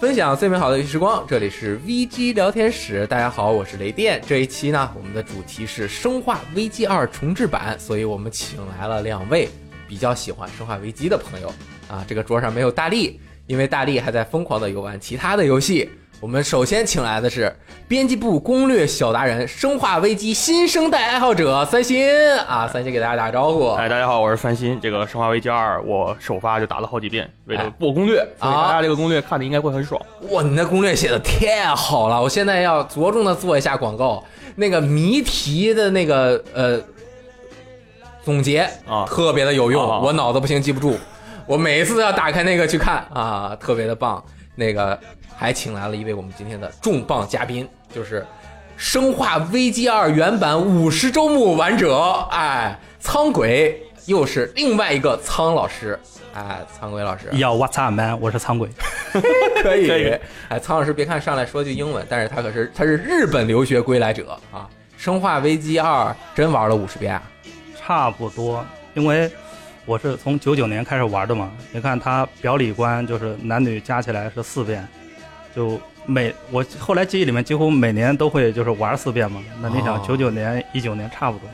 分享最美好的游戏时光，这里是 VG 聊天室。大家好，我是雷电。这一期呢，我们的主题是《生化危机二重置版》，所以我们请来了两位比较喜欢《生化危机》的朋友啊。这个桌上没有大力，因为大力还在疯狂的游玩其他的游戏。我们首先请来的是编辑部攻略小达人、生化危机新生代爱好者三星啊，三星给大家打个招呼。哎，大家好，我是三星。这个《生化危机二》我首发就打了好几遍，为了做攻略，所以大家这个攻略看的应该会很爽。哇，你那攻略写的太好了！我现在要着重的做一下广告，那个谜题的那个呃总结啊特别的有用，我脑子不行记不住，我每一次都要打开那个去看啊，特别的棒。那个还请来了一位我们今天的重磅嘉宾，就是《生化危机二》原版五十周目玩者，哎，苍鬼，又是另外一个苍老师，哎，苍鬼老师，要 What's up man？我是苍鬼。可以可以哎，苍老师别看上来说句英文，但是他可是他是日本留学归来者啊！生化危机二真玩了五十遍啊！差不多，因为我是从九九年开始玩的嘛。你看他表里观就是男女加起来是四遍，就每我后来记忆里面几乎每年都会就是玩四遍嘛。那你哦想九九年、一九年差不多，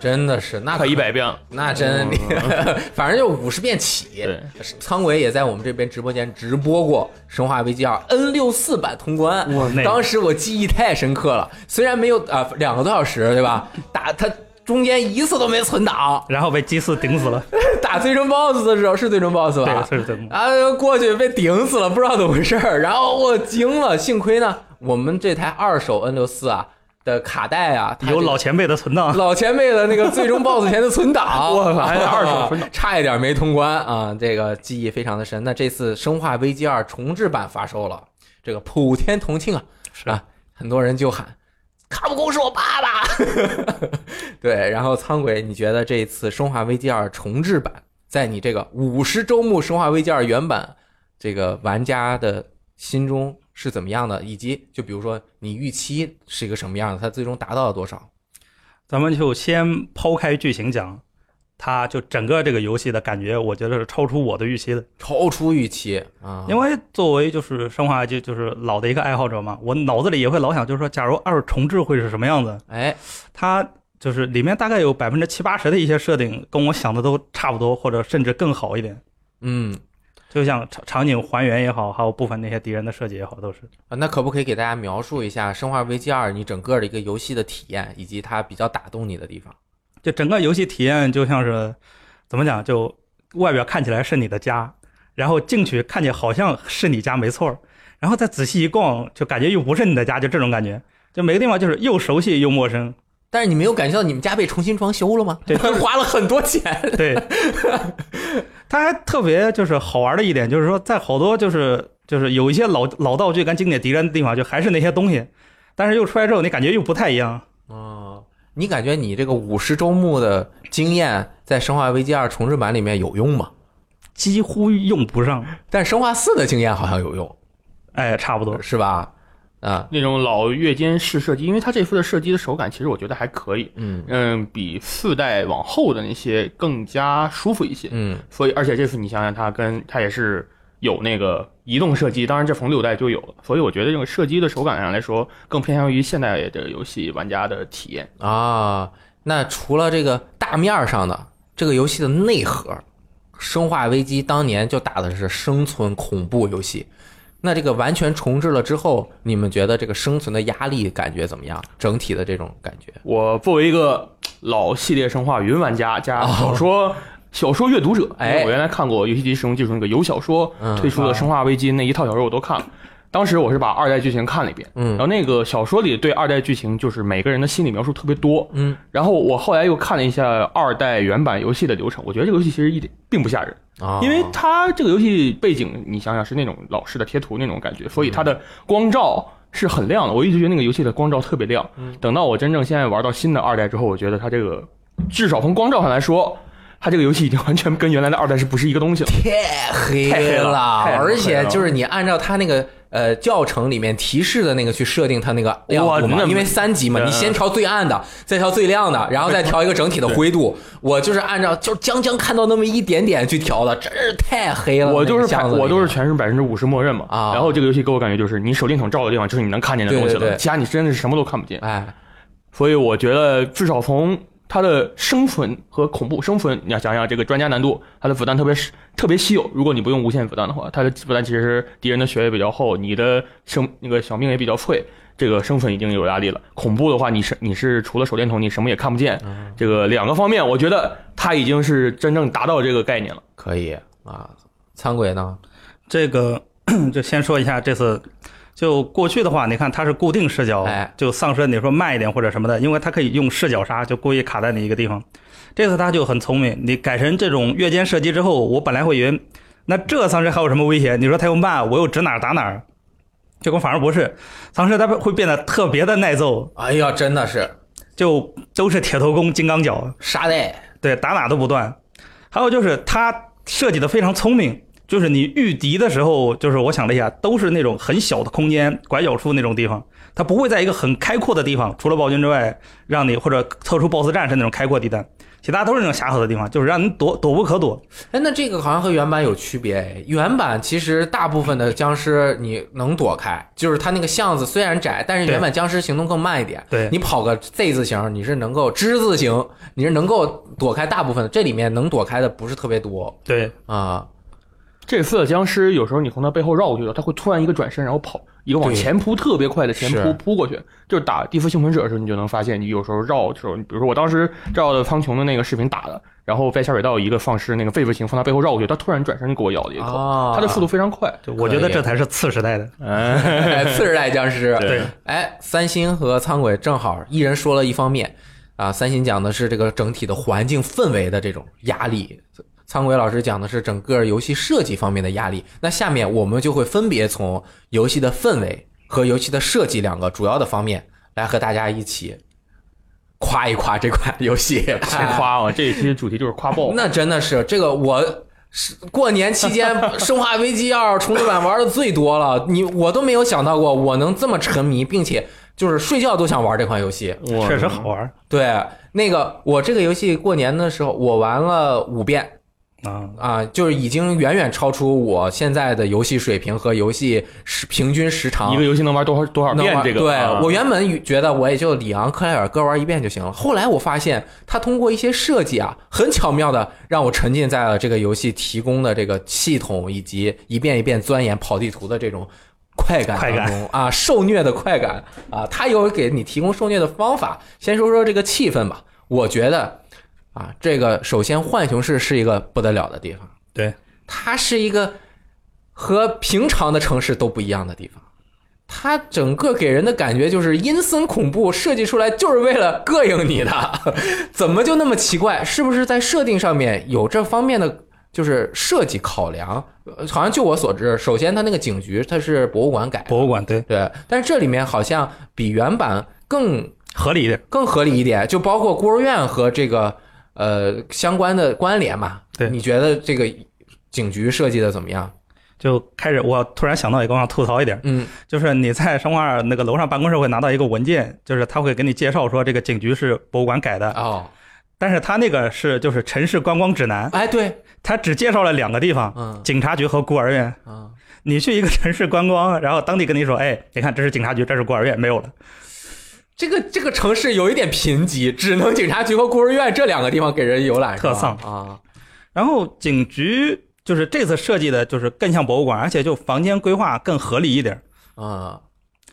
真的是那可一，百遍。那真厉害，反正就五十遍起。对，苍鬼也在我们这边直播间直播过《生化危机二》N 六四版通关，当时我记忆太深刻了。虽然没有啊、两个多小时，对吧？打他中间一次都没存档，然后被祭祀顶死了。打最终 BOSS 的时候是最终 BOSS 吧？对。啊，过去被顶死了，不知道怎么回事儿，然后我惊了，幸亏呢，我们这台二手 N 六四啊的卡带啊，有老前辈的存档，老前辈的那个最终 BOSS 前的存档，我靠二手存档差一点没通关啊，这个记忆非常的深。那这次《生化危机二》重置版发售了，这个普天同庆啊，是啊，很多人就喊卡普空是我爸爸。对，然后苍鬼，你觉得这一次《生化危机二》重置版，在你这个五十周目《生化危机二》原版这个玩家的心中是怎么样的？以及就比如说你预期是一个什么样的，它最终达到了多少？咱们就先抛开剧情讲，它就整个这个游戏的感觉，我觉得是超出我的预期的。超出预期啊！因为作为就是生化就就是老的一个爱好者嘛，我脑子里也会老想，就是说，假如二重置会是什么样子？哎，它就是里面大概有百分之七八十的一些设定，跟我想的都差不多，或者甚至更好一点。嗯，就像场场景还原也好，还有部分那些敌人的设计也好，都是。啊那可不可以给大家描述一下《生化危机二》你整个的一个游戏的体验，以及它比较打动你的地方？就整个游戏体验就像是怎么讲，就外表看起来是你的家，然后进去看见好像是你家没错，然后再仔细一逛，就感觉又不是你的家，就这种感觉。就每个地方就是又熟悉又陌生，但是你没有感觉到你们家被重新装修了吗？对花了很多钱。对，它还特别就是好玩的一点，就是说在好多就是就是有一些老老道具跟经典敌人的地方，就还是那些东西，但是又出来之后，你感觉又不太一样。哦，你感觉你这个五十周目的经验在《生化危机二》重置版里面有用吗？几乎用不上，但《生化四》的经验好像有用，哎，差不多。是吧？啊，那种老月间式射击，因为它这副的射击的手感，其实我觉得还可以。嗯嗯，比四代往后的那些更加舒服一些。嗯所以，而且这次你想想，它跟它也是有那个移动射击，当然这从六代就有了。所以我觉得这个射击的手感上来说，更偏向于现代的游戏玩家的体验。啊，那除了这个大面儿上的这个游戏的内核，《生化危机》当年就打的是生存恐怖游戏。那这个完全重置了之后，你们觉得这个生存的压力感觉怎么样？整体的这种感觉？我作为一个老系列生化云玩家加小说、小说阅读者，哦哎我原来看过游戏机使用技术那个有小说嗯推出的《生化危机》那一套小说我都看了。当时我是把二代剧情看了一遍，嗯然后那个小说里对二代剧情就是每个人的心理描述特别多，嗯，然后我后来又看了一下二代原版游戏的流程，我觉得这个游戏其实一点并不吓人，啊，因为它这个游戏背景你想想是那种老式的贴图那种感觉，所以它的光照是很亮的。我一直觉得那个游戏的光照特别亮。等到我真正现在玩到新的二代之后，我觉得它这个至少从光照上来说，它这个游戏已经完全跟原来的二代是不是一个东西了。太黑太黑了而且就是你按照它那个呃教程里面提示的那个去设定它那个亮度嘛，因为三级嘛，嗯你先调最暗的，再调最亮的，然后再调一个整体的灰度。我就是按照就将将看到那么一点点去调的，真是太黑了。我就是我都是全是百分之五十默认嘛。啊然后这个游戏给我感觉就是，你手电筒照的地方就是你能看见的东西了，其他你真的是什么都看不见。哎，所以我觉得至少从它的生存和恐怖生存，你要想想这个专家难度，它的子弹特别特别稀有。如果你不用无限子弹的话，它的子弹其实敌人的血也比较厚，你的生那个小命也比较脆。这个生存已经有压力了。恐怖的话，你是你是除了手电筒，你什么也看不见。这个两个方面，我觉得它已经是真正达到这个概念了。可以啊。参鬼呢？这个 就先说一下这次。就过去的话，你看它是固定视角，哎就丧尸你说慢一点或者什么的，因为它可以用视角杀，就故意卡在你一个地方。这次它就很聪明，你改成这种越肩射击之后，我本来会以为，那这丧尸还有什么威胁？你说它又慢，我又指哪儿打哪儿，结果反而不是，丧尸它会变得特别的耐揍，哎呀，真的是就都是铁头功、金刚脚，沙袋。对，打哪都不断。还有就是它设计的非常聪明，就是你御敌的时候，就是我想了一下，都是那种很小的空间，拐角处那种地方，它不会在一个很开阔的地方，除了暴君之外，让你或者特殊 BOSS 战是那种开阔地带，其他都是那种狭小的地方，就是让你躲躲不可躲。哎，那这个好像和原版有区别哎。原版其实大部分的僵尸你能躲开，就是它那个巷子虽然窄，但是原版僵尸行动更慢一点。对你跑个 Z 字形，你是能够之字形，你是能够躲开大部分的。这里面能躲开的不是特别多对，啊。这次的僵尸有时候你从他背后绕过去了，他会突然一个转身，然后跑一个往前扑特别快的前扑扑过去。就是打地府幸存者的时候，你就能发现，你有时候绕的时候，你比如说我当时照的苍穹的那个视频打的，然后在下水道一个丧尸那个狒狒型从他背后绕过去，他突然转身给我咬了一口，啊他的速度非常快。我觉得这才是次时代的。哎，次时代僵尸。对，哎，三星和苍鬼正好一人说了一方面啊。三星讲的是这个整体的环境氛围的这种压力，苍鬼老师讲的是整个游戏设计方面的压力。那下面我们就会分别从游戏的氛围和游戏的设计两个主要的方面来和大家一起夸一夸这款游戏。谁 夸我？这一期主题就是夸爆。那真的是这个我。是过年期间，《生化危机二》重置版玩的最多了，你我都没有想到过我能这么沉迷，并且就是睡觉都想玩这款游戏。确实好玩对，那个我这个游戏过年的时候我玩了五遍啊！啊，就是已经远远超出我现在的游戏水平和游戏时平均时长一。个游戏能玩多少多少遍？这个对、啊我原本觉得我也就里昂克莱尔各玩一遍就行了，后来我发现他通过一些设计啊，很巧妙的让我沉浸在了这个游戏提供的这个系统以及一遍一遍钻研跑地图的这种快感快感当中啊，受虐的快感啊，他有给你提供受虐的方法。先说说这个气氛吧，我觉得啊，这个首先浣熊市是一个不得了的地方，对，它是一个和平常的城市都不一样的地方。它整个给人的感觉就是阴森恐怖，设计出来就是为了膈应你的，怎么就那么奇怪？是不是在设定上面有这方面的就是设计考量？呃好像就我所知，首先它那个警局它是博物馆改，博物馆对对，但是这里面好像比原版更合理一点。更合理一点，就包括孤儿院和这个呃相关的关联嘛。对。你觉得这个警局设计的怎么样？就开始，我突然想到一个，我想吐槽一点，嗯，就是你在生化二那个楼上办公室会拿到一个文件，就是他会给你介绍说这个警局是博物馆改的，哦，但是他那个是就是城市观光指南，哎，对，他只介绍了两个地方，嗯。警察局和孤儿院。嗯，你去一个城市观光，然后当地跟你说，哎，你看这是警察局，这是孤儿院，没有了。这个这个城市有一点贫瘠，只能警察局和孤儿院这两个地方给人游览，特丧啊。然后警局就是这次设计的，就是更像博物馆，而且就房间规划更合理一点。啊，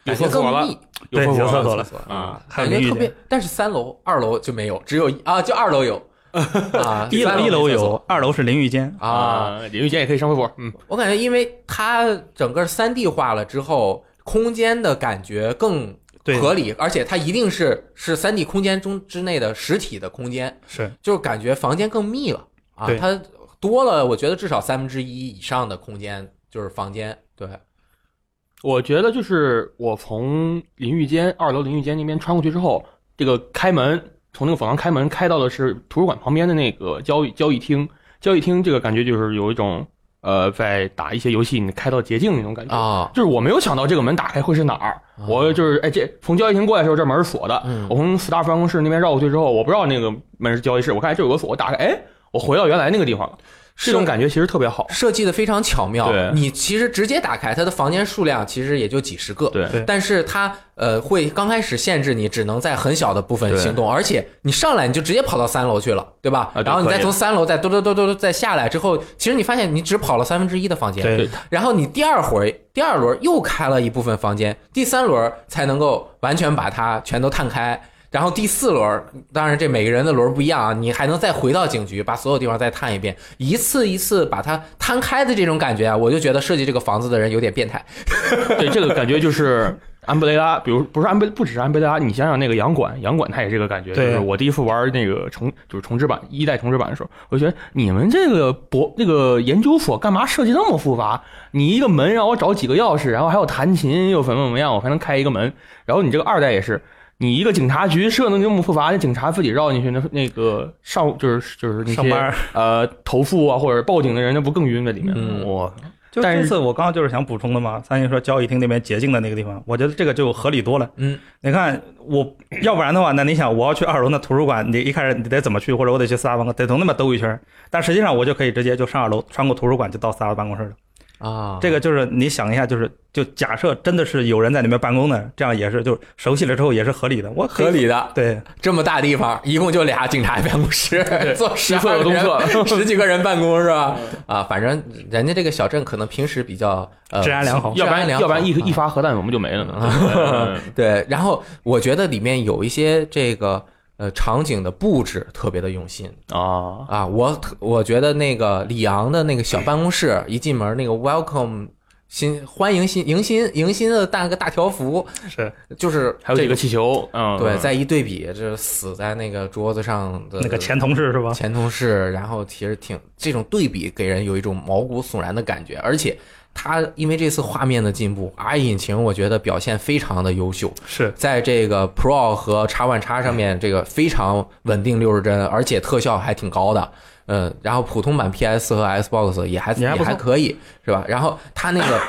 有感觉更厕所了密，对有有厕所了啊感觉特别。但是三楼、二楼就没有，只有啊，就二楼有 啊，一楼一楼有二楼是淋浴间。啊。啊，淋浴间也可以上厕所。嗯，我感觉，因为它整个三 D 化了之后，空间的感觉更对。合理，而且它一定是是三 D 空间中之内的实体的空间，是。就是感觉房间更密了。啊，对。它多了，我觉得至少三分之一以上的空间就是房间，对，我觉得就是我从淋浴间二楼淋浴间那边穿过去之后，这个开门从那个走廊开门开到的是图书馆旁边的那个交易交易厅，交易厅这个感觉就是有一种呃，在打一些游戏你开到捷径那种感觉。啊，就是我没有想到这个门打开会是哪儿，我就是哎，这从交易厅过来的时候，这门是锁的。嗯我从 Star 办公室那边绕过去之后，我不知道那个门是交易室，我看这有个锁，我打开，哎，我回到原来那个地方了。这种感觉其实特别好。设计的非常巧妙。对你其实直接打开它的房间数量，其实也就几十个。对对但是它呃会刚开始限制你只能在很小的部分行动，而且你上来你就直接跑到三楼去了，对吧？然后你再从三楼再嘟嘟嘟嘟嘟再下来之后，其实你发现你只跑了三分之一的房间。对然后你第二回第二轮又开了一部分房间，第三轮才能够完全把它全都探开。然后第四轮，当然这每个人的轮不一样啊，你还能再回到警局，把所有地方再探一遍，一次一次把它摊开的这种感觉啊，我就觉得设计这个房子的人有点变态。对，这个感觉就是安布雷拉，比如不是安贝，不只是安贝拉，你想想那个洋馆，洋馆它也这个感觉。就对是我第一次玩那个重，就是重置版一代重置版的时候，我就觉得你们这个博那个研究所干嘛设计那么复杂？你一个门让我找几个钥匙，然后还有弹琴，又怎么怎么样，我才能开一个门。然后你这个二代也是。你一个警察局设的那么复杂，那警察自己绕进去，那那个上就是就是那些上班呃投诉啊或者报警的人，那不更晕在里面吗？嗯我就但是这次我刚刚就是想补充的嘛，三星说交易厅那边捷径的那个地方，我觉得这个就合理多了。嗯，你看我要不然的话，那你想我要去二楼那图书馆，你一开始你得怎么去，或者我得去斯拉办公，得从那边兜一圈，但实际上我就可以直接就上二楼，穿过图书馆就到斯拉办公室了。啊，这个就是你想一下，就是就假设真的是有人在里面办公的，这样也是就熟悉了之后也是合理的。我合理的。对这么大地方，一共就俩警察办公室，做十二个人，侧，十几个人办公是吧？啊，反正人家这个小镇可能平时比较呃治安良好要不然要不然一啊一发核弹我们就没了呢。嗯对，然后我觉得里面有一些这个呃场景的布置特别的用心啊，啊，我特我觉得那个里昂的那个小办公室一进门那个 welcome 新欢迎新迎新迎新的大个大条幅，是。就是这还有几个气球，嗯，对，再一对比，这死在那个桌子上的那个前同事是吧？前同事，然后其实挺这种对比给人有一种毛骨悚然的感觉，而且它因为这次画面的进步，R 引擎我觉得表现非常的优秀，是在这个 Pro 和 X One X 上面这个非常稳定六十帧，而且特效还挺高的。嗯，然后普通版 PS 和 Xbox 也还也还可以，是吧？然后它那个。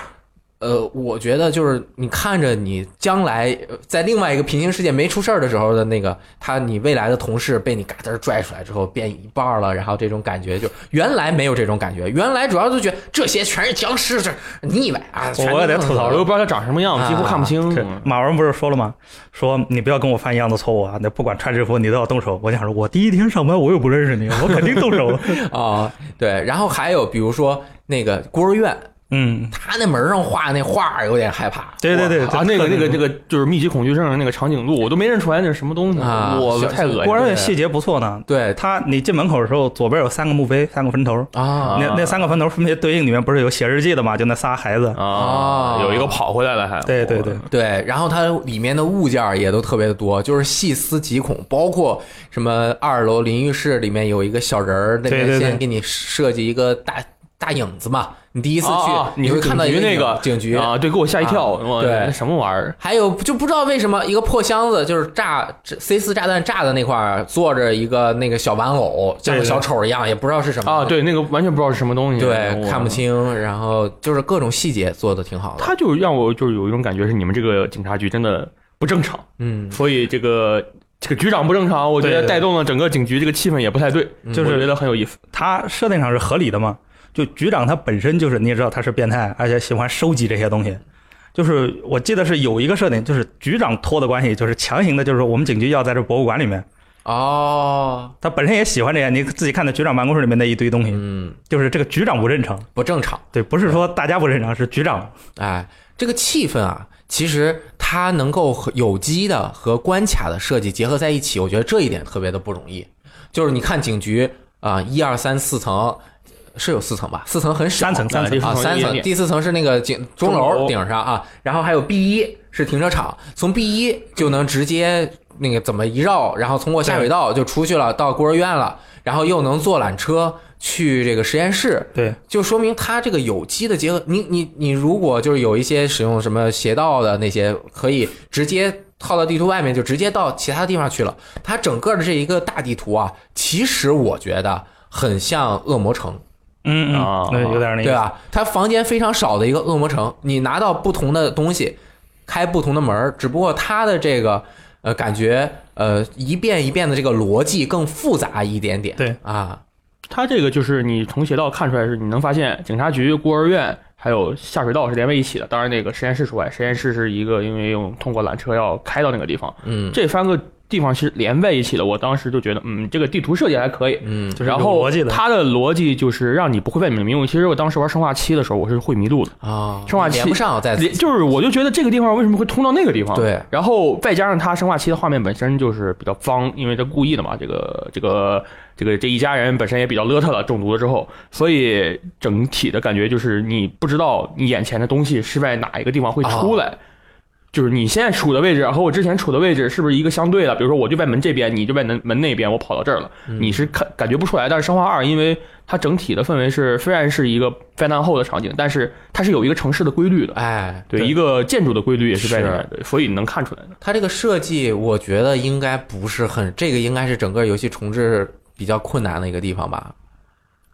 呃，我觉得就是你看着你将来呃在另外一个平行世界没出事儿的时候的那个他，你未来的同事被你嘎噔拽出来之后变一半儿了，然后这种感觉就原来没有这种感觉，原来主要就觉得这些全是僵尸，这腻歪啊！我也得吐槽我又不知道他长什么样，几乎看不清。是马文不是说了吗？说你不要跟我犯一样的错误啊！那不管穿制服你都要动手。我想说，我第一天上班我又不认识你，我肯定动手。啊，对，然后还有比如说那个孤儿院，嗯，他那门上画那画有点害怕。对对对，啊，那个那个那个就是密集恐惧症的那个长颈鹿，我都没认出来那是什么东西，啊我太恶心了。孤儿院细节不错呢。对他，你进门口的时候，左边有三个墓碑，三个坟头。啊，那那三个坟头分别对应里面不是有写日记的嘛？就那仨孩子。啊哦，有一个跑回来了还。对对对，对，然后它里面的物件儿也都特别的多，就是细思极恐，包括什么二楼淋浴室里面有一个小人儿，那对对对边先给你设计一个大大影子嘛，你第一次去，啊，你会看到一警局那个个警局啊，对，给我吓一跳，啊对那什么玩意儿？还有就不知道为什么一个破箱子，就是炸 C 四炸弹炸的那块儿坐着一个那个小玩偶，像个小丑一样，也不知道是什么啊，，对，那个完全不知道是什么东西，对，看不。清，然后就是各种细节做的挺好的，他就让我就是有一种感觉是你们这个警察局真的不正常，嗯，所以这个这个局长不正常，我觉得带动了整个警局这个气氛也不太对，就是觉得很有意思。他设定上是合理的嘛？就局长他本身就是你也知道他是变态，而且喜欢收集这些东西。就是我记得是有一个设定，就是局长托的关系，就是强行的，就是说我们警局要在这博物馆里面。哦，他本身也喜欢这些，你自己看的局长办公室里面那一堆东西，嗯，就是这个局长不正常。不正常。对，不是说大家不正常，是局长。哎，这个气氛啊，其实它能够有机的和关卡的设计结合在一起，我觉得这一点特别的不容易。就是你看警局啊，一二三四层是有四层吧？四层很少，三层三层啊，三层，第四层是那个景钟楼顶上啊，然后还有 B 一是停车场，从 B 一就能直接那个怎么一绕，然后通过下水道就出去了，到孤儿院了，然后又能坐缆车去这个实验室，对，就说明它这个有机的结合，你你你如果就是有一些使用什么斜道的那些，可以直接套到地图外面，就直接到其他地方去了。它整个的这一个大地图啊，其实我觉得很像恶魔城。嗯啊嗯，对，有点那个，对吧？它房间非常少的一个恶魔城，你拿到不同的东西，开不同的门儿，只不过它的这个呃感觉呃一遍一遍的这个逻辑更复杂一点点。对啊，它这个就是你从邪道看出来是，你能发现警察局、孤儿院还有下水道是连在一起的。当然，那个实验室除外，实验室是一个因为用通过缆车要开到那个地方，嗯这三个地方是连在一起的。我当时就觉得，嗯，这个地图设计还可以。嗯就是然后。它的逻辑就是让你不会被迷路。其实我当时玩生化七的时候，我是会迷路的。啊，生化七连不上再连就是我就觉得这个地方为什么会通到那个地方？对，然后再加上它生化七的画面本身就是比较脏，因为它故意的嘛，这个这个这个这一家人本身也比较邋遢了，中毒了之后，所以整体的感觉就是你不知道你眼前的东西是在哪一个地方会出来。就是你现在处的位置和我之前处的位置是不是一个相对的？比如说我就在门这边，你就在门门那边，我跑到这儿了，你是看感觉不出来。但是生化二，因为它整体的氛围是虽然是一个灾难后的场景，但是它是有一个城市的规律的。哎，对，一个建筑的规律也是在的，所以你能看出来的。它这个设计，我觉得应该不是很，这个应该是整个游戏重置比较困难的一个地方吧？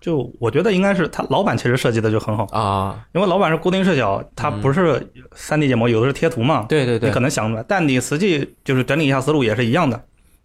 就我觉得应该是他老板其实设计的就很好，啊，因为老板是固定视角，它不是三 D 建模，有的是贴图嘛，对对对你可，能想不出来，但你实际就是整理一下思路也是一样的。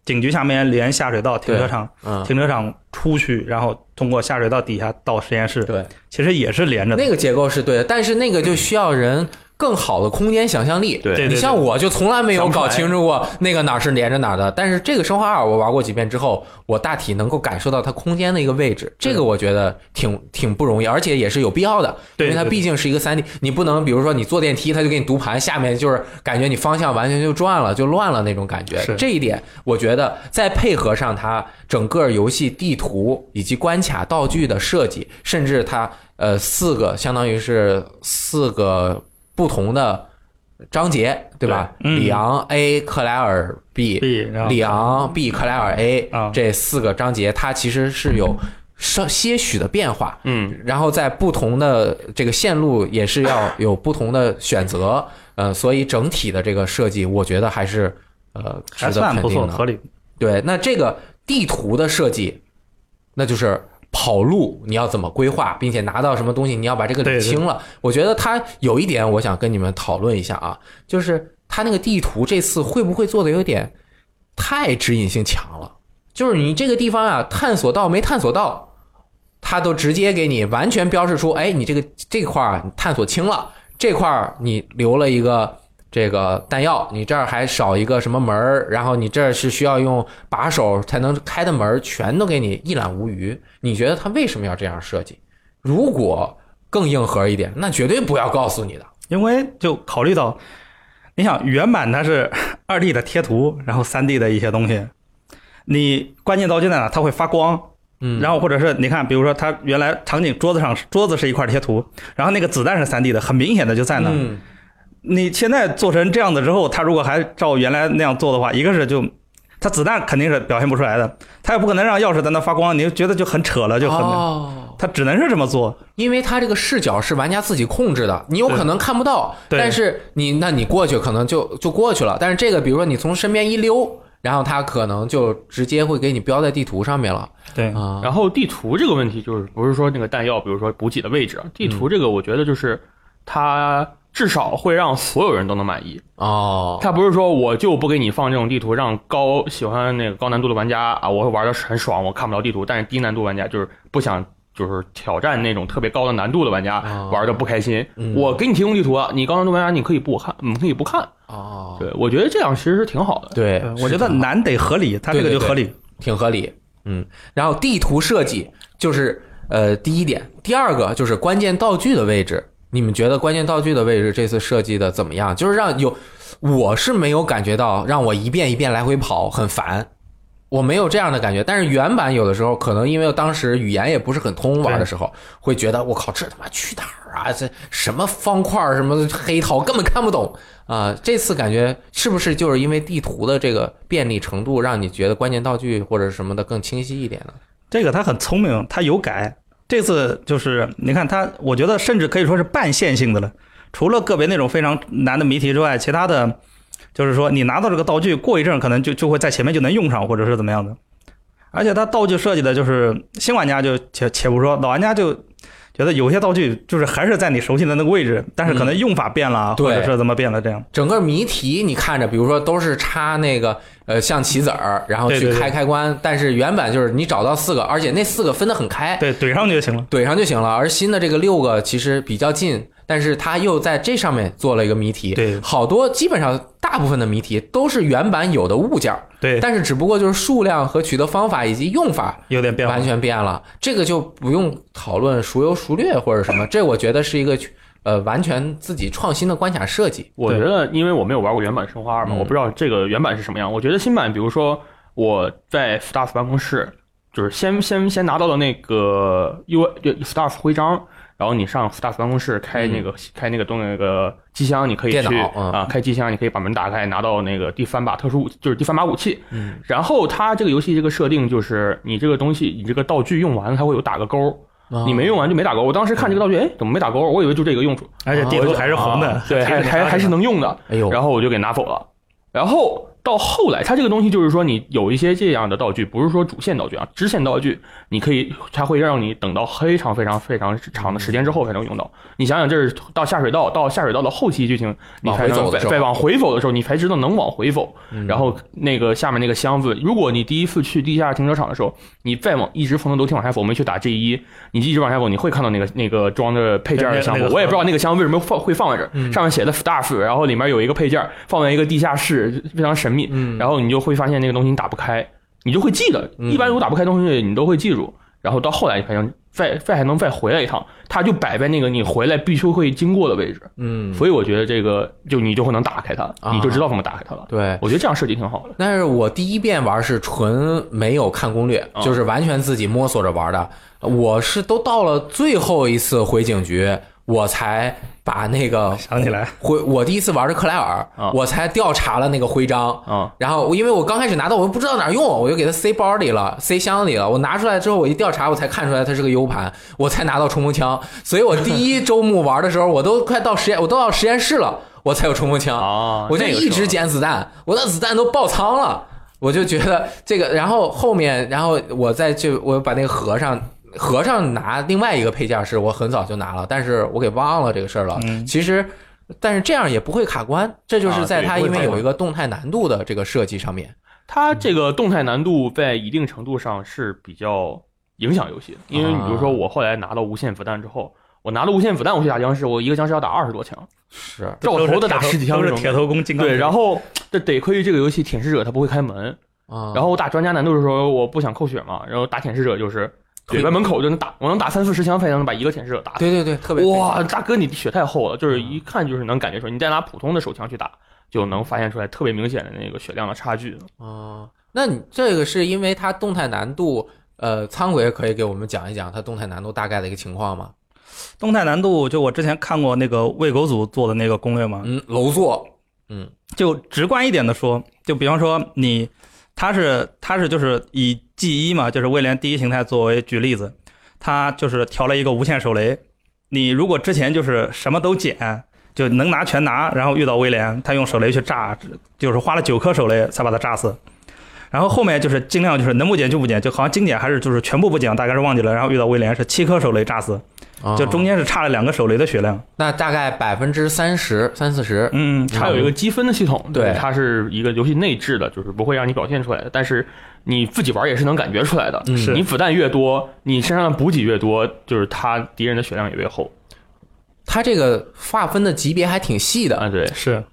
警局下面连下水道、停车场，嗯，停车场出去，然后通过下水道底下到实验室，对，其实也是连着的。那个结构是对的，但是那个就需要人更好的空间想象力。你像我就从来没有搞清楚过那个哪儿是连着哪儿的，但是这个生化二我玩过几遍之后，我大体能够感受到它空间的一个位置，这个我觉得挺挺不容易，而且也是有必要的，因为它毕竟是一个三 D，你不能比如说你坐电梯，它就给你读盘，下面就是感觉你方向完全就转了，就乱了那种感觉。这一点，我觉得再配合上它整个游戏地图以及关卡道具的设计，甚至它呃四个相当于是四个不同的章节，对吧？对嗯里昂 A、克莱尔 B、B，里昂 B、克莱尔 A 啊这四个章节，它其实是有稍些许的变化。嗯，然后在不同的这个线路也是要有不同的选择，呃，所以整体的这个设计，我觉得还是呃值得肯定的。合理。对，那这个地图的设计，那就是跑路你要怎么规划，并且拿到什么东西，你要把这个理清了。我觉得它有一点，我想跟你们讨论一下啊，就是它那个地图这次会不会做的有点太指引性强了？就是你这个地方啊，探索到没探索到，它都直接给你完全标示出，哎，你这个这块儿你探索清了，这块儿你留了一个这个弹药，你这儿还少一个什么门儿，然后你这儿是需要用把手才能开的门儿，全都给你一览无余。你觉得他为什么要这样设计？如果更硬核一点，那绝对不要告诉你的。因为就考虑到，你想原版它是二 D 的贴图，然后三 D 的一些东西，你关键道具在哪？它会发光，嗯，然后或者是你看，比如说它原来场景桌子上桌子是一块贴图，然后那个子弹是三 D 的，很明显的就在那。嗯，你现在做成这样子之后，他如果还照原来那样做的话，一个是就。它子弹肯定是表现不出来的，它也不可能让钥匙在那发光，你就觉得就很扯了，就很，哦，它只能是这么做。因为它这个视角是玩家自己控制的，你有可能看不到，但是你那你过去可能就就过去了。但是这个，比如说你从身边一溜，然后它可能就直接会给你标在地图上面了对，啊。然后地图这个问题就是不是说那个弹药，比如说补给的位置啊，地图这个我觉得就是它至少会让所有人都能满意。哦，他不是说我就不给你放这种地图，让高喜欢那个高难度的玩家啊，我会玩的很爽，我看不到地图，但是低难度玩家就是不想。就是挑战那种特别高的难度的玩家哦玩的不开心，嗯我给你提供地图啊，你高难度玩家你可以不看，你可以不看。哦，对我觉得这样其实是挺好的。对呃，我觉得难得合理，他这个就合理。挺合理。嗯，然后地图设计就是呃第一点，第二个就是关键道具的位置。你们觉得关键道具的位置这次设计的怎么样？就是让有，我是没有感觉到让我一遍一遍来回跑很烦，我没有这样的感觉。但是原版有的时候可能因为当时语言也不是很通，玩的时候会觉得我靠，这他妈去哪儿啊？这什么方块儿什么黑桃根本看不懂啊！这次感觉是不是就是因为地图的这个便利程度，让你觉得关键道具或者什么的更清晰一点呢？这个他很聪明，他有改。这次就是你看他，我觉得甚至可以说是半线性的了。除了个别那种非常难的谜题之外，其他的，就是说你拿到这个道具，过一阵可能就就会在前面就能用上，或者是怎么样的。而且它道具设计的就是新玩家就且且不说，老玩家就觉得有些道具就是还是在你熟悉的那个位置，但是可能用法变了，对或者是怎么变了这样。整个谜题你看着，比如说都是插那个呃象棋子儿，然后去对对对开开关，但是原版就是你找到四个，而且那四个分得很开，对，怼上去就行了。怼上就行了。而新的这个六个其实比较近，但是他又在这上面做了一个谜题。对好多基本上大部分的谜题都是原版有的物件儿，对，但是只不过就是数量和取得方法以及用法有点变化完。全变了。这个就不用讨论孰优孰劣或者什么，这我觉得是一个呃完全自己创新的关卡设计。我觉得，因为我没有玩过原版《生化二》嘛，嗯我不知道这个原版是什么样。我觉得新版，比如说我在 staff 办公室，就是先先先拿到了那个 U 就 staff 徽章，然后你上 staff 办公室开那个、开那个东那个机箱，你可以电去啊开机箱，你可以把门打开，拿到那个第三把特殊武，就是第三把武器。嗯，然后它这个游戏这个设定就是，你这个东西，你这个道具用完了，它会有打个勾。你没用完就没打勾。我当时看这个道具，哎，怎么没打勾？我以为就这个用处。而且地图还是红的啊，对，还还还是能用的。哎呦，然后我就给拿走了。然后到后来，它这个东西就是说，你有一些这样的道具，不是说主线道具啊，支线道具，你可以，它会让你等到非常非常非常长的时间之后才能用到。你想想，这是到下水道，到下水道的后期剧情，你往才能再再往回走的时候，你才知道能往回走。嗯然后那个下面那个箱子，如果你第一次去地下停车场的时候，你再往一直从楼梯往下走，我们去打 G 一，你一直往下走，你会看到那个那个装着配件的箱子。我也不知道那个箱子为什么放会放在这儿，嗯上面写的 staff，然后里面有一个配件放在一个地下室，非常神秘。嗯，然后你就会发现那个东西你打不开，你就会记得。嗯一般如果打不开东西，你都会记住。然后到后来，你发现再再还能再回来一趟，它就摆在那个你回来必须会经过的位置。嗯，所以我觉得这个就你就会能打开它，啊你就知道怎么打开它了。对。我觉得这样设计挺好的。但是我第一遍玩是纯没有看攻略，啊就是完全自己摸索着玩的。我是都到了最后一次回警局，我才把那个 想起来，回我第一次玩的克莱尔，啊我才调查了那个徽章。啊然后我因为我刚开始拿到，我又不知道哪儿用，我就给它塞包里了，塞箱里了。我拿出来之后，我一调查，我才看出来它是个 U 盘，我才拿到冲锋枪。所以我第一周目玩的时候，我都快到实验，我都到实验室了，我才有冲锋枪。啊！我就一直捡子弹，我的子弹都爆仓了，我就觉得这个，然后后面，然后我再就我把那个和尚和尚拿另外一个配件是我很早就拿了，但是我给忘了这个事儿了。嗯。其实，但是这样也不会卡关，这就是啊在它因为有一个动态难度的这个设计上面。它这个动态难度在一定程度上是比较影响游戏。的，因为你比如说我后来拿到无限子弹之后，我拿了无限子弹我去打僵尸，我一个僵尸要打二十多枪，是，照头的打十几枪这种都是铁头功金刚对，然后后这得亏于这个游戏舔食者他不会开门，啊，然后我打专家难度的时候我不想扣血嘛，然后打舔食者就是怼在门口就能打，我能打三四十枪才能把一个舔舐者打死。对对对，特别哇，大哥你血太厚了，就是一看就是能感觉出来，你再拿普通的手枪去打，就能发现出来特别明显的那个血量的差距。哦，那你这个是因为它动态难度，呃，仓鬼可以给我们讲一讲它动态难度大概的一个情况吗？动态难度，就我之前看过那个喂狗组做的那个攻略嘛，嗯，楼座，嗯就直观一点的说，就比方说你，它是它是就是以 G 一嘛，就是威廉第一形态作为举例子，它就是调了一个无限手雷，你如果之前就是什么都捡，就能拿全拿，然后遇到威廉，他用手雷去炸，就是花了九颗手雷才把他炸死。然后后面就是尽量就是能不捡就不捡，就好像经典还是就是全部不捡，大概是忘记了。然后遇到威廉是七颗手雷炸死，就中间是差了两个手雷的血量。那大概百分之三十、三四十。嗯，它有一个积分的系统，对。它是一个游戏内置的，就是不会让你表现出来的，但是你自己玩也是能感觉出来的。嗯。是。你子弹越多，你身上的补给越多，就是他敌人的血量也越厚。它这个划分的级别还挺细的，啊。对，是。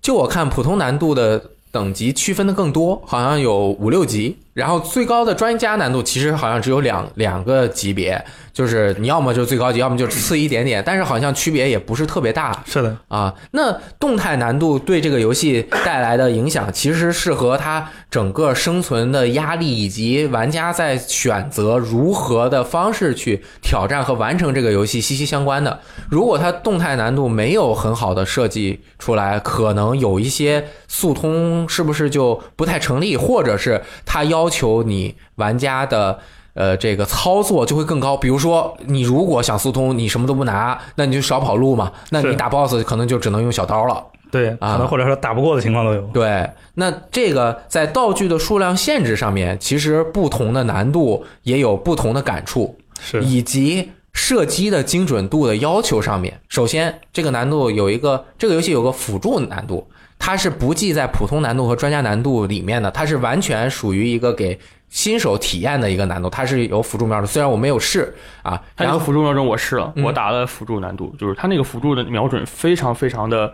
就我看普通难度的等级区分的更多，好像有五六级，然后最高的专家难度其实好像只有两两个级别，就是你要么就是最高级，要么就次一点点，但是好像区别也不是特别大。是的，啊，那动态难度对这个游戏带来的影响，其实是和它整个生存的压力，以及玩家在选择如何的方式去挑战和完成这个游戏息息相关的。如果它动态难度没有很好的设计出来，可能有一些速通是不是就不太成立，或者是它要求你玩家的。呃，这个操作就会更高。比如说，你如果想速通，你什么都不拿，那你就少跑路嘛。那你打 BOSS 可能就只能用小刀了。对，啊可能或者说打不过的情况都有。对，那这个在道具的数量限制上面，其实不同的难度也有不同的感触，是，以及射击的精准度的要求上面。首先，这个难度有一个，这个游戏有个辅助难度，它是不计在普通难度和专家难度里面的，它是完全属于一个给新手体验的一个难度，它是有辅助瞄准，虽然我没有试啊，它那个辅助瞄准我试了，嗯我打了辅助难度，就是它那个辅助的瞄准非常非常的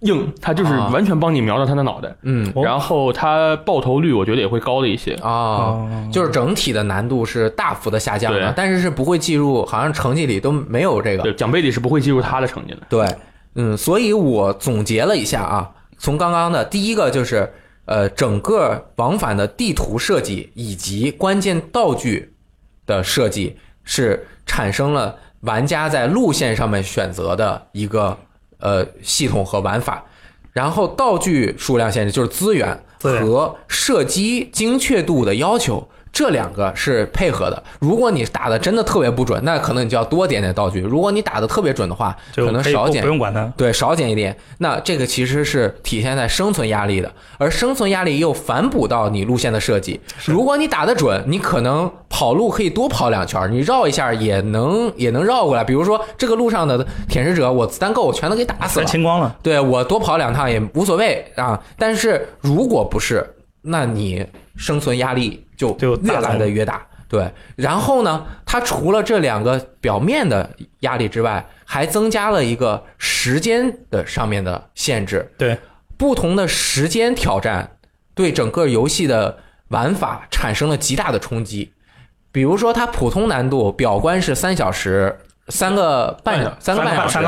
硬，它就是啊完全帮你瞄到他的脑袋，嗯哦然后它爆头率我觉得也会高了一些。啊。哦，就是整体的难度是大幅的下降的，但是是不会计入，好像成绩里都没有这个。对，奖杯里是不会计入他的成绩的。对，嗯，所以我总结了一下啊，从刚刚的第一个就是，呃，整个往返的地图设计以及关键道具的设计是产生了玩家在路线上面选择的一个呃系统和玩法。然后道具数量限制就是资源和射击精确度的要求，这两个是配合的。如果你打的真的特别不准，那可能你就要多点点道具；如果你打的特别准的话，就可能少点不用管它。对，少减一点。那这个其实是体现在生存压力的，而生存压力又反哺到你路线的设计。如果你打得准，你可能跑路可以多跑两圈儿，你绕一下也能也能绕过来。比如说这个路上的舔食者，我子弹够，我全都给打死了。清光了，对我多跑两趟也无所谓啊。但是如果不是，那你生存压力就越来的越大。对，然后呢，它除了这两个表面的压力之外，还增加了一个时间的上面的限制。对，不同的时间挑战对整个游戏的玩法产生了极大的冲击。比如说，它普通难度表关是三小时，三个半小三个半小时，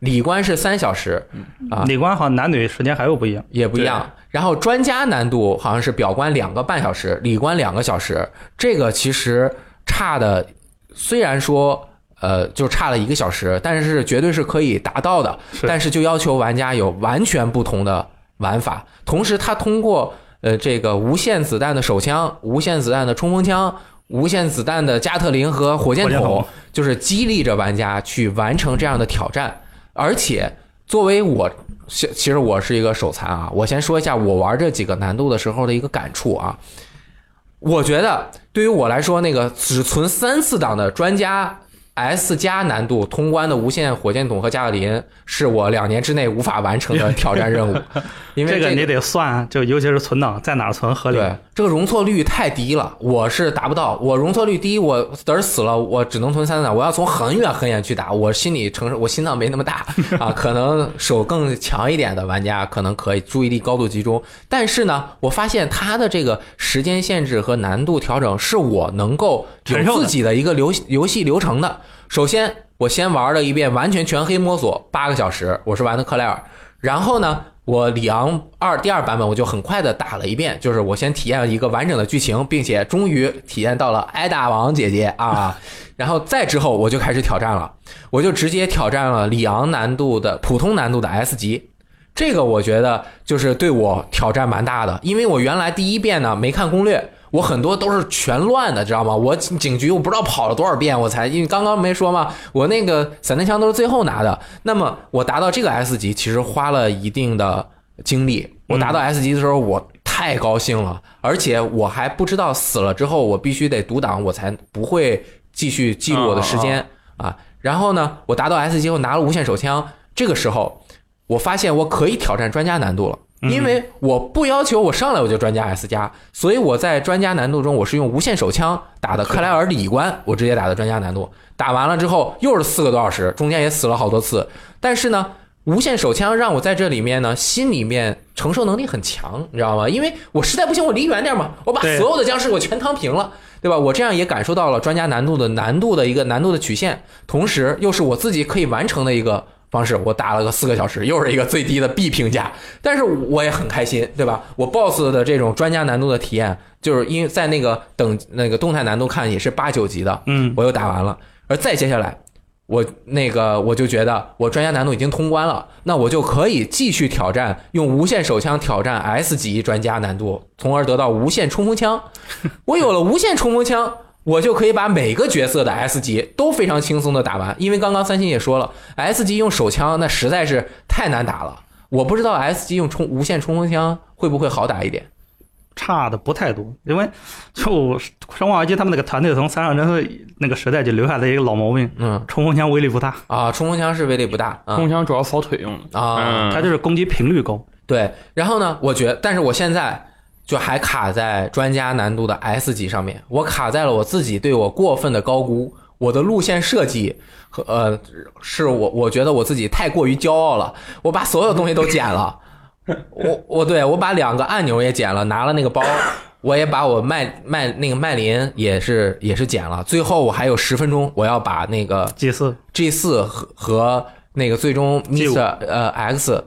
三个半，里关是三小时，啊理关好像男女时间还有不一样。也不一样。然后专家难度好像是表关两个半小时，里关两个小时，这个其实差的，虽然说呃就差了一个小时，但是绝对是可以达到的。但是就要求玩家有完全不同的玩法，同时他通过呃这个无限子弹的手枪、无限子弹的冲锋枪、无限子弹的加特林和火箭筒，就是激励着玩家去完成这样的挑战。而且作为我，其实我是一个手残啊，我先说一下我玩这几个难度的时候的一个感触啊。我觉得对于我来说，那个只存三次档的专家 S 加难度通关的无限火箭筒和加特林，是我两年之内无法完成的 挑战任务，因为这这个你得算，就尤其是存档在哪儿存合理。对，这个容错率太低了，我是达不到。我容错率低，我嘚儿死了，我只能存三档，我要从很远很远去打，我心里承受，我心脏没那么大 啊。可能手更强一点的玩家可能可以注意力高度集中，但是呢，我发现它的这个时间限制和难度调整是我能够有自己的一个流游戏流程的。首先，我先玩了一遍完全全黑摸索八个小时，我是玩的克莱尔，然后呢。我里昂二第二版本我就很快的打了一遍，就是我先体验了一个完整的剧情，并且终于体验到了艾达王姐姐啊，然后再之后我就开始挑战了，我就直接挑战了里昂难度的普通难度的 S 级，这个我觉得就是对我挑战蛮大的，因为我原来第一遍呢没看攻略，我很多都是全乱的，知道吗？我警警局我不知道跑了多少遍，我才因为刚刚没说嘛，我那个散弹枪都是最后拿的。那么我达到这个 S 级，其实花了一定的精力。我达到 S 级的时候，我太高兴了，而且我还不知道死了之后我必须得读档，我才不会继续记录我的时间啊。然后呢，我达到 S 级后拿了无限手枪，这个时候我发现我可以挑战专家难度了。因为我不要求我上来我就专家 S 加，所以我在专家难度中我是用无限手枪打的克莱尔里关，我直接打的专家难度。打完了之后又是四个多小时，中间也死了好多次。但是呢，无限手枪让我在这里面呢心里面承受能力很强，你知道吗？因为我实在不行我离远点嘛，我把所有的僵尸我全趟平了。对吧？我这样也感受到了专家难度的难度的一个难度的曲线，同时又是我自己可以完成的一个方式。我打了个四个小时，又是一个最低的 B 评价，但是我也很开心，对吧？我 BOSS 的这种专家难度的体验，就是因为在那个等那个动态难度看也是八九级的，嗯，我又打完了，而再接下来。我那个我就觉得我专家难度已经通关了，那我就可以继续挑战，用无限手枪挑战 S 级专家难度，从而得到无限冲锋枪。我有了无限冲锋枪，我就可以把每个角色的 S 级都非常轻松的打完。因为刚刚三星也说了，S 级用手枪那实在是太难打了。我不知道 S 级用冲无线冲锋枪会不会好打一点。差的不太多，因为就《生化危机》他们那个团队从三上真司那个时代就留下的一个老毛病，嗯冲锋枪威力不大，啊，冲锋枪是威力不大啊冲锋枪主要扫腿用的啊，嗯它就是攻击频率高。对。然后呢，我觉得，但是我现在就还卡在专家难度的 S 级上面，我卡在了我自己对我过分的高估，我的路线设计和呃，是我我觉得我自己太过于骄傲了，我把所有东西都剪了。我我对我把两个按钮也剪了，拿了那个包，我也把我麦麦那个麦林也是也是剪了。最后我还有十分钟，我要把那个 G 四。G 四和和那个最终 G5 Mr 呃 X，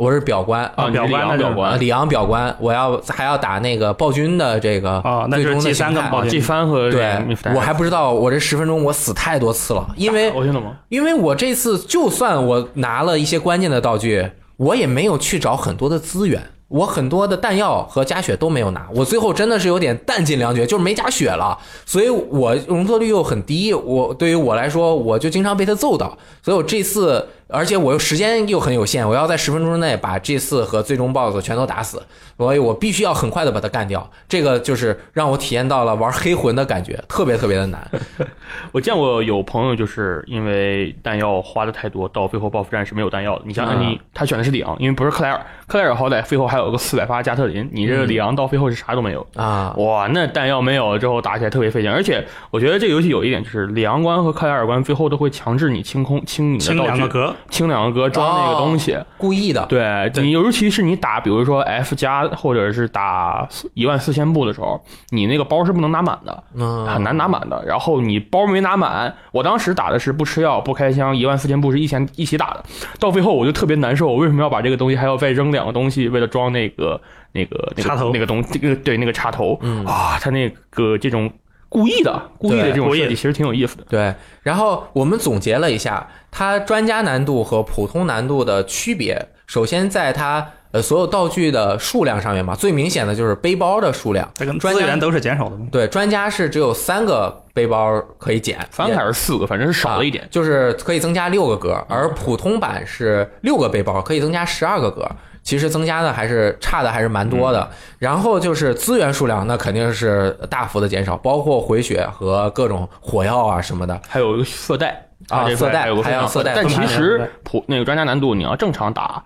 我是表官啊，表官那就是表官啊，里昂表官，我要还要打那个暴君的这个啊那就是最终的 G3 形态。跟暴君。G 三和对，我还不知道我这十分钟我死太多次了，因为我听懂吗？因为我这次就算我拿了一些关键的道具，我也没有去找很多的资源，我很多的弹药和加血都没有拿，我最后真的是有点弹尽粮绝，就是没加血了，所以我容错率又很低，我对于我来说，我就经常被他揍到，所以我这次，而且我又时间又很有限，我要在十分钟之内把 G 四和最终 BOSS 全都打死，所以我必须要很快的把它干掉，这个就是让我体验到了玩黑魂的感觉，特别特别的难。我见过有朋友就是因为弹药花的太多，到最后报复战是没有弹药的。你想想嗯。你，他选的是里昂，因为不是克莱尔，克莱尔好歹最后还有个四百发加特林，你这个里昂到最后是啥都没有。啊，哇，那弹药没有了之后打起来特别费劲，而且我觉得这个游戏有一点就是里昂关和克莱尔关最后都会强制你清空清你的道具，两个格，清两个格装那个东西。故意的，对你，尤其是你打，比如说 F 加或者是打一万四千步的时候，你那个包是不能拿满的，嗯，很难拿满的。然后你包没拿满，我当时打的是不吃药不开枪，一万四千步是一起一起打的。到最后我就特别难受，我为什么要把这个东西还要再扔两个东西，为了装那个那个那个插头那个东这个对那个插头、嗯啊，他那个这种故意的故意的对这种设计其实挺有意思的。对，然后我们总结了一下，它专家难度和普通难度的区别。首先，在它呃所有道具的数量上面嘛，最明显的就是背包的数量。这跟专家资源都是减少的嘛。对，专家是只有三个背包可以减，三个还是四个，反正是少了一点啊。就是可以增加六个格，而普通版是六个背包可以增加十二个格。其实增加的还是差的还是蛮多的，然后就是资源数量，那肯定是大幅的减少，包括回血和各种火药啊什么的。还有一个色带啊色带还有还有色带但其实普那个专家难度你要正常打，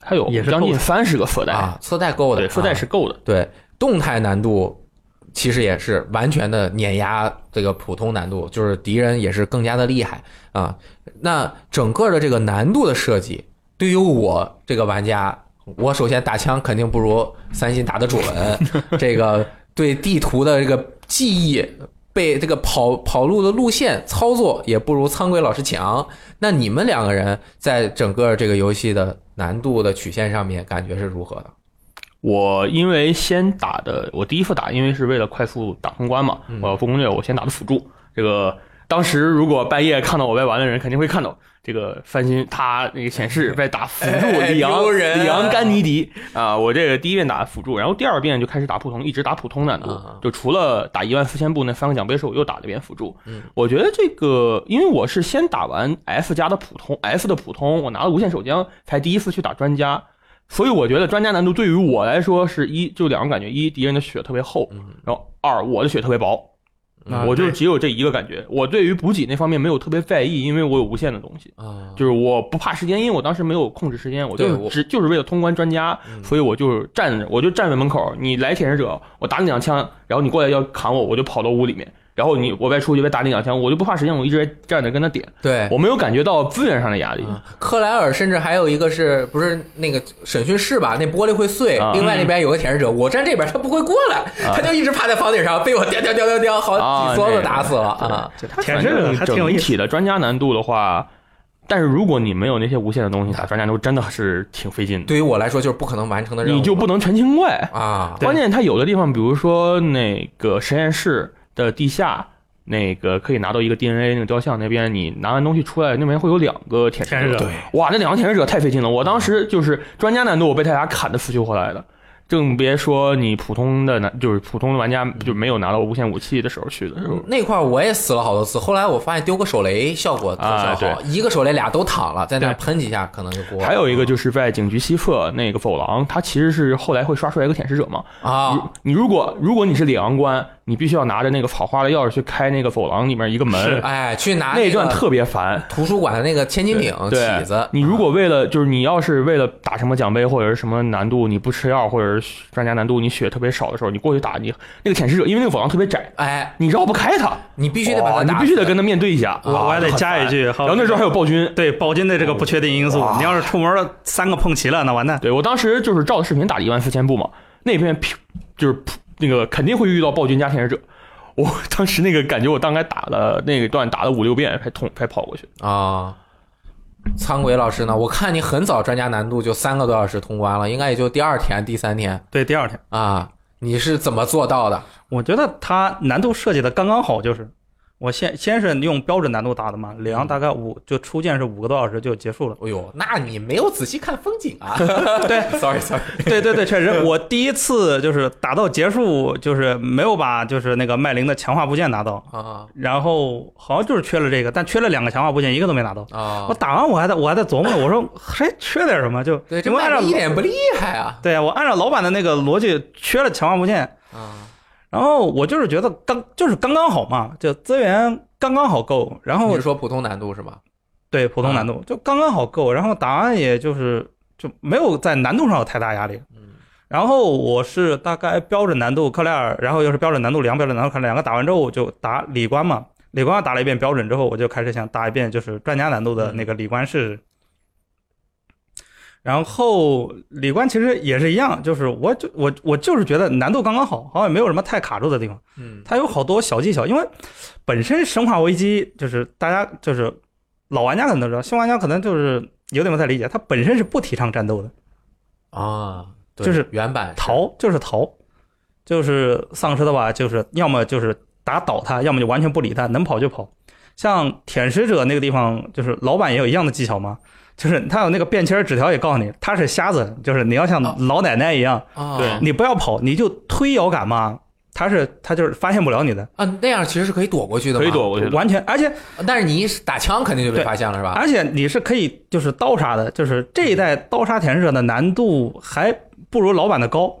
它有将近三十个色带，啊，色带够的，对，色带啊是够的。对动态难度，其实也是完全的碾压这个普通难度，就是敌人也是更加的厉害啊。那整个的这个难度的设计，对于我这个玩家，我首先打枪肯定不如三星打得准，这个 对地图的这个记忆。被这个跑跑路的路线操作也不如苍龟老师强。那你们两个人在整个这个游戏的难度的曲线上面感觉是如何的？我因为先打的，我第一次打，因为是为了快速打通关嘛，嗯我要做攻略，我先打的辅助。这个当时如果半夜看到我在玩的人，肯定会看到这个翻新他那个显示在打辅助哎里昂丢人里昂甘尼迪啊，我这个第一遍打辅助，然后第二遍就开始打普通，一直打普通难度啊，就除了打一万四千步那三个奖杯时，我又打了一遍辅助。嗯，我觉得这个，因为我是先打完 F 加的普通，F 的普通，我拿了无限手枪，才第一次去打专家。所以我觉得专家难度对于我来说是一，就两个感觉：一，敌人的血特别厚，嗯然后二，我的血特别薄。啊我就只有这一个感觉。我对于补给那方面没有特别在意，因为我有无限的东西。啊，就是我不怕时间，因为我当时没有控制时间，我就只就是为了通关专家，嗯所以我就站着，我就站在门口，你来舔食者，我打你两枪，然后你过来要砍我，我就跑到屋里面，然后你我外出去再打你两枪，我就不怕时间，我一直在站着跟他点，对，我没有感觉到资源上的压力。啊克莱尔甚至还有一个是不是那个审讯室吧？那玻璃会碎，啊另外那边有个舔食者，我站这边他不会过来，他就一直趴在房顶上，被我叼叼叼叼叼好啊几梭子打死了啊！舔食者还挺有意思。整体的专家难度的话，但是如果你没有那些无限的东西打专家难度，真的是挺费劲的，对于我来说就是不可能完成的任务，你就不能全清怪。啊关键它有的地方，比如说那个实验室的地下，那个可以拿到一个 DNA 那个雕像那边，你拿完东西出来，那边会有两个舔食者。对哇，那两个舔食者太费劲了。我当时就是专家难度，我被他俩砍的死去活来的。更别说你普通的拿，就是普通的玩家就没有拿到无限武器的时候去的时候。那块儿我也死了好多次，后来我发现丢个手雷效果特效好，啊对一个手雷俩都躺了，在那喷几下可能就过了。还有一个就是在警局西侧那个走廊，它其实是后来会刷出来一个舔食者嘛。啊，你如果如果你是里昂官，你必须要拿着那个草花的钥匙去开那个走廊里面一个门，哎，去拿那一段特别烦。图书馆的那个千斤顶对起子，你如果为了就是你要是为了打什么奖杯或者是什么难度，你不吃药或者是专家难度，你血特别少的时候，你过去打你那个舔食者，因为那个走廊特别窄，哎，你绕不开他，你必须得把它你必须得跟他面对一下。我我还得加一句，然后那时候还有暴君，对暴君的这个不确定因素哇，你要是出门了三个碰齐了，那完蛋。对我当时就是照着视频打了一万四千步嘛，那边就是噗那个肯定会遇到暴君加天使者。我当时那个感觉，我大概打了那一段打了五六遍才通才跑过去。啊。苍鬼老师呢？我看你很早专家难度就三个多小时通关了，应该也就第二天、第三天对，第二天，啊。你是怎么做到的？我觉得它难度设计的刚刚好，就是我先先是用标准难度打的嘛，里昂大概五就初见是五个多小时就结束了。哎呦，那你没有仔细看风景啊？对，sorry sorry，对对对，确实，我第一次就是打到结束，就是没有把就是那个麦林的强化部件拿到，啊然后好像就是缺了这个，但缺了两个强化部件，一个都没拿到。啊我，打完我还在我还在琢磨呢，我说还缺点什么就对，这因为按照一点不厉害啊对啊我按照老板的那个逻辑缺了强化部件，啊然后我就是觉得刚就是刚刚好嘛，就资源刚刚好够，然你后是说普通难度是吧？对普通难度就刚刚好够，然后答案也就是就没有在难度上有太大压力。嗯然后我是大概标准难度克莱尔，然后又是标准难度两标准难度克莱尔两个打完之后，我就打里关嘛。里关打了一遍标准之后，我就开始想打一遍就是专家难度的那个里关试试。然后里关其实也是一样，就是我就我我就是觉得难度刚刚好，好像也没有什么太卡住的地方。嗯。它有好多小技巧，因为本身《生化危机》就是大家就是老玩家可能都知道，新玩家可能就是有点不太理解，它本身是不提倡战斗的，啊，对就是原版逃就是逃，就是丧尸的话，就是要么就是打倒他，要么就完全不理他，能跑就跑。像舔食者那个地方，就是老板也有一样的技巧嘛，就是他有那个便签纸条也告诉你，他是瞎子，就是你要像哦老奶奶一样，啊，对你不要跑，你就推摇杆嘛，他是他就是发现不了你的，啊，那样其实是可以躲过去的，可以躲。过去。完全，而且但是你一打枪肯定就被发现了，是吧？而且你是可以就是刀杀的，就是这一代刀杀舔食者的难度还不如老版的高，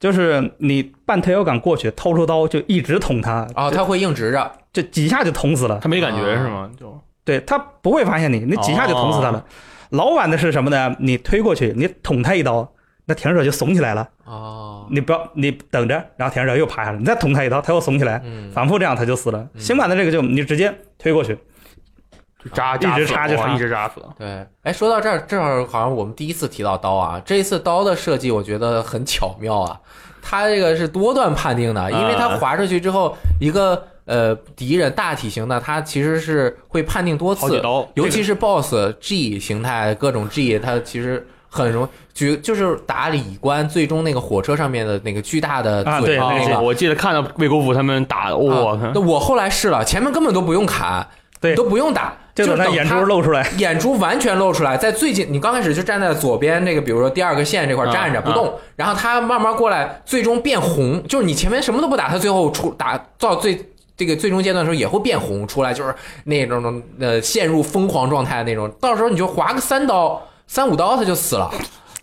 就是你半推摇杆过去，掏出刀就一直捅他，啊，他会硬直着，就几下就捅死了。他没感觉啊是吗？就对他不会发现你，你几下就捅死他了。老版的是什么呢？你推过去，你捅他一刀，那舔食者就怂起来了。哦，你不要，你等着，然后舔食者又趴下来，你再捅他一刀，他又怂起来，嗯，反复这样他就死了。新版的这个就你直接推过去，就扎一直扎就插一直扎死。对，哎，说到这儿，正好好像我们第一次提到刀啊，这一次刀的设计我觉得很巧妙啊，它这个是多段判定的，因为它啊划出去之后，一个呃敌人大体型的，它其实是会判定多次，几刀，尤其是 BOSS G 形态各种 G，它其实很容举就是打里关最终那个火车上面的那个巨大的啊嘴巴那个对那个啊我记得看到魏国府他们打，我啊靠那我后来试了，前面根本都不用砍，对。都不用打，就等他眼珠露出来。眼珠完全露出来，在最近，你刚开始就站在左边那个，比如说第二个线这块站着啊不动，然后他慢慢过来，最终变红，就是你前面什么都不打，他最后出打到最这个最终阶段的时候也会变红出来，就是那种呃陷入疯狂状态的那种，到时候你就划个三刀、三五刀他就死了。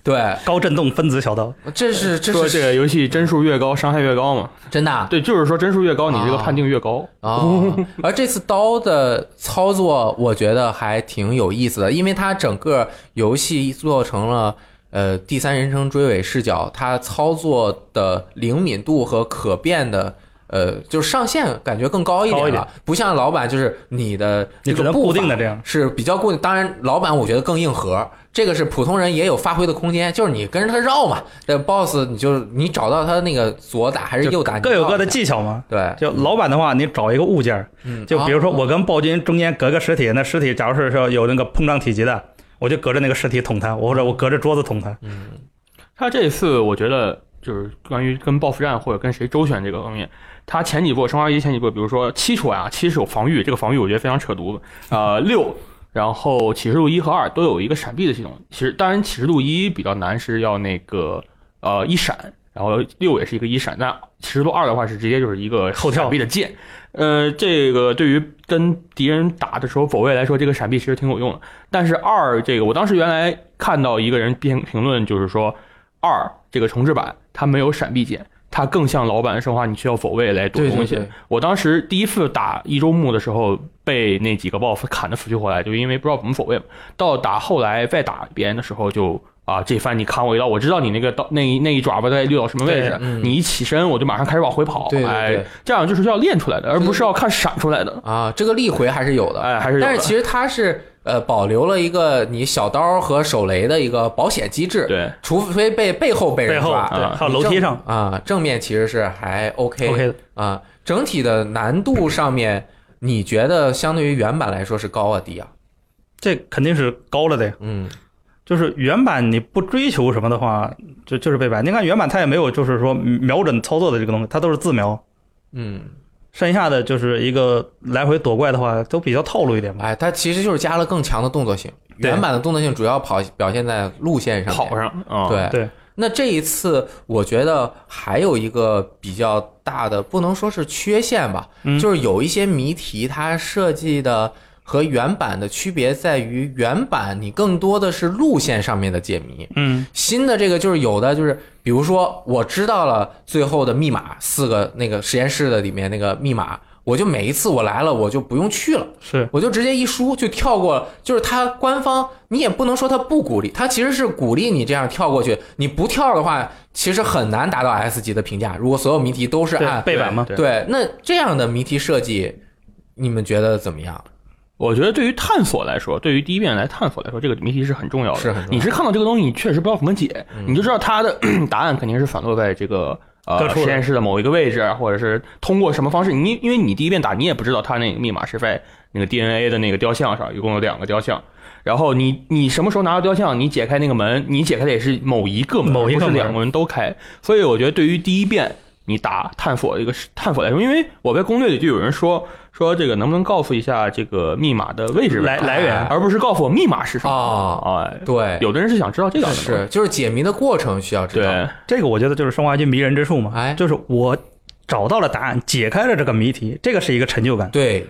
对，高震动分子小刀，这是这是说这个游戏帧数越高，伤害越高嘛？真的啊对，就是说帧数越高，你这个啊判定越高。哦，而这次刀的操作，我觉得还挺有意思的，因为它整个游戏做成了呃第三人称追尾视角，它操作的灵敏度和可变的。呃，就是上限感觉更高一点点了，不像老板，就是你的你只能固定的这样。是比较固定。当然，老板我觉得更硬核，这个是普通人也有发挥的空间，就是你跟着他绕嘛。这 BOSS 你就你找到他那个左打还是右打，各有各的技巧嘛。对，就老板的话，你找一个物件儿，嗯，就比如说啊我跟暴君中间隔个实体，那实体假如是说有那个碰撞体积的，我就隔着那个实体捅它，或者我隔着桌子捅他。嗯他这次我觉得就是关于跟报复战或者跟谁周旋这个方面，他前几部《生化危机》前几部，比如说七出来啊，七是有防御，这个防御我觉得非常扯犊子。呃，六，然后启示录一和二都有一个闪避的系统。其实当然启示录一比较难，是要那个呃一闪，然后六也是一个一闪，那启示录二的话是直接就是一个后跳闪避的剑。呃，这个对于跟敌人打的时候走位来说，这个闪避其实挺有用的。但是二这个，我当时原来看到一个人评评论，就是说二这个重置版它没有闪避键，它更像老版生化，你需要走位来躲东西。我当时第一次打一周目的时候，被那几个 BOSS 砍的死去活来，就因为不知道怎么走位嘛。到打后来再打别人的时候就，啊，这番你砍我一刀，我知道你那个刀那一那一爪子在溜到什么位置，嗯你一起身我就马上开始往回跑，对对对哎，这样就是要练出来的，而不是要看闪出来的。啊，这个力回还是有的，哎，还是有的但是其实它是呃保留了一个你小刀和手雷的一个保险机制，，对，除非被背后被人背后抓，啊还有楼梯上啊，正面其实是还 OK OK 的，啊，整体的难度上面，你觉得相对于原版来说是高啊低啊？这肯定是高了的呀。嗯就是原版你不追求什么的话，就就是背板。你看原版它也没有就是说瞄准操作的这个东西，它都是自瞄。嗯，剩下的就是一个来回躲怪的话，都比较套路一点吧。哎，它其实就是加了更强的动作性，原版的动作性主要跑表现在路线上，跑上啊，对。对，那这一次，我觉得还有一个比较大的，不能说是缺陷吧，嗯。就是有一些谜题它设计的和原版的区别在于，原版你更多的是路线上面的解谜，嗯，新的这个就是有的就是，比如说我知道了最后的密码，四个那个实验室的里面那个密码，我就每一次我来了我就不用去了。是我就直接一输就跳过，就是它官方你也不能说它不鼓励，它其实是鼓励你这样跳过去。你不跳的话，其实很难达到 S 级的评价。如果所有谜题都是按背板嘛。对对，那这样的谜题设计，你们觉得怎么样？我觉得对于探索来说，对于第一遍来探索来说，这个谜题是很重要的。是很重要你是看到这个东西，你确实不知道怎么解，嗯你就知道它的 答案肯定是反落在这个呃实验室的某一个位置，或者是通过什么方式。你因为你第一遍打，你也不知道它那个密码是在那个 DNA 的那个雕像上，一共有两个雕像。然后你你什么时候拿到雕像，你解开那个门，你解开的也是某一个门，某一个门而不是两个门都开。所以我觉得对于第一遍你打探索一个探索来说，因为我在攻略里就有人说说这个能不能告诉一下这个密码的位置来来源而不是告诉我密码是什么。啊，哎，对，有的人是想知道这个是就是解谜的过程需要知道。对，这个我觉得就是生化危机迷人之处嘛，哎就是我找到了答案，解开了这个谜题，这个是一个成就感。对，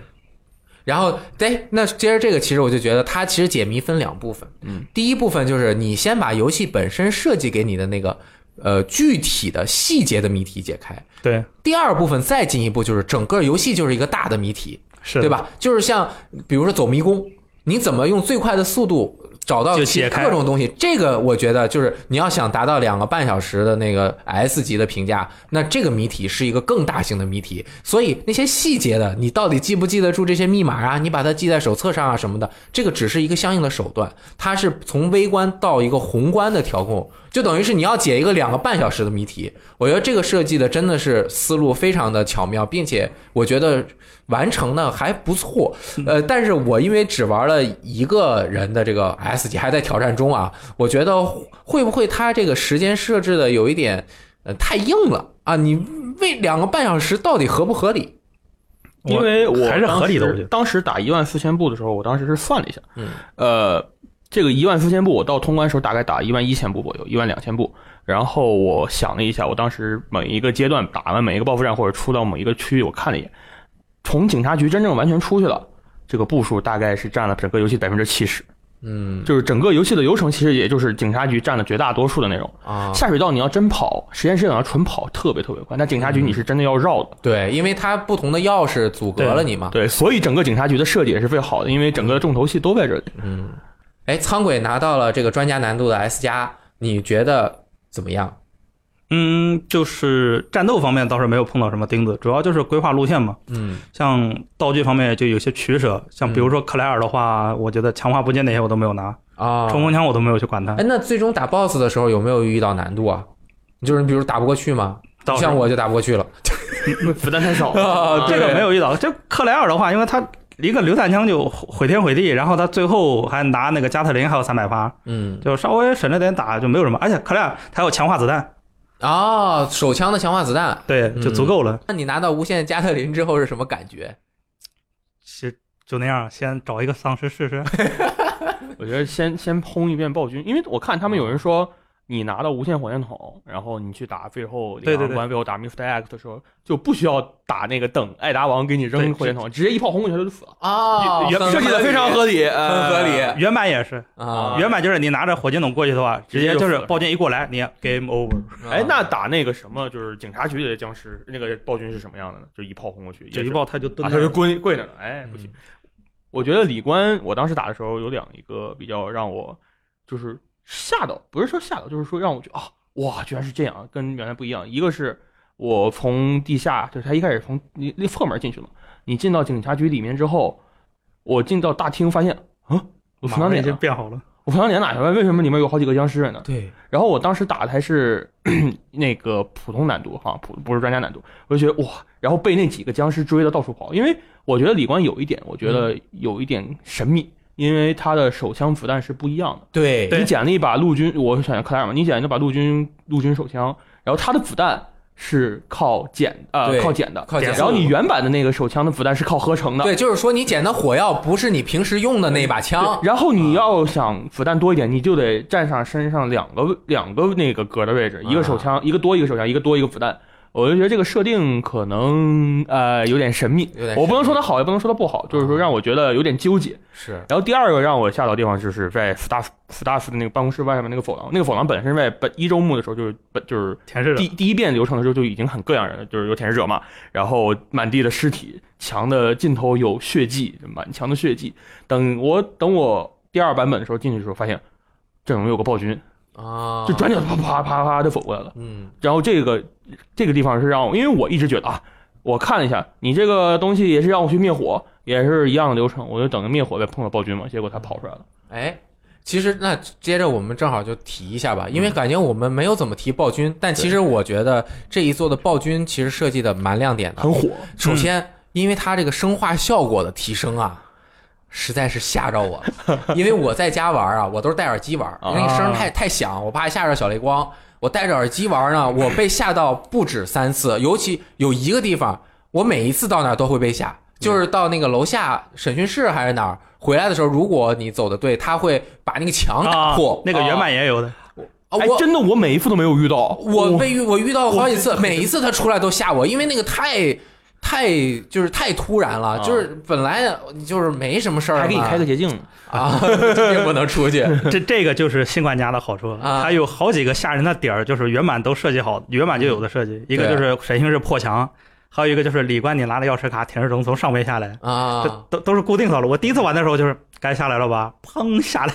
然后对，那接着这个，其实我就觉得它其实解谜分两部分。嗯，第一部分就是你先把游戏本身设计给你的那个呃具体的细节的谜题解开。对，第二部分再进一步就是整个游戏就是一个大的谜题，是对？吧？就是像比如说走迷宫，你怎么用最快的速度找到各种东西？这个我觉得就是你要想达到两个半小时的那个 S 级的评价，那这个谜题是一个更大型的谜题。所以那些细节的，你到底记不记得住这些密码啊？你把它记在手册上啊什么的，这个只是一个相应的手段，它是从微观到一个宏观的调控，就等于是你要解一个两个半小时的谜题。我觉得这个设计的真的是思路非常的巧妙，并且我觉得完成的还不错。呃，但是我因为只玩了一个人的这个 S 级，还在挑战中啊，我觉得会不会他这个时间设置的有一点呃太硬了啊？你为两个半小时到底合不合理？因为我还是合理的，当时我觉得。当时打一万四千步的时候，我当时是算了一下，嗯，呃，这个一万四千步，我到通关时候大概打一万一千步左右，一万两千步。然后我想了一下，我当时每一个阶段打完每一个报复战或者出到某一个区域，我看了一眼，从警察局真正完全出去了，这个步数大概是占了整个游戏百分之七十，嗯就是整个游戏的流程其实也就是警察局占了绝大多数的内容。啊，下水道你要真跑，实验室你要纯跑，特别特别快。那警察局你是真的要绕的。对，因为它不同的钥匙阻隔了你嘛。对，所以整个警察局的设计也是最好的，因为整个重头戏都在这里。嗯，哎，苍鬼拿到了这个专家难度的 S 加，你觉得怎么样？嗯，就是战斗方面倒是没有碰到什么钉子，主要就是规划路线嘛。嗯像道具方面就有些取舍，像比如说克莱尔的话，我觉得强化部件那些我都没有拿，啊，冲锋枪我都没有去管它哎，。那最终打 BOSS 的时候有没有遇到难度啊？就是你比如打不过去吗？像我就打不过去了。子弹太少啊 这个没有遇到。这克莱尔的话，因为他一个榴弹枪就毁天毁地，然后他最后还拿那个加特林还有三百发，嗯，就稍微省着点打就没有什么。而且克莱尔他有强化子弹，哦，手枪的强化子弹。对，就足够了。那你拿到无限加特林之后是什么感觉？其实就那样，先找一个丧尸试试。我觉得先先轰一遍暴君，因为我看他们有人说，你拿到无限火箭筒，然后你去打最后对对对领航关，最后打 Mr. X 的时候，就不需要打那个等艾达王给你对扔火箭筒，直接一炮轰过去他就死了，啊，原很设计的非常合理，很很合理原版也是，啊。原版就是你拿着火箭筒过去的话，直接就是暴君一过来，你 game over，哎，那打那个什么，就是警察局里的僵尸，那个暴君是什么样的呢？就一炮轰过去，一炮他就啊，他就蹲那儿。跪跪着呢。哎，不行。我觉得李官，我当时打的时候有两一个比较让我就是吓到，不是说吓到，就是说让我觉得啊，哇，居然是这样，跟原来不一样。一个是我从地下，就是他一开始从那那侧门进去了，你进到警察局里面之后，我进到大厅发现，啊，我存马上已档点呢？经变好了，我存档点哪去了？为什么里面有好几个僵尸呢？对，然后我当时打的还是 那个普通难度哈，普不是专家难度，我就觉得哇，然后被那几个僵尸追的到处跑，因为我觉得李光有一点，我觉得有一点神秘，因为他的手枪子弹是不一样的。对对你捡了一把陆军，我选克莱尔嘛，你捡了一把陆军陆军手枪，然后它的子弹是靠捡呃对靠捡的，靠捡然后你原版的那个手枪的子弹是靠合成的。对，就是说你捡的火药不是你平时用的那把枪对，然后你要想子弹多一点，你就得站上身上两个两个那个格的位置，一个手枪，一个多一个手枪，一个多一个子弹。我就觉得这个设定可能呃有点神秘，有点我不能说它好，也不能说它不好，就是说让我觉得有点纠结。是然后第二个让我吓到的地方就是在 staff staff 的那个办公室外面那个走廊，那个走廊本身在本一周目的时候就是本就是舔舐者。第第一遍流程的时候就已经很膈应人了，就是有舔食者嘛，然后满地的尸体，墙的尽头有血迹，满墙的血迹。等我等我第二版本的时候进去的时候，发现阵容有个暴君，啊，就转角啪啪啪啪就走过来了。嗯然后这个这个地方是让我，因为我一直觉得啊，我看了一下，你这个东西也是让我去灭火，也是一样的流程，我就等着灭火再碰到暴君嘛，结果他跑出来了。哎。其实那接着我们正好就提一下吧，因为感觉我们没有怎么提暴君，但其实我觉得这一座的暴君其实设计的蛮亮点的，很火，首先，因为它这个生化效果的提升啊，实在是吓着我了。因为我在家玩啊，我都是戴耳机玩，因为那个声太太响，我怕吓着小雷光。我戴着耳机玩呢，我被吓到不止三次，尤其有一个地方，我每一次到那儿都会被吓，就是到那个楼下审讯室还是哪儿，回来的时候，如果你走的对，他会把那个墙打啊破。，那个原版也有的，啊我哎真的我每一副都没有遇到，我被遇我遇到好几次，每一次他出来都吓我，因为那个太太就是太突然了，啊就是本来就是没什么事儿，还给你开个捷径，啊，也不能出去 这这个就是新管家的好处，啊它有好几个吓人的点儿，就是原版都设计好，原版就有的设计。一个就是神星是破墙，还有一个就是李冠你拿着钥匙卡，舔着龙从上面下来，这啊。都都是固定套路。我第一次玩的时候就是该下来了吧，砰下来，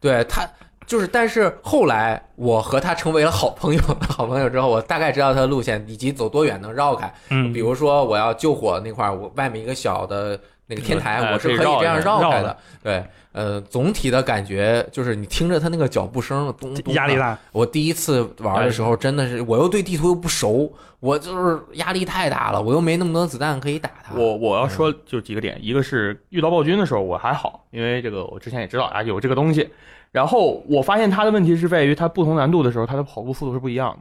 对他就是，但是后来我和他成为了好朋友，好朋友之后，我大概知道他的路线以及走多远能绕开。嗯比如说我要救火那块儿，我外面一个小的那个天台，哎我是可以这样绕开的。对，呃，总体的感觉就是你听着他那个脚步声，咚咚的压力大。我第一次玩的时候，真的是我又对地图又不熟，我就是压力太大了，我又没那么多子弹可以打他。我我要说就几个点，一个是遇到暴君的时候我还好，因为这个我之前也知道啊有这个东西。然后我发现他的问题是在于他不同难度的时候，他的跑步速度是不一样的。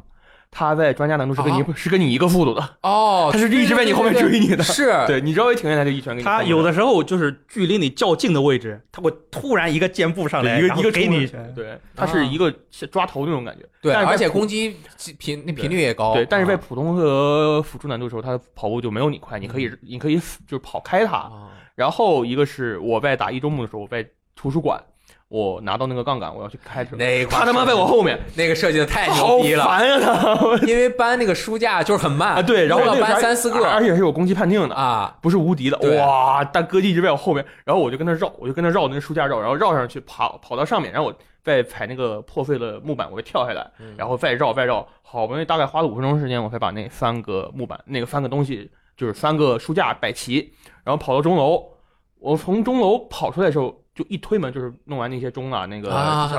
他在专家难度是跟你、啊是跟你一个速度的，哦，他是一直在你后面追你的。是，对你稍微停下来，他就一拳给你轰过来。他 有的时候就是距离你较近的位置，他会突然一个箭步上来，一个一个给你一拳。对，他是一个抓头那种感觉。对，但是而且攻击频那频率也高。对，但是在啊普通和辅助难度的时候，他的跑步就没有你快，你可以你可以就是跑开他。啊然后一个是我在打一周目的时候，我在图书馆，我拿到那个杠杆，我要去开车，他他妈在我后面，那个设计的太牛逼了，烦呀他。因为搬那个书架就是很慢。啊！对，然后要搬三四个。而且是有攻击判定的。啊，不是无敌的，哇！大哥一直在我后面，然后我就跟他绕，我就跟他绕那个书架绕，然后绕上去跑跑到上面，然后我再踩那个破碎的木板，我再跳下来，嗯。然后再绕再绕，好不容易大概花了五分钟时间，我才把那三个木板那个三个东西，就是三个书架摆齐，然后跑到钟楼。我从钟楼跑出来的时候，就一推门，就是弄完那些钟啊，那个啊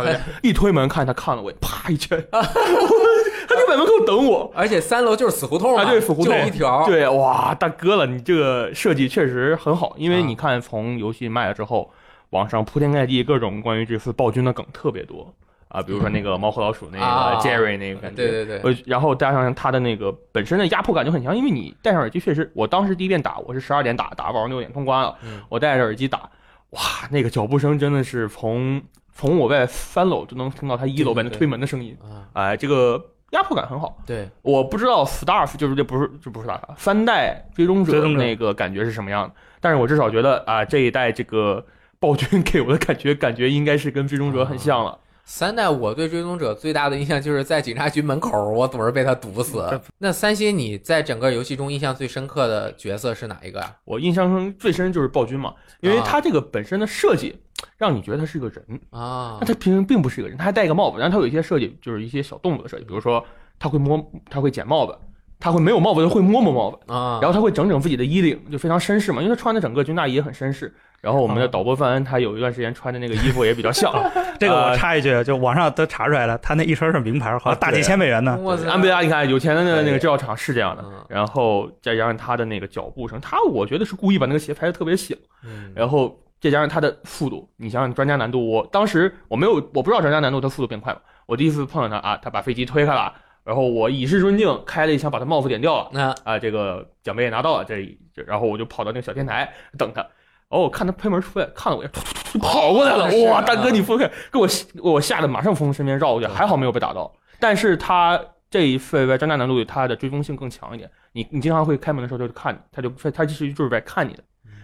一推门看他看了我，啪一拳，他就在门口等我。而且三楼就是死胡同嘛，啊对死胡同就一条，对，哇，大哥了，你这个设计确实很好，因为啊你看从游戏卖了之后，网上铺天盖地各种关于这次暴君的梗特别多啊，比如说那个猫和老鼠那啊个 Jerry 那个感觉，对对对，呃，然后加上他的那个本身的压迫感就很强，因为你戴上耳机确实，我当时第一遍打我是十二点打，打到晚上六点通关了，嗯我戴着耳机打，哇，那个脚步声真的是从从我外三楼就能听到他一楼外那推门的声音，啊，哎，这个压迫感很好。对，我不知道 Staff 就是这不是这不是 Staff 三代追踪者追踪者那个感觉是什么样的，但是我至少觉得啊这一代这个暴君 给我的感觉感觉应该是跟追踪者很像了。三代我对追踪者最大的印象就是在警察局门口，我总是被他堵死。那三星，你在整个游戏中印象最深刻的角色是哪一个啊？我印象中最深就是暴君嘛，因为啊他这个本身的设计让你觉得他是个人，啊但他平时并不是一个人，他还戴一个帽子，然后他有一些设计就是一些小动作的设计，比如说他会摸，他会捡帽子，他会没有帽子就会摸摸帽子，啊，然后他会整整自己的衣领，就非常绅士嘛，因为他穿的整个军大衣也很绅士。然后我们的导播范恩他有一段时间穿的那个衣服也比较像，这个我呃插一句，就网上都查出来了，他那一身是名牌，好像大几千美元呢。安倍拉，你看有钱的那个那个制药厂是这样的。嗯，然后再加上他的那个脚步声，他我觉得是故意把那个鞋拍的特别响，嗯。然后再加上他的速度，你想想专家难度，我当时我没有我不知道专家难度他速度变快了，我第一次碰到他啊，他把飞机推开了，然后我以示尊敬，开了一枪把他帽子点掉了，那啊，这个奖杯也拿到了，这这然后我就跑到那个小天台等他。哦，我看他推门出来，看了我一眼，跑过来了！哇，大哥你疯开，给我我吓得马上从身边绕过去，还好没有被打到。但是他这一次在张大难度里，他的追踪性更强一点。你你经常会开门的时候就看你，他就他其实就是在看你的。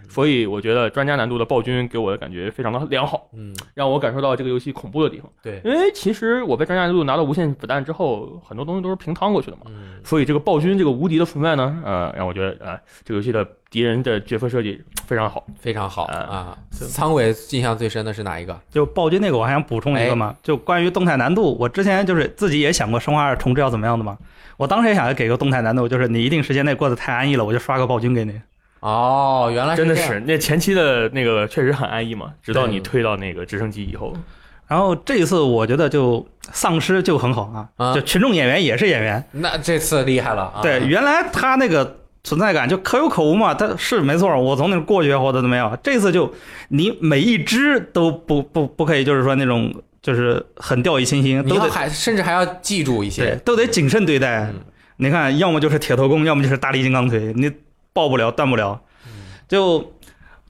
所以我觉得专家难度的暴君给我的感觉非常的良好，嗯，让我感受到这个游戏恐怖的地方。对，因为其实我被专家难度拿到无限子弹之后，很多东西都是平趟过去的嘛。嗯，所以这个暴君这个无敌的存在呢，呃，让我觉得呃，这个游戏的敌人的角色设计非常好。非常好嗯啊。仓尾印象最深的是哪一个？就暴君那个，我还想补充一个嘛，就关于动态难度，我之前就是自己也想过《生化二重置要怎么样的嘛，我当时也想给个动态难度，就是你一定时间内过得太安逸了，我就刷个暴君给你。哦，原来这样真的是，那前期的那个确实很安逸嘛，直到你推到那个直升机以后，然后这一次我觉得就丧尸就很好啊，啊。就群众演员也是演员，那这次厉害了啊！对，原来他那个存在感就可有可无嘛，他是没错，我从那过去或者怎么样，这次就你每一只都不不不可以，就是说那种就是很掉以轻心，都得还甚至还要记住一对些，都得谨慎对待。嗯。你看，要么就是铁头功，要么就是大力金刚腿，你爆不了，断不了，就。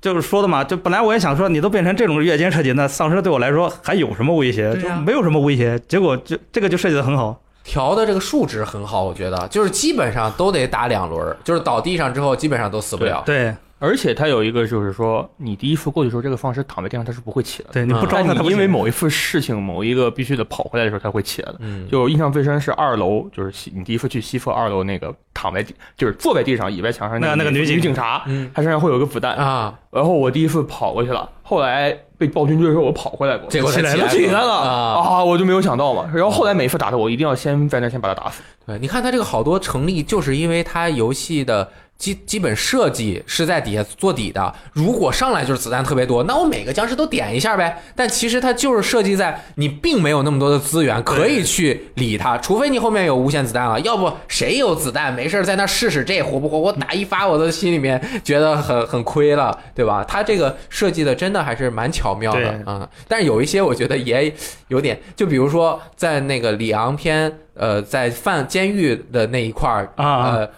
就是说的嘛，就本来我也想说，你都变成这种越肩设计，那丧尸对我来说还有什么威胁？就没有什么威胁。结果就这个就设计的很好，调的这个数值很好，我觉得就是基本上都得打两轮，就是倒地上之后基本上都死不了。对而且它有一个就是说，你第一次过去的时候，这个丧尸躺在地上它是不会起来的。对，你不嗯招他，他不行但你因为某一次事情，某一个必须得跑回来的时候，它会起来的。嗯，就印象最深是二楼，就是西你第一次去西侧二楼那个躺在地，就是坐在地上倚在墙上那个女那个女警警察，嗯她身上会有个子弹，啊，然后我第一次跑过去了，后来被暴君追的时候我跑回来过，结果起来了起来了啊！啊！我就没有想到嘛。然后后来每一次打他，我一定要先在那先把他打死。对，你看他这个好多成立，就是因为他游戏的基基本设计是在底下做底的。如果上来就是子弹特别多，那我每个僵尸都点一下呗。但其实它就是设计在你并没有那么多的资源可以去理它，除非你后面有无限子弹了，要不谁有子弹没事儿在那试试这活不活？我打一发，我的心里面觉得很很亏了，对吧？它这个设计的真的还是蛮巧妙的啊、嗯但是有一些我觉得也有点，就比如说在那个里昂篇，呃，在犯监狱的那一块儿，啊呃，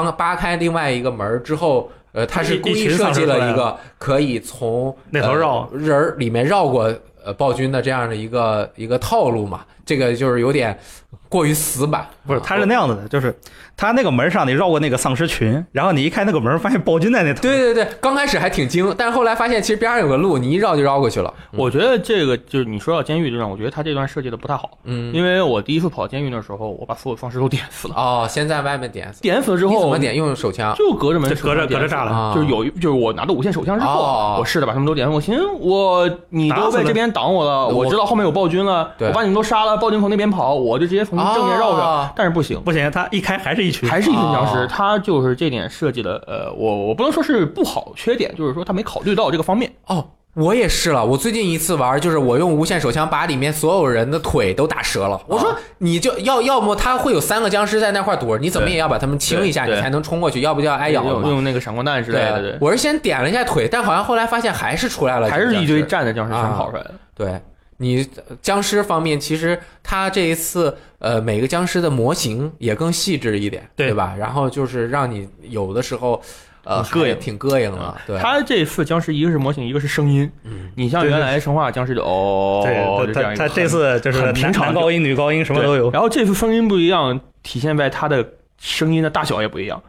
帮扒开另外一个门儿之后。呃，他是故意设计了一个可以从那头绕呃人儿里面绕过呃暴君的这样的一个一个套路嘛，这个就是有点过于死板。不是，啊他是那样子的，就是他那个门上你绕过那个丧尸群，然后你一开那个门，发现暴君在那头。对对对，刚开始还挺精，但是后来发现其实边上有个路，你一绕就绕过去了。我觉得这个就是你说到监狱这段，我觉得他这段设计的不太好，嗯，因为我第一次跑监狱的时候，我把所有丧尸都点死了，哦，先在外面点死，点死了之后你怎么点？用手枪？就隔着门就隔着隔着栅栏啊就是有一就是我拿到无线手枪之后，哦我试着把他们都点死。我寻思我你都在这边挡我了，我我知道后面有暴君了，我把你们都杀了，暴君从那边跑，我就直接从正面绕着，哦但是不行。不行，他一开还是一群，还是一群僵尸，哦他就是这点设计的，呃，我我不能说是不好，缺点就是说他没考虑到这个方面。哦，我也是了。我最近一次玩，就是我用无限手枪把里面所有人的腿都打折了。我说你就要要么他会有三个僵尸在那块躲着，你怎么也要把他们清一下，你才能冲过去，要不就要挨咬了用嘛。用那个闪光弹之类的，对，我是先点了一下腿，但好像后来发现还是出来了，还是一堆站的僵尸全啊跑出来的。对你呃僵尸方面，其实它这一次呃每个僵尸的模型也更细致一点，对吧？然后就是让你有的时候呃膈应挺膈应的。对，它这次僵尸一个是模型，一个是声音。嗯，你像原来生化僵尸就哦，对，就这样一个他他这次就是很平常高音、女高音什么都有。然后这次声音不一样，体现在他的声音的大小也不一样。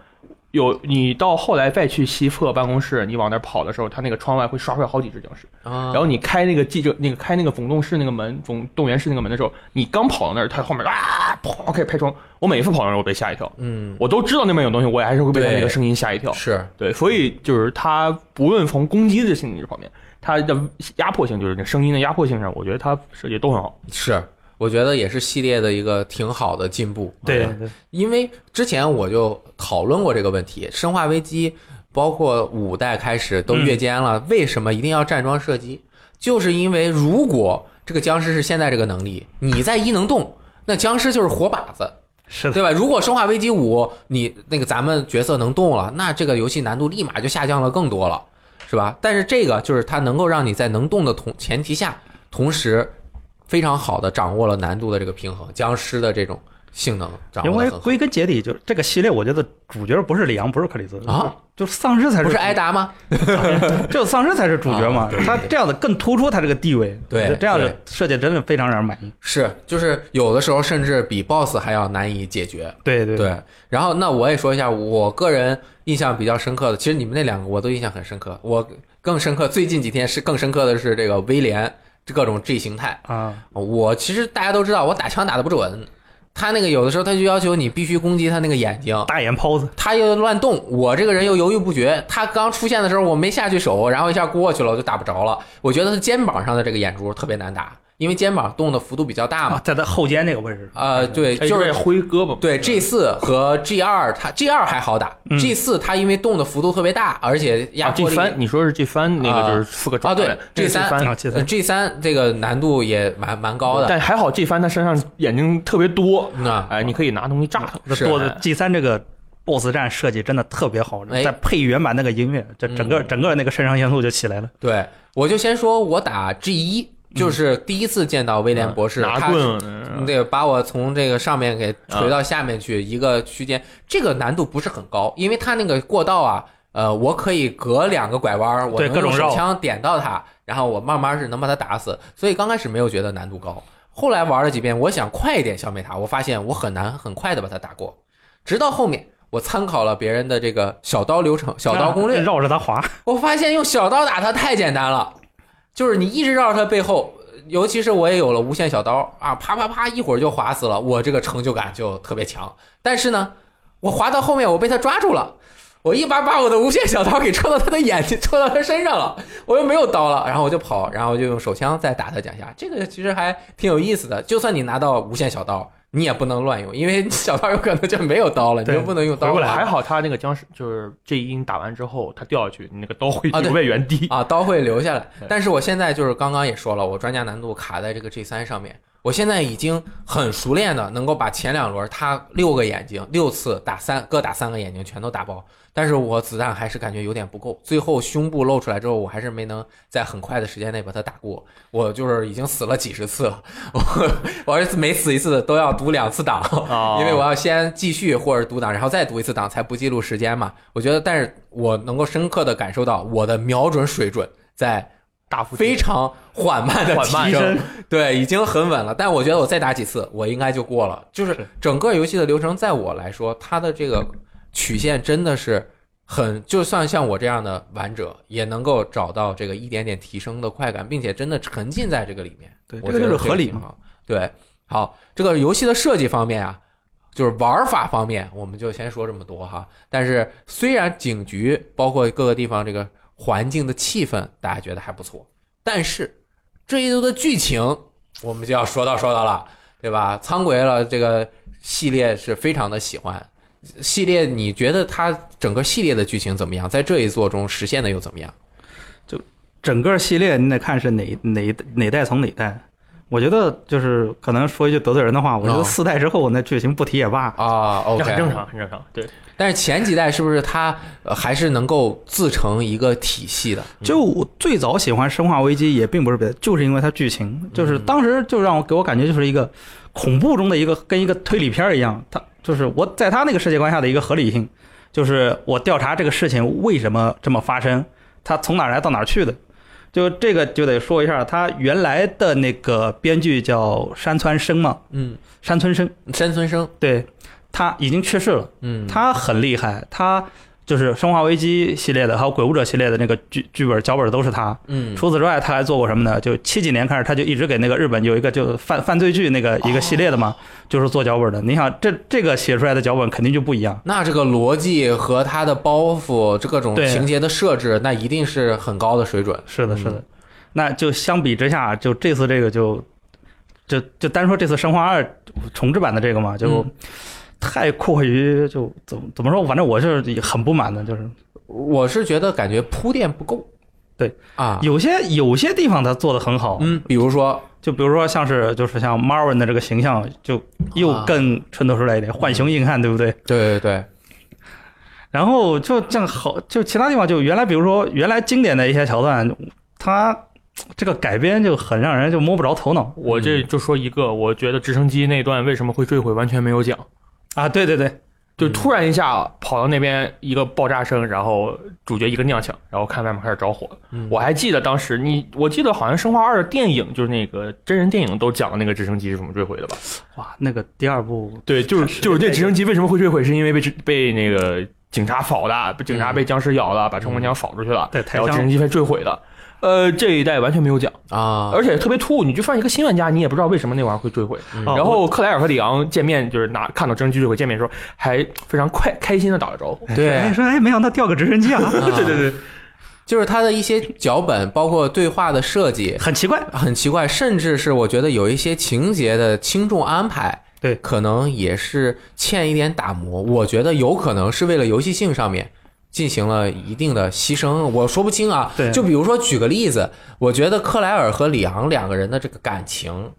有你到后来再去西侧办公室，你往那儿跑的时候，他那个窗外会刷出来好几只僵尸。然然后你开那个记者那个开那个总动室那个门总动员室那个门的时候，你刚跑到那儿，它后面啊砰开始拍窗。我每一次跑到那儿，我被吓一跳。嗯我都知道那边有东西，我还是会被他那个声音吓一跳。是对，所以就是他不论从攻击的性质方面，他的压迫性，就是那声音的压迫性上，我觉得他设计都很好。是，我觉得也是系列的一个挺好的进步。对因为之前我就讨论过这个问题，《生化危机》包括五代开始都嗯越肩了，为什么一定要站桩射击？就是因为如果这个僵尸是现在这个能力，你在一能动，那僵尸就是活靶子，是的，对吧？如果《生化危机五》你那个咱们角色能动了，那这个游戏难度立马就下降了更多了，是吧？但是这个就是它能够让你在能动的同前提下，同时非常好的掌握了难度的这个平衡，僵尸的这种性能掌因。为归根结底就这个系列，我觉得主角不是里昂，不是克里斯啊，就丧尸才是不是艾达吗？就丧尸才是主角嘛啊对。他这样的更突出他这个地位，对这样的设计真的非常让人满意。是，就是有的时候甚至比 BOSS 还要难以解决。对对对，然后那我也说一下我个人印象比较深刻的，其实你们那两个我都印象很深刻，我更深刻，最近几天是更深刻的是这个威廉各种 G 形态。啊，我其实大家都知道，我打枪打的不准，他那个有的时候他就要求你必须攻击他那个眼睛，大眼泡子，他又乱动，我这个人又犹豫不决。他刚出现的时候我没下去手，然后一下过去了，我就打不着了。我觉得他肩膀上的这个眼珠特别难打，因为肩膀动的幅度比较大嘛啊，。在他后肩那个位置。呃，对，就是挥胳膊，对 G 四和 G 二，它 G 二还好打、嗯 g 四它因为动的幅度特别大，而且压啊，G 迫力三，你说是 G 三那啊个就是四个爪啊对的 G 三，G 呃三这个难度也蛮蛮高的。但还好 G 三他身上眼睛特别多，那哎，你可以拿东西炸它。是多的 G 三这个 BOSS 战设计真的特别好，哎再配原版那个音乐，这整个嗯整个那个肾上腺素就起来了。对，我就先说我打 G 一，就是第一次见到威廉博士，拿他是棍，嗯对，把我从这个上面给锤到下面去，一个区间，这个难度不是很高，因为他那个过道啊，呃，我可以隔两个拐弯儿，我各种手枪点到他，然后我慢慢是能把他打死，所以刚开始没有觉得难度高，后来玩了几遍，我想快一点消灭他，我发现我很难很快的把他打过，直到后面我参考了别人的这个小刀流程、小刀攻略，绕着他滑，我发现用小刀打它太简单了，就是你一直绕着他背后，尤其是我也有了无限小刀啊，啪啪啪，一会儿就划死了，我这个成就感就特别强。但是呢，我划到后面我被他抓住了，我一把把我的无限小刀给戳到他的眼睛，戳到他身上了，我又没有刀了，然后我就跑，然后就用手枪再打他两下，这个其实还挺有意思的。就算你拿到无限小刀，你也不能乱用，因为 小刀有可能就没有刀了，你就不能用刀回不来还好他那个僵尸就是这一音打完之后，他掉下去，你那个刀会留在原地。啊，刀会留下来。但是我现在就是刚刚也说了，我专家难度卡在这个 G 三上面。我现在已经很熟练的能够把前两轮他六个眼睛六次打三各打三个眼睛全都打爆，但是我子弹还是感觉有点不够。最后胸部露出来之后，我还是没能在很快的时间内把它打过。我就是已经死了几十次了，我我是每死一次都要读两次档，啊因为我要先继续或者读档，然后再读一次档才不记录时间嘛。我觉得，但是我能够深刻的感受到我的瞄准水准在大幅非常缓慢的提升，对，已经很稳了。但我觉得我再打几次，我应该就过了。就是是整个游戏的流程，在我来说，它的这个曲线真的是很，就算像我这样的玩者，也能够找到这个一点点提升的快感，并且真的沉浸在这个里面。对，这个我觉得就是合理嘛。对，好，这个游戏的设计方面啊，就是玩法方面，我们就先说这么多哈。但是虽然警局包括各个地方这个环境的气氛，大家觉得还不错，但是这一周的剧情，我们就要说到说到了，对吧？苍鬼了这个系列是非常的喜欢。系列，你觉得它整个系列的剧情怎么样？在这一座中实现的又怎么样？就整个系列你得看是哪哪哪代从哪代。我觉得就是可能说一句得罪人的话，我觉哦得四代之后那剧情不提也罢。啊，OK，这很正常，很正常。对，但是前几代是不是它呃还是能够自成一个体系的？就我最早喜欢《生化危机》也并不是别的，就是因为它剧情，就是当时就让我给我感觉就是一个恐怖中的一个跟一个推理片儿一样，它就是我在它那个世界观下的一个合理性。就是我调查这个事情为什么这么发生，它从哪儿来到哪儿去的。就这个就得说一下，他原来的那个编剧叫山川生嘛，嗯，山村生，山村生，对他已经去世了。嗯，他很厉害，他就是《生化危机》系列的，还有《鬼武者》系列的那个剧剧本脚本都是他。嗯，除此之外，他还做过什么呢？就七几年开始，他就一直给那个日本有一个就犯犯罪剧那个一个系列的嘛，就是做脚本的。你想，这这个写出来的脚本肯定就不一样。那这个逻辑和他的包袱，这各种情节的设置，那一定是很高的水准。是的，是的。嗯那就相比之下，就这次这个就就就单说这次《生化二》重置版的这个嘛，就嗯太过于就怎么怎么说？反正我是很不满的，就是。我是觉得感觉铺垫不够。对。啊，有些有些地方他做的很好，嗯，比如说，就比如说像是就是像 Marvin 的这个形象，就又啊更衬托出来一点，浣熊硬汉，对不对？对对对，然后就这样好，就其他地方就原来比如说原来经典的一些桥段，它这个改编就很让人就摸不着头脑。我这就说一个，我觉得直升机那段为什么会坠毁完全没有讲，啊！对对对，就突然一下跑到那边一个爆炸声，然后主角一个踉跄，然后看外面开始着火。嗯我还记得当时你，我记得好像《生化二》的电影就是那个真人电影都讲了那个直升机是怎么坠毁的吧？哇，那个第二部对，就是就是这直升机为什么会坠毁，是因为被被那个警察扫的，被警察被僵尸咬了，把冲锋枪扫出去了，然后直升机被坠毁的。呃，这一代完全没有讲，啊，而且特别突兀。你就放一个新玩家，你也不知道为什么那玩意儿会坠毁。然后克莱尔和里昂见面，就是拿看到直升机坠毁见面的时候，还非常快开心的打了招呼。对哎说哎，没想到掉个直升机啊，对对对，就是他的一些脚本，包括对话的设计，很奇怪。很奇怪，甚至是我觉得有一些情节的轻重安排，对可能也是欠一点打磨。我觉得有可能是为了游戏性上面进行了一定的牺牲，我说不清啊。对就比如说举个例子，我觉得克莱尔和里昂两个人的这个感情，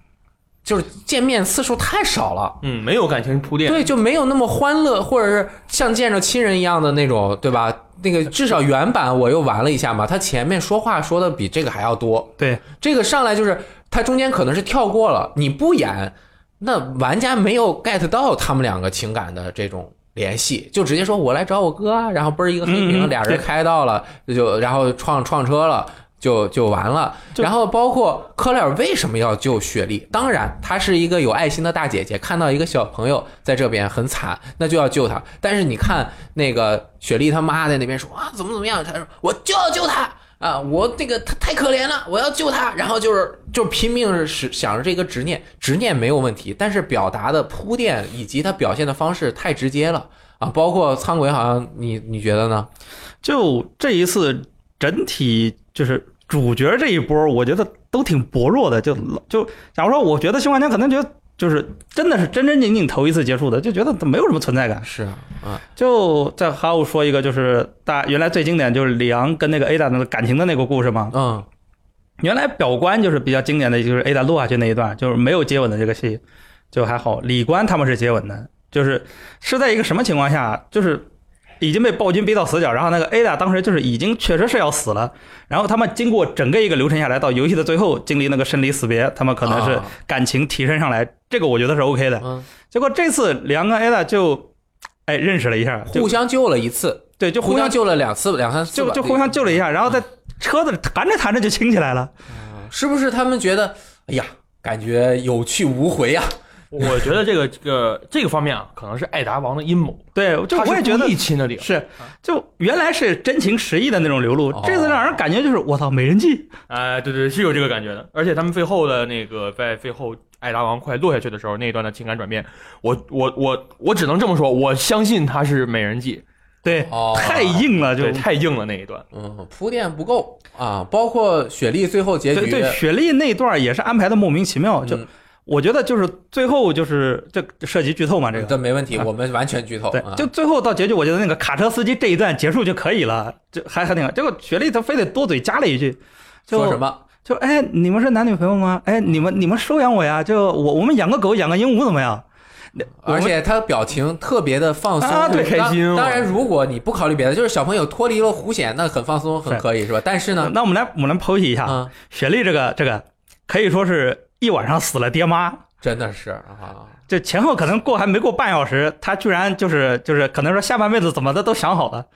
就是见面次数太少了。嗯，没有感情铺垫。对，就没有那么欢乐，或者是像见着亲人一样的那种，对吧？那个至少原版我又玩了一下嘛，他前面说话说的比这个还要多。对，这个上来就是他中间可能是跳过了，你不演，那玩家没有 get 到他们两个情感的这种联系，就直接说我来找我哥啊，然后嘣儿一个黑屏，俩人对开到了，就然后撞撞车了。就就完了，然后包括克莱尔为什么要救雪莉？当然，她是一个有爱心的大姐姐，看到一个小朋友在这边很惨，那就要救他。但是你看那个雪莉他妈在那边说啊，怎么怎么样？他说我就要救他啊，我那个他太可怜了，我要救他。然后就是就拼命是想着这个执念，执念没有问题，但是表达的铺垫以及他表现的方式太直接了啊。包括苍鬼，好像你你觉得呢？就这一次整体就是主角这一波，我觉得都挺薄弱的。就就假如说，我觉得新幻天可能觉得就是真的是真真正正头一次接触的，就觉得没有什么存在感。是啊，啊，就在还有说一个，就是大原来最经典就是李昂跟那个 Ada 的感情的那个故事嘛。嗯原来表观就是比较经典的，就是 Ada 落下去那一段，就是没有接吻的这个戏，就还好。李观他们是接吻的，就是是在一个什么情况下，就是已经被暴君逼到死角，然后那个 Ada 当时就是已经确实是要死了，然后他们经过整个一个流程下来，到游戏的最后经历那个生离死别，他们可能是啊。感情提升上来，这个我觉得是 OK 的。嗯，结果这次里昂跟 Ada 就哎认识了一下，互相救了一次，对就互相救了两次两三次，就就互相救了一下，然后在车子谈着谈着就亲起来了。是不是他们觉得，哎呀，感觉有去无回呀、我觉得这个这个这个方面啊，可能是艾达王的阴谋。对，就我也觉得故意亲的里昂。是，就原来是真情实意的那种流露哦，这次让人感觉就是我操美人计。哎，对对，是有这个感觉的。而且他们最后的那个，在最后艾达王快落下去的时候，那一段的情感转变，我我我我只能这么说，我相信他是美人计，对，哦太硬了，就对，太硬了那一段。嗯，铺垫不够啊，包括雪莉最后结局，对对，雪莉那段也是安排的莫名其妙，就嗯我觉得就是最后就是这这涉及剧透嘛，这个。这没问题，啊我们完全剧透。啊，对就最后到结局，我觉得那个卡车司机这一段结束就可以了，就还还挺好。结果雪莉她非得多嘴加了一句，就说什么？就哎，你们是男女朋友吗？哎，你们你们收养我呀？就我我们养个狗，养个鹦鹉怎么样？而且他的表情特别的放松，啊对当开心哦当然，如果你不考虑别的，就是小朋友脱离了弧险，那很放松，很可以，是吧？但是呢，那我们来我们来剖析一下，啊，雪莉这个这个可以说是一晚上死了爹妈，真的是啊，这前后可能过还没过半小时，他居然就是就是可能说下半辈子怎么的都想好了。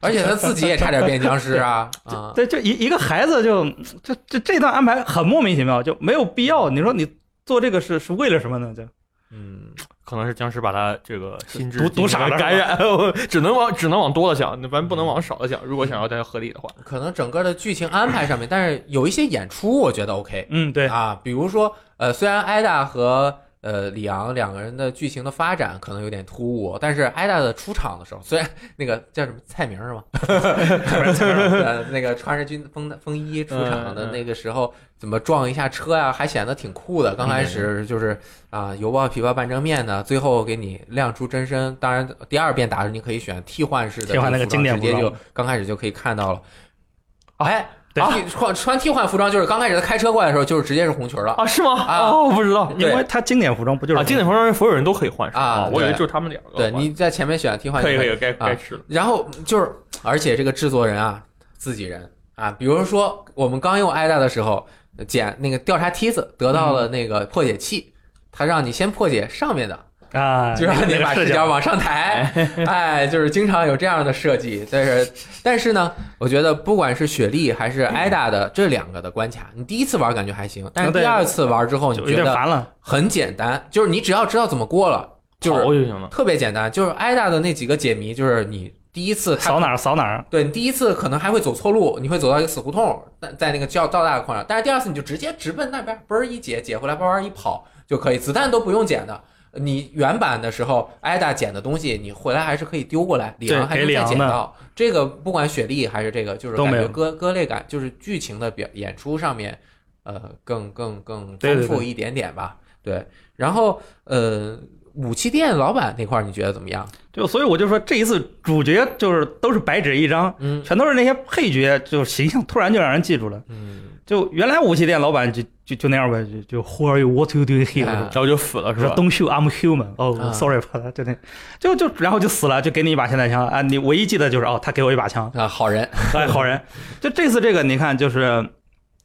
而且他自己也差点变僵尸啊 啊！对，就一一个孩子就就就这段安排很莫名其妙，就没有必要。你说你做这个是是为了什么呢？就嗯，可能是僵尸把他这个心智毒毒傻了感染，只能往只能往多了想，咱不能往少了想。如果想要再合理的话，可能整个的剧情安排上面，但是有一些演出我觉得 OK 嗯，对，啊，比如说呃，虽然艾达和呃，李昂两个人的剧情的发展可能有点突兀，但是艾达的出场的时候，虽然那个叫什么蔡明是吗？呃，那个穿着军风风衣出场的那个时候，怎么撞一下车呀，还显得挺酷的。刚开始就是啊，油爆琵琶半遮面呢，最后给你亮出真身。当然，第二遍打的时候你可以选替换式的替换那个经典直接就刚开始就可以看到了。哎，对替换穿替换服装就是刚开始他开车过来的时候，就是直接是红裙了。啊，是吗？啊哦，我不知道因为他经典服装不就是啊，经典服装所有人都可以换是吧啊我以为对就是他们两个对，你在前面选替换就可以可以该该吃了。然后就是，而且这个制作人啊，自己人啊，比如说我们刚用艾达的时候，捡那个调查梯子得到了那个破解器，他让你先破解上面的，啊，就让你把视角往上抬，哎，就是经常有这样的设计。但是，但是呢，我觉得不管是雪莉还是艾达的这两个的关卡，你第一次玩感觉还行，但是第二次玩之后，你觉得点烦了。很简单，就是你只要知道怎么过了，就是就行了。特别简单。就是艾达的那几个解谜，就是你第一次扫哪儿扫哪儿，对你第一次可能还会走错路，你会走到一个死胡同，在在那个较较大的矿上，但是第二次你就直接直奔那边，嘣儿一解，解回来，叭叭一跑就可以，子弹都不用捡的。你原版的时候，艾达捡的东西，你回来还是可以丢过来，里昂还能再给里昂的捡到。这个不管雪莉还是这个，就是感觉割割裂感，就是剧情的表演出上面，呃，更更更丰富一点点吧。对，然后呃，武器店老板那块儿你觉得怎么样？就所以我就说这一次主角就是都是白纸一张，嗯全都是那些配角，就是形象突然就让人记住了。嗯，就原来武器店老板就就就那样呗，就就 Who are you? What you doing here？、哎然后就死了是吧？Don't shoot, I'm human. 哦、啊 s o r r y 把他就那，就就然后就死了，就给你一把霰弹枪啊！你唯一记得就是哦，他给我一把枪，啊，好人，哎，好人。就这次这个，你看就是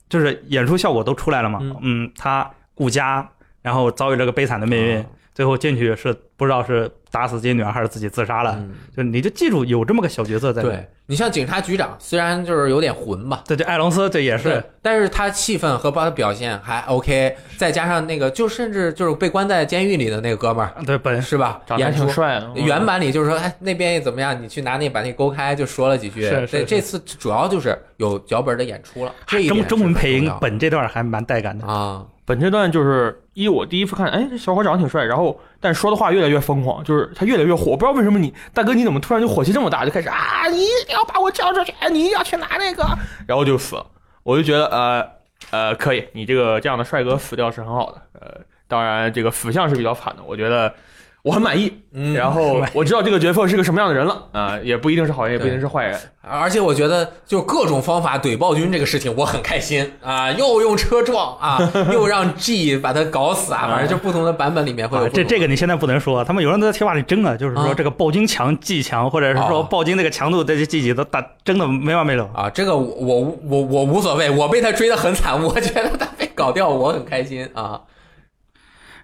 就是演出效果都出来了嘛，嗯嗯，他顾家，然后遭遇这个悲惨的命运，啊最后进去是不知道是打死自己女儿还是自己自杀了，嗯就你就记住有这么个小角色在。，对你像警察局长，虽然就是有点混吧，对对艾隆斯这也对是，，但是他气氛和他的表现还 OK，再加上那个就甚至就是被关在监狱里的那个哥们儿，对本是吧？长得还挺帅的。原版里就是说，哎，那边怎么样？你去拿那把那勾开，就说了几句。对，是是是这次主要就是有脚本的演出了，这一中中文配音本这段还蛮带感的。啊，本这段就是一我第一次看，哎，这小伙长得挺帅，然后但说的话越来越疯狂，就是他越来越火。不知道为什么你大哥你怎么突然就火气这么大，就开始啊，你一定要把我交出去，你要去拿那个，然后就死了。我就觉得呃呃可以，你这个这样的帅哥死掉是很好的。呃，当然这个死相是比较惨的，我觉得我很满意。嗯，然后我知道这个角色是个什么样的人了啊、也不一定是好人，也不一定是坏人。而且我觉得就各种方法怼暴君这个事情，我很开心啊，又用车撞啊，又让 G 把他搞死啊，反正就不同的版本里面会有这这个你现在不能说，他们有人都在贴吧里争啊，就是啊说这个暴君强、G 强，或者是说哦暴君那个强度，这些季节都打争的没完没了。啊，这个我我我我无所谓，我被他追的很惨，我觉得他被搞掉，我很开心啊。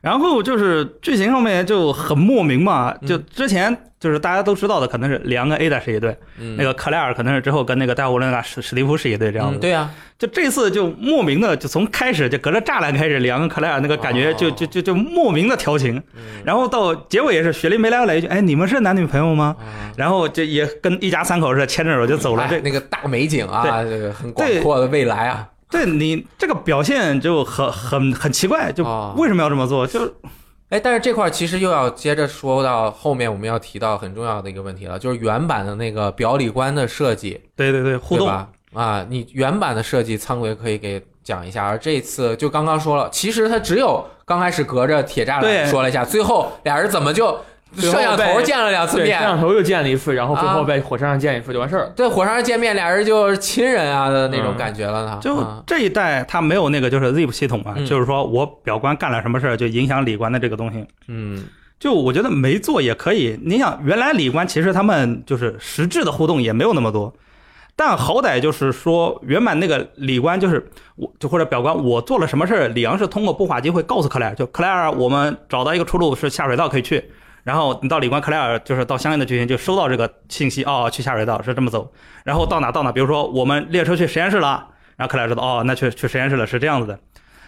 然后就是剧情上面就很莫名嘛，嗯。就之前就是大家都知道的，可能是里昂跟 Ada 是一对，嗯，那个克莱尔可能是之后跟那个戴维伦纳史史蒂夫是一对这样嗯，子。对啊、就这次就莫名的，就从开始就隔着栅栏开始，里昂跟克莱尔那个感觉就哦就就就莫名的调情，嗯然后到结尾也是雪莉梅莱来一句：“哎，你们是男女朋友吗？”啊，然后就也跟一家三口似的牵着手就走了。那个大美景啊，这个很广阔的未来啊，对你这个表现就很很很奇怪，就哦为什么要这么做？就哎，但是这块儿其实又要接着说到后面我们要提到很重要的一个问题了，就是原版的那个表里观的设计，对对对，互动对吧？啊，你原版的设计，仓鬼可以给讲一下，而这次就刚刚说了，其实他只有刚开始隔着铁栅栏说了一下，最后俩人怎么就摄像头见了两次面，摄，像头又见了一次，然后最后啊在火车上见一次就完事儿了。对，火车上见面，俩人就是亲人啊的那种嗯感觉了呢。就啊这一代他没有那个就是 zip 系统嘛，嗯就是说我表观干了什么事儿就影响里观的这个东西。嗯就我觉得没做也可以。你想，原来里观其实他们就是实质的互动也没有那么多，但好歹就是说原版那个李官就是我就或者表官我做了什么事儿，李阳是通过布法机会告诉克莱尔，就克莱尔我们找到一个出路是下水道可以去。然后你到李官克莱尔，就是到相应的剧情就收到这个信息，哦，去下水道是这么走。然后到哪到哪，比如说我们列车去实验室了，然后克莱尔知道，哦，那去去实验室了，是这样子的。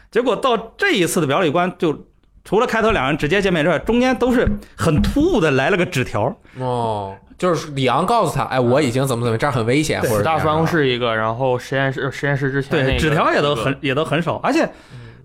结果到这一次的表里关，就除了开头两人直接见面之外，中间都是很突兀的来了个纸条。哦，就是李昂告诉他，哎，我已经怎么怎么，这儿很危险，或者大办公室室一个，然后实验室实验室之前那对，纸条也都很也都很少，而且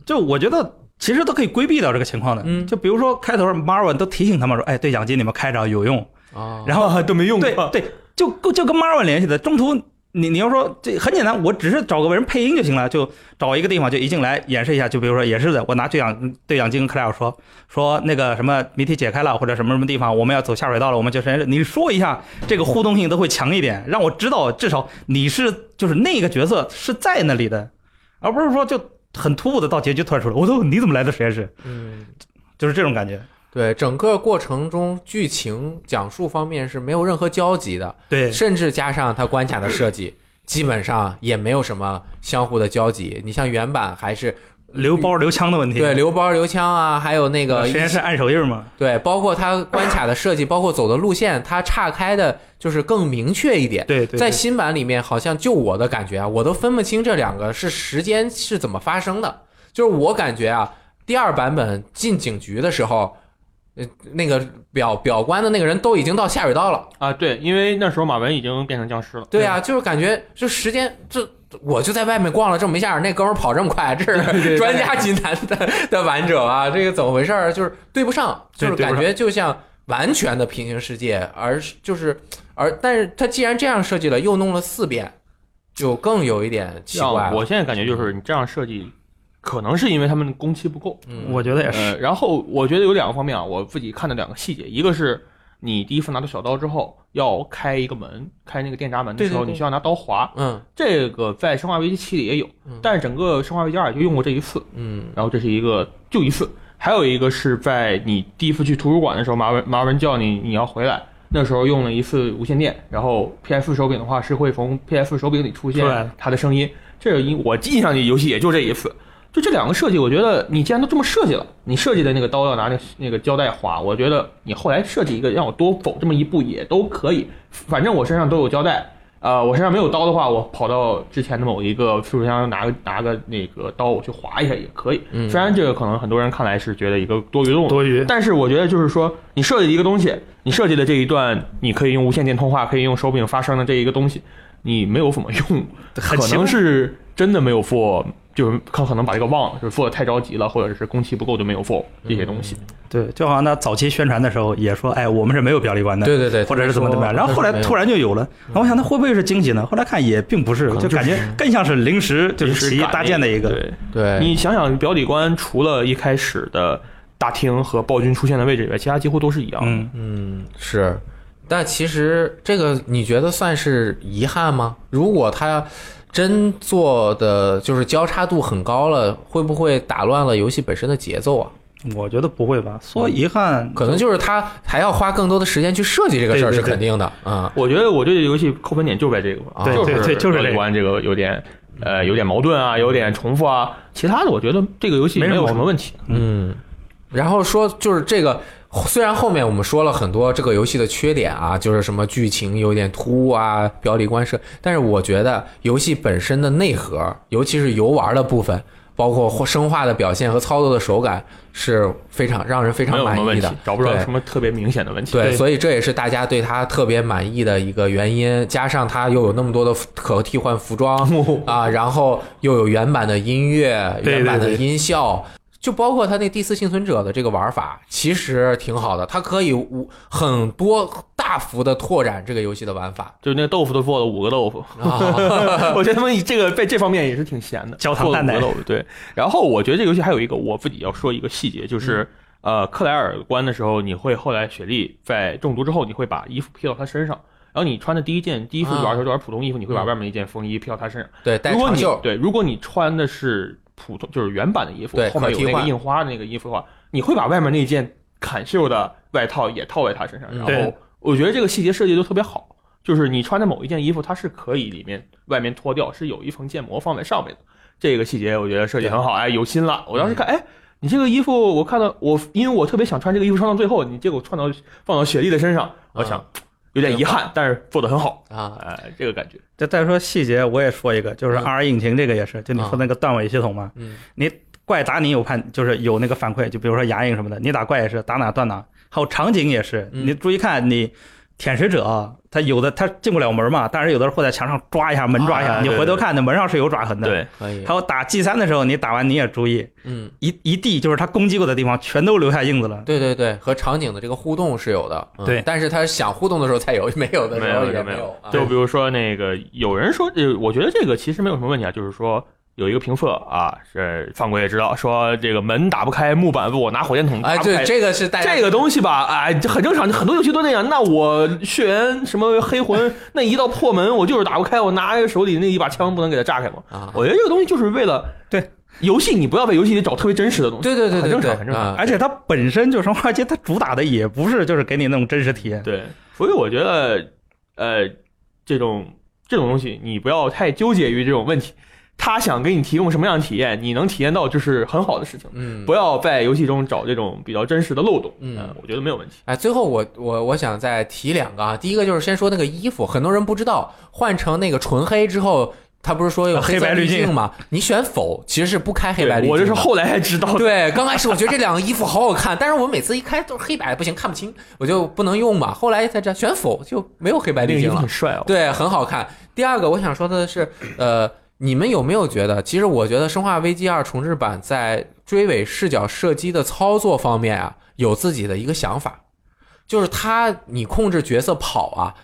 就我觉得其实都可以规避掉这个情况的。嗯。就比如说开头 Marvin 都提醒他们说，哎，对讲机你们开着有用，啊，然后都没用对对，就就跟 Marvin 联系的，中途你你要说这很简单，我只是找个人配音就行了，就找一个地方就一进来演示一下，就比如说也是的，我拿对讲对讲机跟克莱尔说说那个什么谜题解开了或者什么什么地方我们要走下水道了，我们就实验室，你说一下这个互动性都会强一点，让我知道至少你是就是那个角色是在那里的，而不是说就很突兀的到结局突然出来，我说你怎么来的实验室，嗯。就是这种感觉。对，整个过程中剧情讲述方面是没有任何交集的，对，甚至加上它关卡的设计，基本上也没有什么相互的交集。你像原版还是留包留枪的问题，对留包留枪啊，还有那个实验室按手印嘛，对，包括它关卡的设计，包括走的路线，它岔开的就是更明确一点。对对，对在新版里面，好像就我的感觉啊，我都分不清这两个是时间是怎么发生的。就是我感觉啊，第二版本进警局的时候，呃，那个表表官的那个人都已经到下水道了。啊，对，因为那时候马文已经变成僵尸了。对啊，就是感觉就时间这。我就在外面逛了这么一下，那哥们儿跑这么快，这是专家级难的的玩者啊！这个怎么回事儿？就是对不上，就是感觉就像完全的平行世界，而是就是而，但是他既然这样设计了，又弄了四遍，就更有一点奇怪我现在感觉就是你这样设计，可能是因为他们工期不够。嗯，我觉得也是。呃，然后我觉得有两个方面啊，我自己看的两个细节，一个是你第一次拿到小刀之后要开一个门，开那个电闸门的时候，对。对对你需要拿刀划。嗯。这个在《生化危机七》里也有嗯，但是整个《生化危机二》就用过这一次，嗯。然后这是一个就一次，还有一个是在你第一次去图书馆的时候，马文马文叫你你要回来，那时候用了一次无线电，然后 PS 手柄的话是会从 PS 手柄里出现它的声音，这个音我印象里游戏也就这一次。就这两个设计，我觉得你既然都这么设计了，你设计的那个刀要拿那个那个胶带划，我觉得你后来设计一个让我多走这么一步也都可以。反正我身上都有胶带，呃，我身上没有刀的话，我跑到之前的某一个储物箱拿个拿个那个刀我去划一下也可以。嗯虽然这个可能很多人看来是觉得一个多余的动作，多余，但是我觉得就是说，你设计的一个东西，你设计的这一段，你可以用无线电通话，可以用手柄发声的这一个东西，你没有怎么用，可能是真的没有做，就是可可能把这个忘了，就是做的太着急了，或者是工期不够就没有做这些东西。对，就好像他早期宣传的时候也说，哎，我们是没有表里观的，对对对，或者是怎么怎么样，然后后来突然就有了，然后我想他会不会是惊喜呢？后来看也并不是，就感觉更像是临时就是起意搭建的一个，对，对你想想，表里观除了一开始的大厅和暴君出现的位置以外，其他几乎都是一样的。嗯，嗯，是，但其实这个你觉得算是遗憾吗？如果他真做的就是交叉度很高了，会不会打乱了游戏本身的节奏啊？我觉得不会吧？说遗憾，可能就是他还要花更多的时间去设计这个事儿，是肯定的啊。我觉得我对这游戏扣分点就在这个吧，对就是对对就是这个表里观这个有点呃有点矛盾啊，有点重复啊，其他的我觉得这个游戏没有什么问题。嗯，然后说就是这个，虽然后面我们说了很多这个游戏的缺点啊，就是什么剧情有点突兀啊，表里观设，但是我觉得游戏本身的内核，尤其是游玩的部分，包括生化的表现和操作的手感，是非常让人非常满意的，，找不着什么特别明显的问题。对，对所以这也是大家对它特别满意的一个原因，加上它又有那么多的可替换服装 啊，然后又有原版的音乐、原版的对对音效，就包括他那第四幸存者的这个玩法，其实挺好的，它可以无很多大幅的拓展这个游戏的玩法就那豆腐都做了五个豆腐，啊。我觉得他们这个在这方面也是挺闲的，焦糖蛋奶做了五个豆腐。对，然后我觉得这个游戏还有一个我自己要说一个细节，就是、呃克莱尔关的时候，你会后来雪莉在中毒之后，你会把衣服披到她身上。然后你穿的第一件第一副啊玩的时候就玩普通衣服，你会把嗯外面一件风衣披到他身上。对，带如果你，对，如果你穿的是普通就是原版的衣服，后面有那个印花的那个衣服的话，你会把外面那件砍袖的外套也套在他身上。嗯然后我觉得这个细节设计都特别好，就是你穿的某一件衣服，它是可以里面外面脱掉，是有一层建模放在上面的。这个细节我觉得设计很好，哎，有心了。我当时看，哎，你这个衣服，我看到我，因为我特别想穿这个衣服穿到最后，你结果穿到放到雪莉的身上，我想有点遗憾，但是做的很好啊，哎，这个感觉。就再说细节，我也说一个，就是嗯。R 引擎这个也是，就你说那个断尾系统嘛，嗯。你怪打你有判，就是有那个反馈，就比如说牙印什么的，你打怪也是打哪断哪，还有场景也是，嗯。你注意看你。舔食者，他有的他进不了门嘛，但是有的时候会在墙上抓一下，门抓一下，啊你回头看那门上是有爪痕的。，对，可以还，有打 G 三的时候，你打完你也注意，嗯，一一地就是他攻击过的地方全都留下印子了。对对对，和场景的这个互动是有的，嗯对。但是他想互动的时候才有，没有的时候也没有有，啊。就比如说那个，有人说，呃，我觉得这个其实没有什么问题啊，就是说有一个评测啊，是范国也知道，说这个门打不开，木板我拿火箭筒打哎，不开。对，这个是带这个东西吧，哎，这很正常，很多游戏都那样。那我血缘什么黑魂，那一道破门我就是打不开，我拿手里那一把枪不能给它炸开吗？啊，我觉得这个东西就是为了对游戏，你不要在游戏里找特别真实的东西。对对对对对很正常，很正常。啊而且它本身就生化危机，它主打的也不是就是给你那种真实体验。对，所以我觉得，呃，这种这种东西，你不要太纠结于这种问题。他想给你提供什么样的体验，你能体验到就是很好的事情。嗯，不要在游戏中找这种比较真实的漏洞。嗯呃我觉得没有问题。哎，最后我我我想再提两个啊，第一个就是先说那个衣服，很多人不知道，换成那个纯黑之后，他不是说有啊黑白滤镜镜吗？你选否其实是不开黑白滤镜我这是后来才知道的。对，刚开始我觉得这两个衣服好好看，但是我每次一开都是黑白，不行看不清，我就不能用嘛。后来才知道选否就没有黑白滤镜了很，帅哦。对，很好看。第二个我想说的是，呃，你们有没有觉得，其实我觉得《生化危机二》重置版在追尾视角射击的操作方面啊，有自己的一个想法，就是它你控制角色跑啊，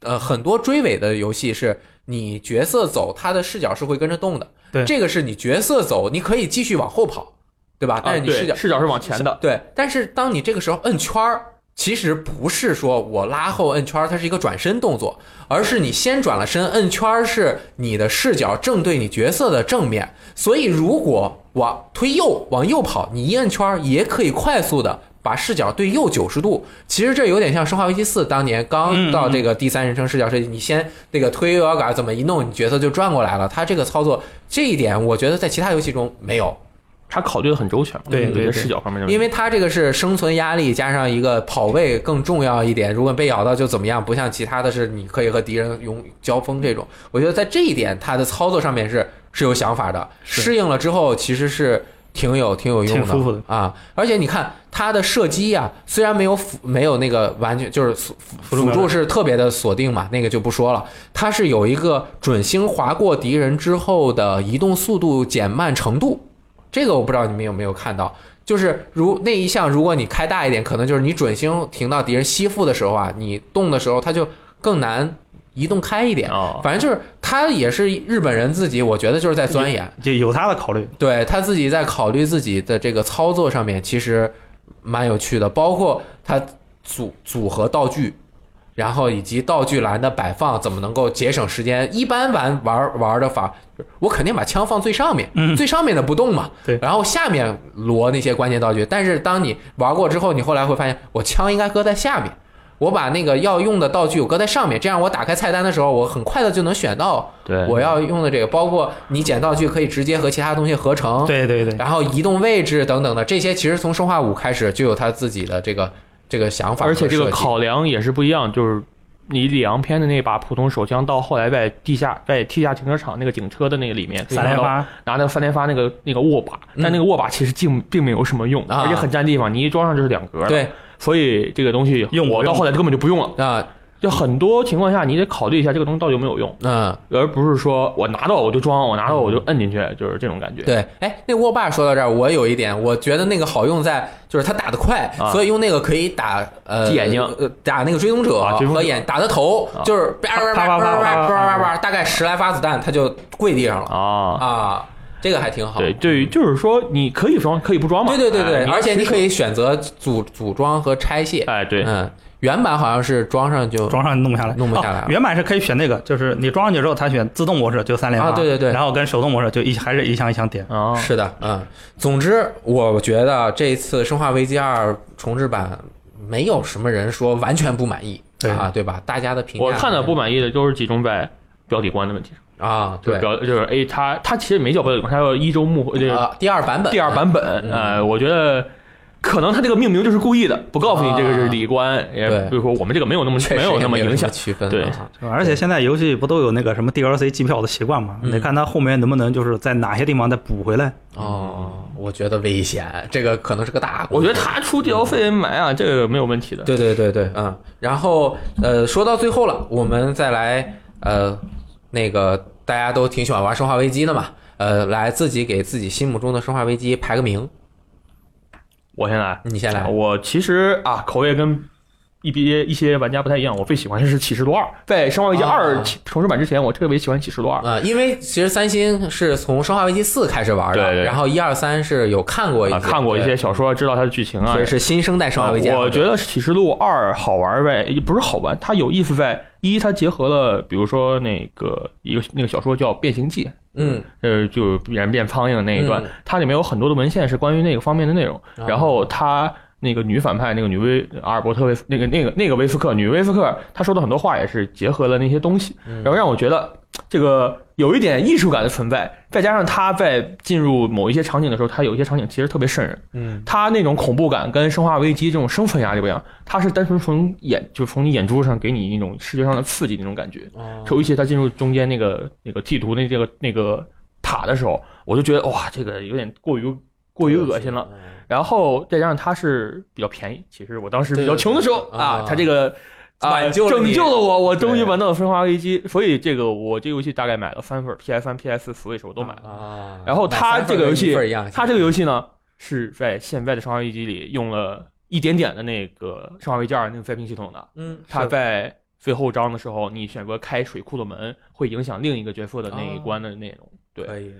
呃，很多追尾的游戏是你角色走，它的视角是会跟着动的。对这个是你角色走，你可以继续往后跑，对吧？但是啊你视角、对视角是往前的。对，但是当你这个时候摁圈儿，其实不是说我拉后摁圈，它是一个转身动作，而是你先转了身，摁圈是你的视角正对你角色的正面，所以如果往推右往右跑，你一摁圈也可以快速的。把视角对右九十度，其实这有点像《生化危机四》当年刚到这个第三人称视角设计，你先那个推右摇杆怎么一弄，你角色就转过来了。它这个操作这一点，我觉得在其他游戏中没有。他考虑的很周全嘛，对对对视角方面的。因为他这个是生存压力加上一个跑位更重要一点，如果被咬到就怎么样，不像其他的是你可以和敌人用交锋这种。我觉得在这一点，他的操作上面是是有想法的，适应了之后其实是挺有挺有用挺舒服的啊。而且你看他的射击呀、虽然没有辅没有那个完全就是辅辅助是特别的锁定嘛，那个就不说了。它是有一个准星划过敌人之后的移动速度减慢程度，这个我不知道你们有没有看到。就是如那一项，如果你开大一点，可能就是你准星停到敌人吸附的时候啊，你动的时候它就更难移动开一点。啊，反正就是他也是日本人自己，我觉得就是在钻研，就有他的考虑。对他自己在考虑自己的这个操作上面，其实蛮有趣的，包括他组组合道具，然后以及道具栏的摆放，怎么能够节省时间？一般玩玩玩的法，我肯定把枪放最上面，嗯。最上面的不动嘛，对。然后下面摞那些关键道具。但是当你玩过之后，你后来会发现，我枪应该搁在下面。我把那个要用的道具我搁在上面，这样我打开菜单的时候，我很快的就能选到，我要用的这个，包括你捡道具可以直接和其他东西合成，对对对，然后移动位置等等的，这些其实从生化五开始就有他自己的这个这个想法而且这个考量也是不一样，就是你里昂片的那把普通手枪，到后来在地下在地下停车场那个警车的那个里面，三连发，拿那个三连发那个那个握把，嗯但那个握把其实并并没有什么用，啊而且很占地方，你一装上就是两格。对所以这个东西用我到后来根本就不用了。啊就很多情况下，你得考虑一下这个东西到底有没有用，嗯。而不是说我拿到我就装，我拿到我就摁进去，就是这种感觉。对，哎，那握把说到这儿，我有一点，我觉得那个好用在就是它打得快，啊。所以用那个可以打呃眼睛。呃打那个追踪者和眼打的头，啊。就是叭叭叭叭叭叭叭叭，大概十来发子弹，它就跪地上了。啊，啊，这个还挺好。对，对于就是说你可以装，可以不装嘛。对对对对，哎而且你可以，以选择组组装和拆卸。哎，对，嗯，原版好像是装上就装上弄不下来，弄不下来哦原版是可以选那个，就是你装上去之后，它选自动模式就三连发，啊对对对。然后跟手动模式就一还是一项一项点。啊，是的，嗯，总之，我觉得这一次《生化危机二》重置版没有什么人说完全不满意，对啊，对吧？大家的评价我看的不满意的都是集中在标题关的问题上，啊，对就是标就是 A，，它它其实没叫标题关，它叫一周目这个啊，第二版本，第二版本，嗯。呃，我觉得。可能他这个命名就是故意的，不告诉你这个是里关，也对比如说我们这个没有那么没有那么影响，区分对啊而且现在游戏不都有那个什么 DLC 机票的习惯吗？嗯得看他后面能不能就是在哪些地方再补回来。哦，我觉得危险，这个可能是个大。我觉得他出 DLC 买啊，这个没有问题的。对对对对，嗯，然后呃，说到最后了，我们再来呃，那个大家都挺喜欢玩《生化危机》的嘛，呃，来自己给自己心目中的《生化危机》排个名，我先来，你先来。我其实啊，口味跟一些一些玩家不太一样，我最喜欢的是《启示录二》。在《生化危机二啊》重置版之前，我特别喜欢《启示录二》。呃，因为其实三星是从《生化危机四》开始玩的，对对然后一二三是有看过一看过一些小说，知道它的剧情啊所以。是新生代《生化危机》啊我觉得《启示录二》好玩呗，也不是好玩，它有意思在一，它结合了比如说那个一个那个小说叫《变形记》，嗯呃，就人变苍蝇那一段，嗯它里面有很多的文献是关于那个方面的内容。啊然后他那个女反派，那个女威阿尔伯特威夫那个那个那个威斯克女威斯克，她说的很多话也是结合了那些东西，嗯然后让我觉得这个有一点艺术感的存在，再加上她在进入某一些场景的时候，她有一些场景其实特别瘆人。嗯他那种恐怖感跟《生化危机》这种生存压力不一样，她是单纯从眼就从你眼珠上给你一种视觉上的刺激那种感觉。哦尤其她进入中间那个那个地图那这个那个塔的时候，我就觉得哇，这个有点过于过于恶心了。。然后再加上它是比较便宜，其实我当时比较穷的时候啊，啊。它这个啊挽救拯救了我，我终于玩到了《生化危机》，所以这个我这个游戏大概买了三份，PS 三、PS 四 Switch 我都买了。啊，然后它这个游戏它这个游戏呢是在现在的《生化危机》里用了一点点的那个《生化危机二》那个飞屏系统的，嗯，它在最后章的时候，你选择开水库的门，会影响另一个角色的那一关的内容。对，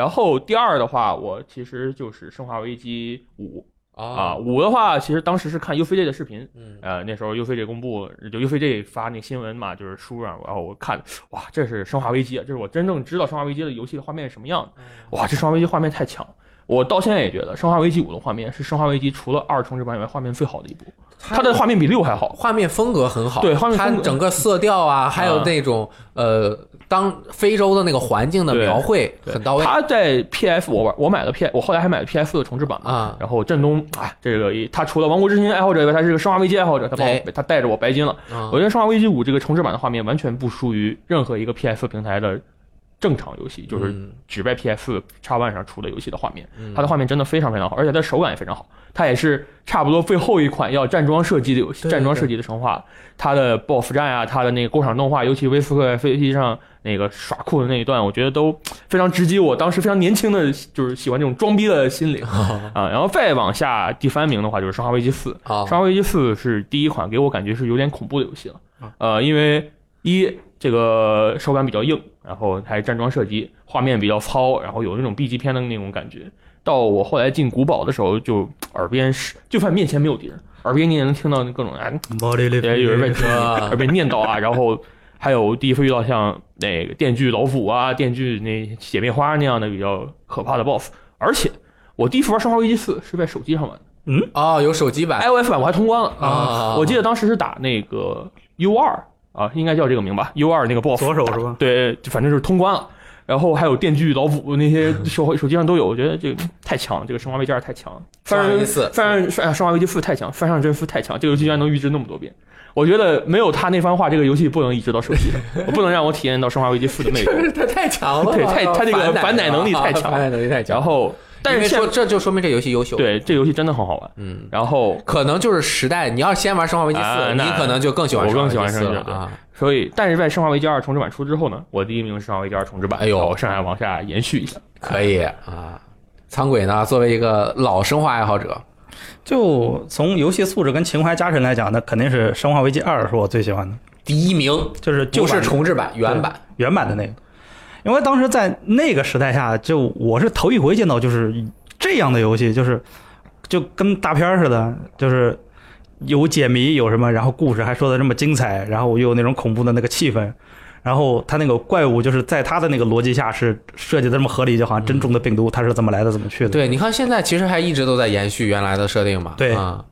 然后第二的话，我其实就是《生化危机五》啊，啊，五的话，其实当时是看 UCJ 的视频，嗯呃，那时候 UCJ 公布，就 UCJ 发那个新闻嘛，就是书上，然后我看，哇，这是《生化危机》啊，这是我真正知道《生化危机》的游戏的画面是什么样的。哇，这《生化危机》画面太强，我到现在也觉得《生化危机五》的画面是《生化危机》除了二重置版以外画面最好的一部，它的画面比六还好。画面风格很好，对画面整个色调啊，还有啊那种呃，当非洲的那个环境的描绘对很到位他在 PS 我玩我买了 P，我后来还买了 PS 的重置版嘛。啊。然后振东啊，这个他除了《王国之心》爱好者以外，他是个《生化危机》爱好者，他帮哎他带着我白金了。啊我觉得《生化危机五》这个重置版的画面完全不输于任何一个 PS 平台的正常游戏，就是嗯只在 PS 叉 One 上出的游戏的画面。嗯它的画面真的非常非常好，而且它的手感也非常好。它也是差不多最后一款要站桩射击的游戏，对站桩射击的生化。它的 BOSS 战啊，它的那个过场动画，尤其威斯克在飞机上那个耍酷的那一段，我觉得都非常直击我当时非常年轻的就是喜欢这种装逼的心灵 啊。然后再往下第三名的话就是《生化危机四》。《生化危机四》是第一款给我感觉是有点恐怖的游戏了啊，呃，因为一这个手感比较硬，然后还站桩射击，画面比较糙，然后有那种 B 级片的那种感觉。到我后来进古堡的时候，就耳边是，就算面前没有敌人，耳边你也能听到各种啊，毛利利对，有人在啊耳边念叨啊，然后还有第一次遇到像那个电锯老虎啊、电锯那姐妹花那样的比较可怕的 BOSS，而且我第一次玩《生化危机四》是在手机上玩的。嗯哦，有手机版 iOS 版我还通关了啊我记得当时是打那个 U 二啊，应该叫这个名吧，U 二那个 BOSS，左手是吧？对，反正就是通关了。然后还有电锯老虎那些手手机上都有，我觉得这个太强了，这个生化危机二太强了，生化翻上危机四翻上翻生化危机四太强，翻上真四太强，这个游戏居然能预知那么多遍。我觉得没有他那番话，这个游戏不能移植到手机上，我不能让我体验到生化危机四的魅力。他 太强了，对太他这个反反奶能力太强反奶能力太强。然后，但是说这就说明这游戏优秀，，对这游戏真的很好玩。嗯，然后可能就是时代，你要先玩《生化危机四你可能就更喜欢我更喜欢生化危机四了啊。所以，但是在《生化危机二》重置版出之后呢，我第一名是《生化危机二》重置版。哎呦剩下往下延续一下。可以啊。苍鬼呢，作为一个老生化爱好者，就从游戏素质跟情怀加成来讲，那肯定是《生化危机二》是我最喜欢的，第一名就是就是重置版，原版。原版的那个，因为当时在那个时代下，就我是头一回见到就是这样的游戏，就是就跟大片儿似的，就是有解谜有什么，然后故事还说的这么精彩，然后又有那种恐怖的那个气氛。然后他那个怪物就是在他的那个逻辑下是设计的这么合理，就好像真中的病毒它是怎么来的怎么去的。对，你看现在其实还一直都在延续原来的设定嘛。对啊，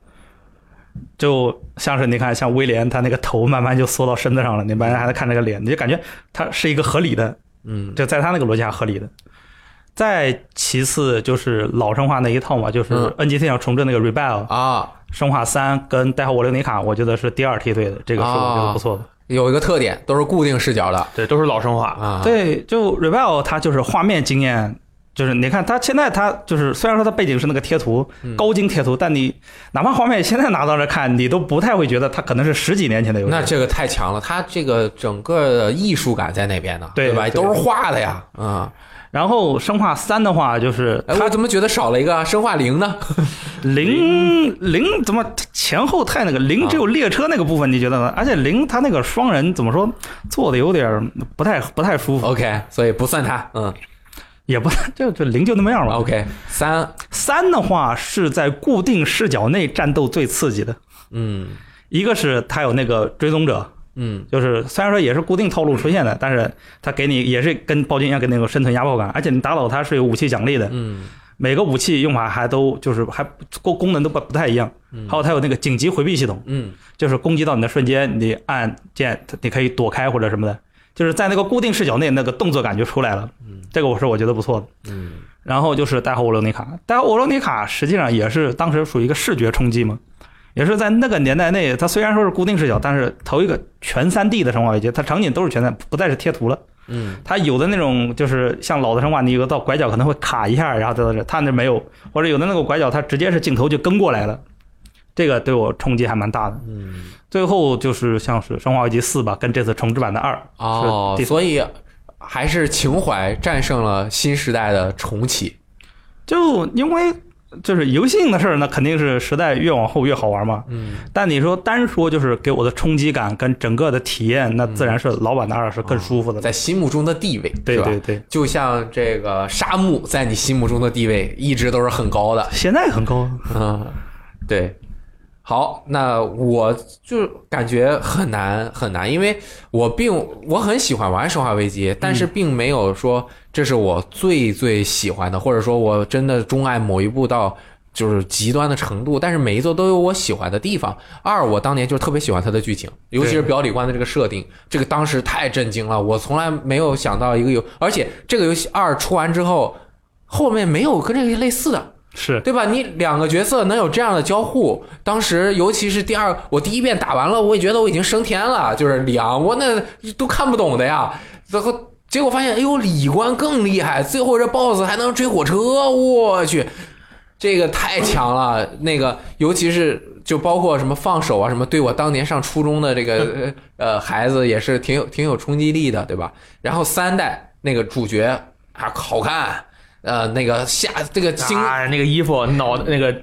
就像是你看，像威廉他那个头慢慢就缩到身子上了，你慢慢还在看那个脸，你就感觉他是一个合理的，嗯就在他那个逻辑下合理的。再其次就是老生化那一套嘛，就是嗯 NGC 要重置那个 Rebel、啊，生化三跟代号沃留尼卡，我觉得是第二梯队的，这个是我觉得不错的。有一个特点，都是固定视角的对，都是老生化。啊。，对，就 Rebel 它就是画面经验，就是你看它现在它就是虽然说它背景是那个贴图嗯高精贴图，但你哪怕画面现在拿到这看，你都不太会觉得它可能是十几年前的游戏。那这个太强了，它这个整个的艺术感在那边呢，吧？对吧都是画的呀，啊。然后生化三的话，就是哎，它我怎么觉得少了一个生化零呢？零零怎么前后太那个零只有列车那个部分，你觉得呢？而且零它那个双人怎么说做的有点不太不太舒服，OK，所以不算它。嗯也不 就就零就那么样吧。，OK，三，三的话是在固定视角内战斗最刺激的，嗯一个是他有那个追踪者，嗯。就是虽然说也是固定套路出现的，但是它给你也是跟暴君一样，给那个生存压迫感，而且你打倒它是有武器奖励的，嗯。每个武器用法还都就是还功功能都不不太一样，还有它有那个紧急回避系统，嗯。就是攻击到你的瞬间，你按键它你可以躲开或者什么的，就是在那个固定视角内那个动作感就出来了，嗯。这个我是我觉得不错的。嗯。然后就是代号沃罗尼卡，代号沃罗尼卡实际上也是当时属于一个视觉冲击嘛，也是在那个年代内，它虽然说是固定视角，但是头一个全三 D 的生化危机，它场景都是全三，不再是贴图了。嗯它有的那种就是像老的生化，你有个到拐角可能会卡一下，然后在这，它那没有，或者有的那个拐角它直接是镜头就跟过来了，这个对我冲击还蛮大的。嗯，最后就是像是《生化危机四》吧，跟这次重置版的二哦是，所以还是情怀战胜了新时代的重启。就因为就是游戏性的事儿，那肯定是时代越往后越好玩嘛。嗯但你说单说就是给我的冲击感跟整个的体验，那自然是老版的二是更舒服的。在心目中的地位，对对对，就像这个沙漠在你心目中的地位一直都是很高的。现在很高。嗯，对。好，那我就感觉很难很难，因为我并我很喜欢玩《生化危机》，但是并没有说这是我最最喜欢的，或者说我真的钟爱某一部到就是极端的程度。但是每一座都有我喜欢的地方。二，我当年就特别喜欢它的剧情，尤其是表里观的这个设定，这个当时太震惊了，我从来没有想到一个游，而且这个游戏二出完之后，后面没有跟这个类似的。是对吧？你两个角色能有这样的交互，当时尤其是第二，我第一遍打完了，我也觉得我已经升天了，就是里昂，我那都看不懂的呀。最后结果发现，哎呦，李官更厉害，最后这 BOSS 还能追火车，我去，这个太强了。那个尤其是就包括什么放手啊，什么对我当年上初中的这个 呃孩子也是挺有挺有冲击力的，对吧？然后三代那个主角啊好看。呃，那个下这个精啊，那个衣服脑那个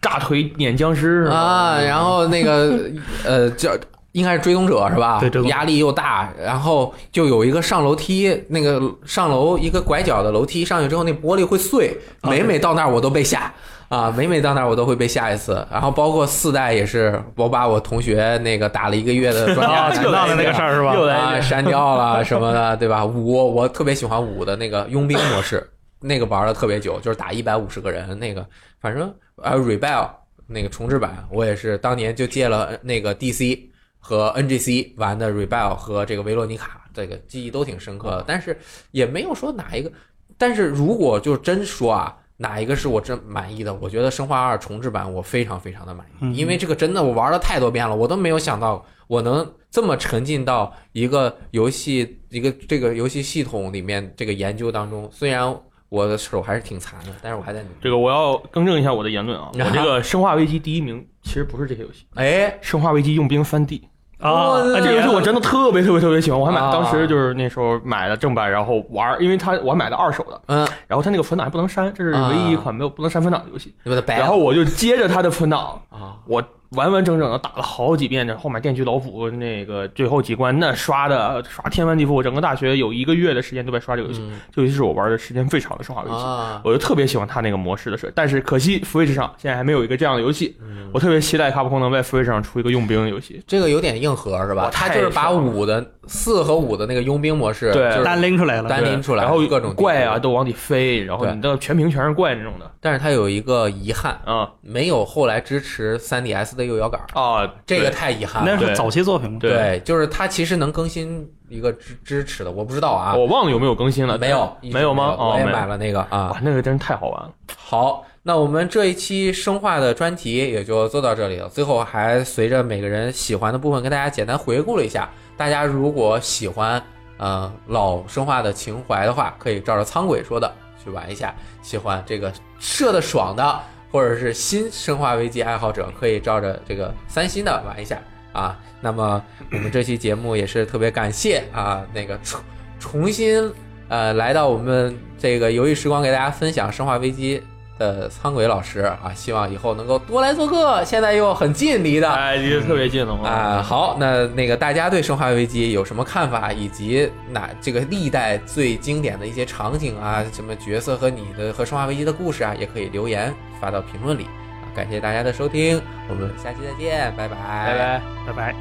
大腿碾僵尸是吧啊，然后那个呃叫应该是追踪者是吧？对追踪压力又大，然后就有一个上楼梯，那个上楼一个拐角的楼梯上去之后，那玻璃会碎，啊每每到那儿我都被吓。啊，每每到那儿我都会被吓一次，然后包括四代也是，我把我同学那个打了一个月的专 啊，家 又闹的那个事儿是吧？又来啊删掉了什么的，对吧？五我特别喜欢五的那个佣兵模式，那个玩的特别久，就是打一百五十个人，那个反正呃 Rebel 那个重置版，我也是当年就借了那个 DC 和 NGC 玩的 Rebel 和这个维罗妮卡，这个记忆都挺深刻的，但是也没有说哪一个，但是如果就真说啊。哪一个是我真满意的？我觉得《生化二》重置版我非常非常的满意，因为这个真的我玩了太多遍了，我都没有想到我能这么沉浸到一个游戏一个这个游戏系统里面这个研究当中。虽然我的手还是挺残的，但是我还在努力。这个我要更正一下我的言论啊，我这个《生化危机》第一名其实不是这些游戏，哎，《生化危机》用兵三 D。啊，这个游戏我真的特别特别特别喜欢，我还买，啊。当时就是那时候买的正版，然后玩，因为它我还买的二手的，嗯，然后它那个存档还不能删，这是唯一一款没有不能删存档的游戏。然后我就接着它的存档，啊，我完完整整的打了好几遍，这后面电锯老虎那个最后几关，那刷的刷天翻地覆，我整个大学有一个月的时间都在刷这个游戏，嗯这游戏是我玩的时间最长的生化危机。啊，我就特别喜欢它那个模式的事，但是可惜 Switch 上现在还没有一个这样的游戏。嗯我特别期待卡普空能在 Switch 上出一个佣兵的游戏。这个有点硬核是吧？它就是把五的四和五的那个佣兵模式，对就单拎出来了。单拎出来，然后各种怪啊都往里飞，然后你的全屏全是怪那种的但是它有一个遗憾，啊。没有后来支持 3DS 的的右摇杆，啊，这个太遗憾了。对那是早期作品吗？对对，就是它其实能更新一个支支持的，我不知道啊，我忘了有没有更新了，没有，没有吗？我也买了那个啊，。那个真是太好玩了。好，那我们这一期生化的专题也就做到这里了。最后还随着每个人喜欢的部分跟大家简单回顾了一下。大家如果喜欢呃老生化的情怀的话，可以照着苍鬼说的去玩一下。喜欢这个射的爽的，或者是新生化危机爱好者，可以照着这个三星的玩一下啊。那么我们这期节目也是特别感谢啊，那个重重新呃来到我们这个游戏时光，给大家分享《生化危机》的苍鬼老师啊，希望以后能够多来做客。现在又很近离的哎，离得特别近了嘛。啊，好，那那个大家对《生化危机》有什么看法，以及哪这个历代最经典的一些场景啊，什么角色和你的和《生化危机》的故事啊，也可以留言发到评论里啊。感谢大家的收听，我们下期再见，拜拜，拜拜。拜拜。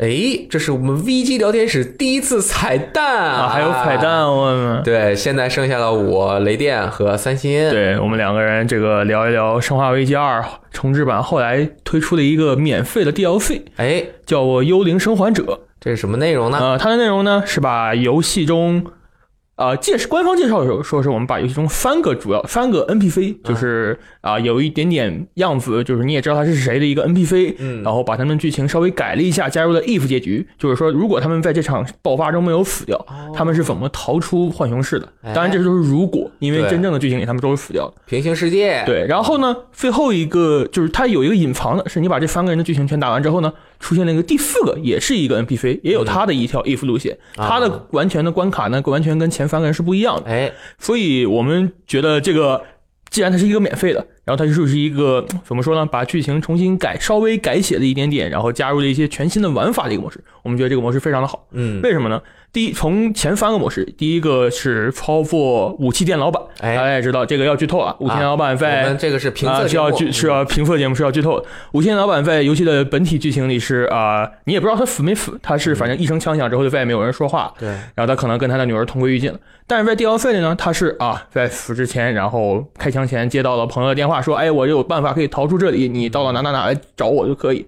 哎，这是我们 VG 聊天室第一次彩蛋啊，还有彩蛋，我们。对，现在剩下了我雷电和三星。，对我们两个人这个聊一聊《生化危机二》重置版后来推出的一个免费的 DLC，哎，叫我《幽灵生还者》。这是什么内容呢？呃，它的内容呢是把游戏中，呃，介官方介绍的时候说是我们把游戏中三个主要三个 NPC，就是啊、有一点点样子，就是你也知道他是谁的一个 NPC，嗯然后把他们剧情稍微改了一下，加入了 if 结局，就是说如果他们在这场爆发中没有死掉，他们是怎么逃出浣熊市的？哎当然这都是如果，因为真正的剧情里他们都是死掉的。平行世界。，对，然后呢，最后一个就是它有一个隐藏的，是你把这三个人的剧情全打完之后呢，出现了一个第四个，也是一个 NPC，也有他的一条 if 路线，啊他的完全的关卡呢，完全跟前三个人是不一样的，哎，所以我们觉得这个。既然它是一个免费的，然后它就是一个怎么说呢？把剧情重新改，稍微改写了一点点，然后加入了一些全新的玩法的一个模式。我们觉得这个模式非常的好。嗯，为什么呢？第一，从前三个模式，第一个是操作武器店老板，哎大家也知道这个要剧透啊。武器店老板我在们这个是评啊，测节目是要剧是要评测节目是要剧透的。武线老板在游戏的本体剧情里是啊、你也不知道他死没死，他是反正一声枪响之后就再也没有人说话，对，然后他可能跟他的女儿同归于尽了。但是在 DLC 里呢，他是啊，在死之前，然后开枪前接到了朋友的电话，说，哎，我有办法可以逃出这里，你到了哪哪哪来找我就可以。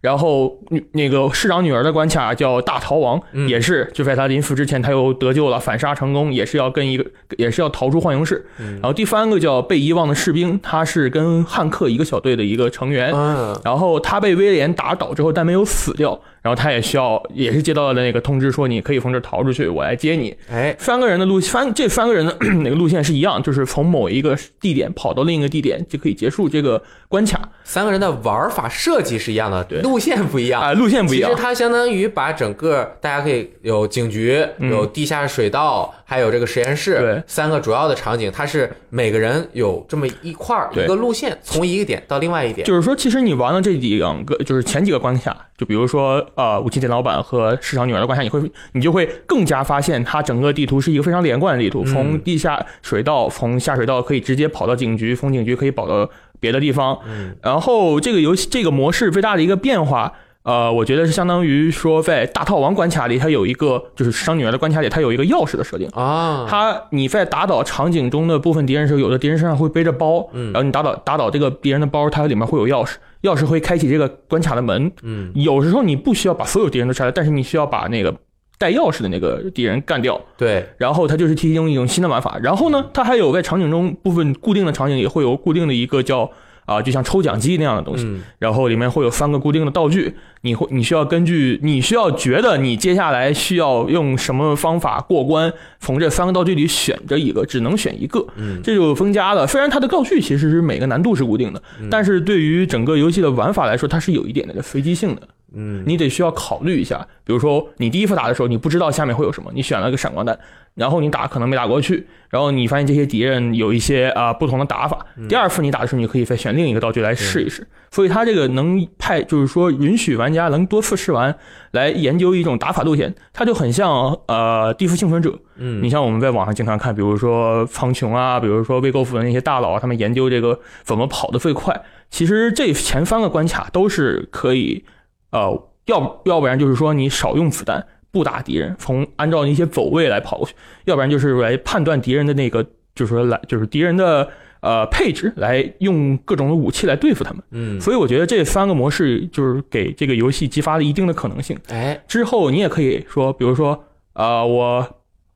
然后女那个市长女儿的关卡叫大逃亡，嗯也是就在他临死之前，他又得救了，反杀成功，也是要跟一个也是要逃出幻影室。嗯然后第三个叫被遗忘的士兵，他是跟汉克一个小队的一个成员，嗯，然后他被威廉打倒之后，但没有死掉，然后他也需要也是接到了那个通知说你可以从这儿逃出去，我来接你。哎，三个人的路三这三个人的 那个路线是一样，就是从某一个地点跑到另一个地点就可以结束这个关卡三个人的玩法设计是一样的，对路线不一样。啊、路线不一样其实。它相当于把整个大家可以有警局、嗯有地下水道，还有这个实验室，对三个主要的场景，它是每个人有这么一块儿一个路线，从一个点到另外一点。就是说，其实你玩了这两个，就是前几个关卡，就比如说呃，武器店老板和市场女儿的关卡，你会你就会更加发现它整个地图是一个非常连贯的地图，从地下水道，从下水道可以直接跑到警局，从警局可以跑到别的地方。嗯，然后这个游戏这个模式最大的一个变化。呃，我觉得是相当于说，在大套王关卡里，它有一个就是商女儿的关卡里，它有一个钥匙的设定。啊，它你在打倒场景中的部分敌人的时候，有的敌人身上会背着包，嗯然后你打倒打倒这个敌人的包，它里面会有钥匙，钥匙会开启这个关卡的门。嗯，有时候你不需要把所有敌人都杀掉，但是你需要把那个带钥匙的那个敌人干掉，对，然后它就是提供一种新的玩法。然后呢，它还有在场景中部分固定的场景也会有固定的一个叫啊、就像抽奖机那样的东西。嗯，然后里面会有三个固定的道具，你会你需要根据你需要觉得你接下来需要用什么方法过关，从这三个道具里选择一个，只能选一个，嗯，这就分家了。虽然它的道具其实是每个难度是固定的，但是对于整个游戏的玩法来说，它是有一点那个随机性的。嗯，你得需要考虑一下，比如说你第一副打的时候，你不知道下面会有什么，你选了个闪光弹，然后你打可能没打过去，然后你发现这些敌人有一些啊、不同的打法，第二副你打的时候，你可以再选另一个道具来试一试。所以它这个能派，就是说允许玩家能多次试玩来研究一种打法路线，它就很像呃地府幸存者。嗯，你像我们在网上经常看，比如说苍穹啊，比如说未购服的那些大佬啊，他们研究这个怎么跑得最快。其实这前三个关卡都是可以，呃，要要不然就是说你少用子弹，不打敌人，从按照一些走位来跑过去；要不然就是来判断敌人的那个，就是说来就是敌人的呃配置来用各种的武器来对付他们。嗯，所以我觉得这三个模式就是给这个游戏激发了一定的可能性。哎，之后你也可以说，比如说，呃，我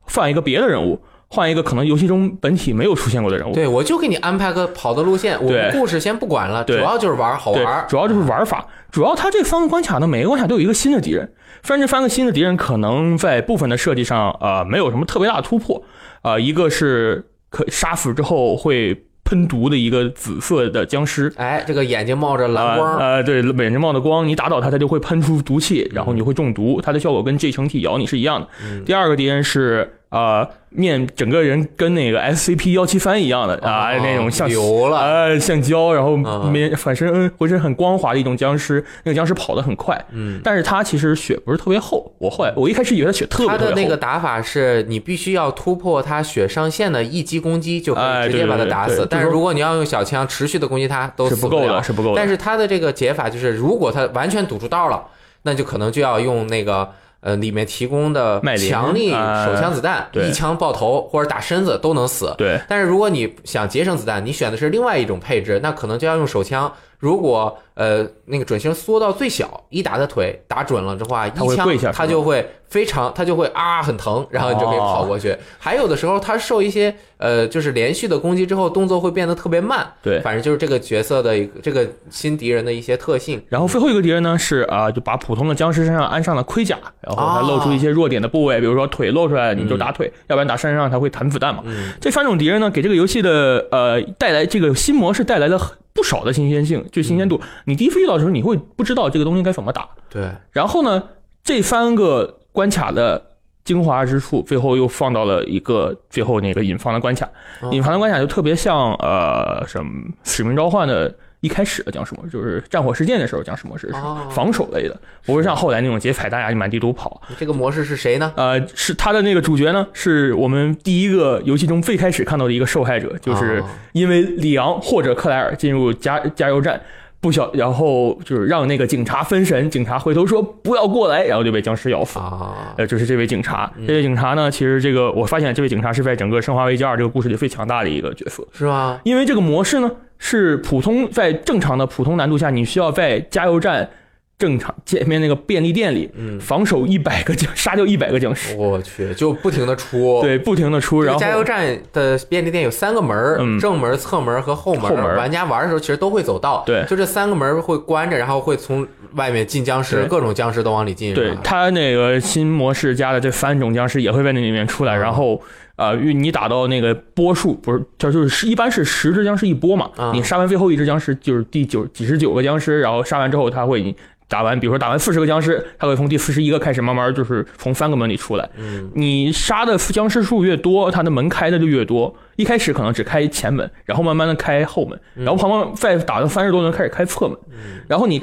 换一个别的人物，换一个可能游戏中本体没有出现过的人物。对我就给你安排个跑的路线，我们对故事先不管了，主要就是玩儿好玩儿，。主要就是玩法。主要它这三个关卡呢，每个关卡都有一个新的敌人，虽然这三个新的敌人可能在部分的设计上，呃，没有什么特别大的突破。呃，一个是可杀死之后会喷毒的一个紫色的僵尸，哎，这个眼睛冒着蓝光，呃，呃，对，眼睛冒着光，你打倒它，它就会喷出毒气，然后你会中毒，它的效果跟 G 成体咬你是一样的。嗯第二个敌人是呃，面整个人跟那个 SCP 幺七三一样的啊、哦那种像流了呃，像胶，然后嗯面反身浑身很光滑的一种僵尸，那个僵尸跑得很快，嗯，但是他其实血不是特别厚。我后来我一开始以为他血特别厚他的那个打法是你必须要突破他血上限的一击攻击，就可以哎直接把他打死。对对对对但是如果你要用小枪持续的攻击他，都是不够的，。是不够的。但是他的这个解法就是，如果他完全堵住道了，那就可能就要用那个呃里面提供的强力哎手枪子弹，对一枪爆头或者打身子都能死。对，但是如果你想节省子弹，你选的是另外一种配置，那可能就要用手枪。如果呃那个准星缩到最小，一打他腿打准了的话，一枪跪下他就会非常，他就会啊很疼，然后你就可以跑过去。还有的时候他受一些呃就是连续的攻击之后，动作会变得特别慢。对反正就是这个角色的一个这个新敌人的一些特性。然后最后一个敌人呢是啊、就把普通的僵尸身上安上了盔甲，然后他露出一些弱点的部位，比如说腿露出来你就打腿，要不然打身上他会弹子弹嘛。嗯，这三种敌人呢，给这个游戏的呃带来这个新模式带来了很不少的新鲜性，就新鲜度。你第一次遇到的时候，你会不知道这个东西该怎么打。对，然后呢，这三个关卡的精华之处，最后又放到了一个最后那个隐藏的关卡。哦隐藏的关卡就特别像呃什么使命召唤的一开始的僵尸模式，就是战火事件的时候僵尸模式防守类的，不是像后来那种劫彩弹呀满地都跑。这个模式是谁呢？呃，是他的那个主角呢，是我们第一个游戏中最开始看到的一个受害者，就是哦因为里昂或者克莱尔进入加加油站，不小，然后就是让那个警察分神，警察回头说不要过来，然后就被僵尸咬死。啊，呃，就是这位警察，嗯这位警察呢，其实这个我发现这位警察是在整个《生化危机二》这个故事里最强大的一个角色，是吧？因为这个模式呢是普通在正常的普通难度下，你需要在加油站正常见面那个便利店里嗯，防守一百个僵，杀掉一百个僵尸，我去，就不停的出。。对，不停的出，然后加油站的便利店有三个门儿，嗯正门、侧门和后门。后门玩家玩的时候其实都会走到。对就这三个门会关着，然后会从外面进僵尸，各种僵尸都往里进。对他那个新模式加的这三种僵尸也会在那里面出来，嗯然后呃，你打到那个波数不是，它就是一般是十只僵尸一波嘛，嗯你杀完最后一只僵尸就是第九几十九个僵尸，然后杀完之后他会打完，比如说打完四十个僵尸，他会从第四十一个开始慢慢就是从三个门里出来。嗯，你杀的僵尸数越多，它的门开的就越多。一开始可能只开前门，然后慢慢的开后门，然后旁边再打到三十多轮开始开侧门，然后你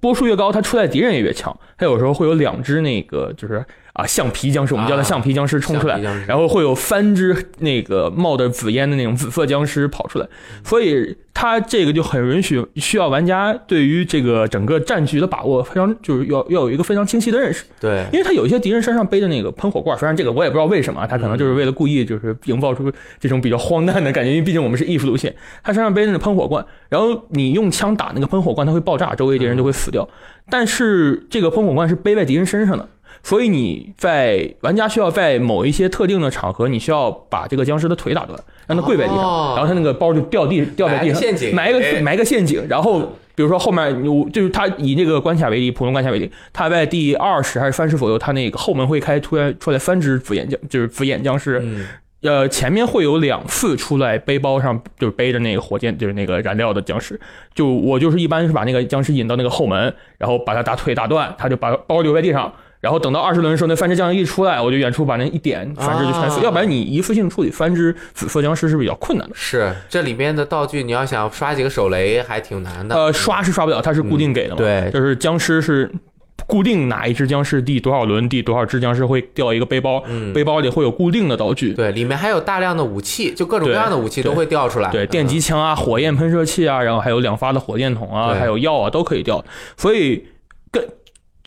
波数越高，它出来的敌人也越强。它有时候会有两只那个就是啊橡皮僵尸，我们叫它啊橡皮僵尸冲出来然后会有三只那个冒着紫烟的那种紫色僵尸跑出来，所以它这个就很允许需要玩家对于这个整个战局的把握非常就是要要有一个非常清晰的认识。对，因为他有一些敌人身上背着那个喷火罐，虽然这个我也不知道为什么啊，他可能就是为了故意就是营造出这种比较荒诞的感觉，因为毕竟我们是艺术路线，他身上背着那喷火罐，然后你用枪打那个喷火罐，它会爆炸，周围敌人就会死掉。但是这个喷火罐是背在敌人身上的。所以你在玩家需要在某一些特定的场合，你需要把这个僵尸的腿打断，让他跪在地上，哦然后他那个包就掉地掉在地上，埋个陷阱 埋个埋一个陷阱，然后比如说后面我就是他以这个关卡为例，普通关卡为例，他在第二十还是三十左右，他那个后门会开，突然出来三只紫眼僵，就是紫眼僵尸，嗯，呃，前面会有两次出来背包上就是背着那个火箭，就是那个燃料的僵尸。就我就是一般是把那个僵尸引到那个后门，然后把他打腿打断，他就把包留在地上。然后等到二十轮的时候，那三只僵尸一出来，我就远处把那一点，三只就全死。啊要不然你一次性处理三只紫色僵尸是比较困难的。是这里面的道具，你要想刷几个手雷还挺难的。呃，刷是刷不了，它是固定给的嘛。对就是僵尸是固定哪一只僵尸第多少轮第多少只僵尸会掉一个背包，嗯背包里会有固定的道具。对，里面还有大量的武器，就各种各样的武器都会掉出来。对，电击枪啊，火焰喷射器啊，然后还有两发的火箭筒啊，还有药啊，都可以掉。所以跟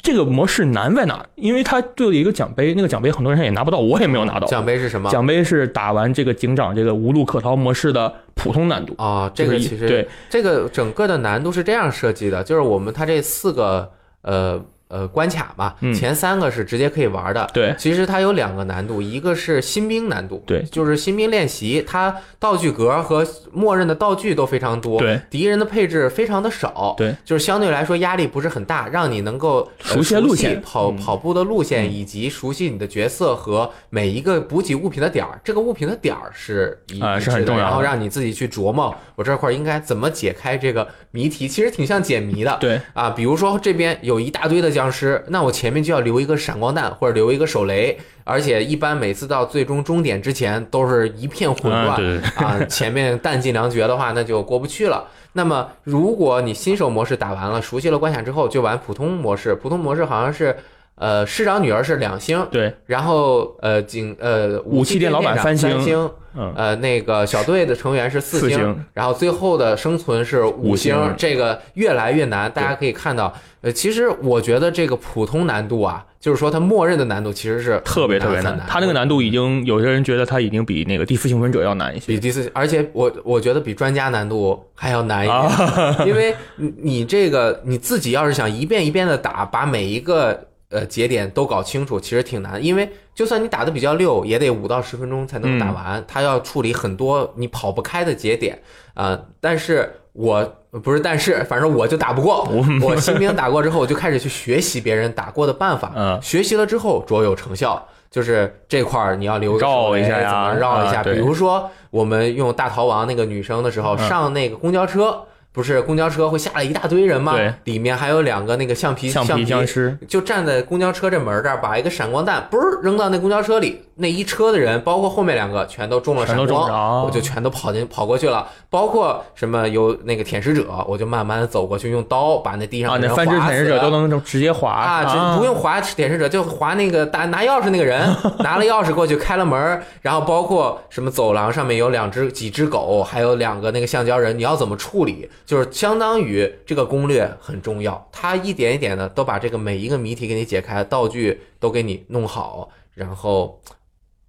这个模式难在哪儿？因为它就有一个奖杯，那个奖杯很多人也拿不到，我也没有拿到。奖杯是什么？奖杯是打完这个警长这个无路可逃模式的普通难度。啊，这个其实对这个整个的难度是这样设计的，就是我们它这四个呃呃关卡嘛，嗯。前三个是直接可以玩的。对。其实它有两个难度，一个是新兵难度，对。就是新兵练习，它道具格和默认的道具都非常多，对，敌人的配置非常的少，对，就是相对来说压力不是很大，让你能够呃熟悉路线。跑嗯。跑步的路线，嗯。以及熟悉你的角色和每一个补给物品的点儿。这个物品的点儿是一致的。是很重要。然后让你自己去琢磨，我这块儿应该怎么解开这个谜题，其实挺像解谜的。对，啊，比如说这边有一大堆的僵尸，那我前面就要留一个闪光弹或者留一个手雷，而且一般每次到最终终点之前都是一片混乱啊，前面弹尽粮绝的话，那就过不去了。那么如果你新手模式打完了，熟悉了关卡之后，就玩普通模式。普通模式好像是，呃，市长女儿是两星，对，然后呃警呃武器店老板三三星星，嗯，呃，那个小队的成员是四星，然后最后的生存是五五星。这个越来越难。大家可以看到，呃，其实我觉得这个普通难度啊，就是说它默认的难度其实是特别特别很难，它那个难度已经有些人觉得它已经比那个地缚幸存者要难一些。比。第四，而且我我觉得比专家难度还要难一点，啊，因为你你这个你自己要是想一遍一遍的打，把每一个呃节点都搞清楚，其实挺难。因为就算你打的比较溜，也得五到十分钟才能打完。他要处理很多你跑不开的节点啊、但是我不是，但是反正我就打不过。我新兵打过之后，我就开始去学习别人打过的办法。嗯学习了之后卓有成效。就是这块儿你要留个绕一下呀怎么绕一下？比如说我们用大逃亡那个女生的时候，嗯上那个公交车，不是公交车会下来一大堆人吗？对，里面还有两个那个橡皮橡皮僵尸，就站在公交车这门这儿，把一个闪光弹嘣儿扔到那公交车里，那一车的人，包括后面两个，全都中了闪光，我就全都跑进跑过去了。包括什么有那个舔食者，我就慢慢的走过去，用刀把那地上啊，那翻之划死舔食者都能直接划啊，这不用划舔食者，就划那个打拿钥匙那个人，拿了钥匙过去开了门，然后包括什么走廊上面有两只几只狗，还有两个那个橡胶人，你要怎么处理？就是相当于这个攻略很重要，它一点一点的都把这个每一个谜题给你解开，道具都给你弄好，然后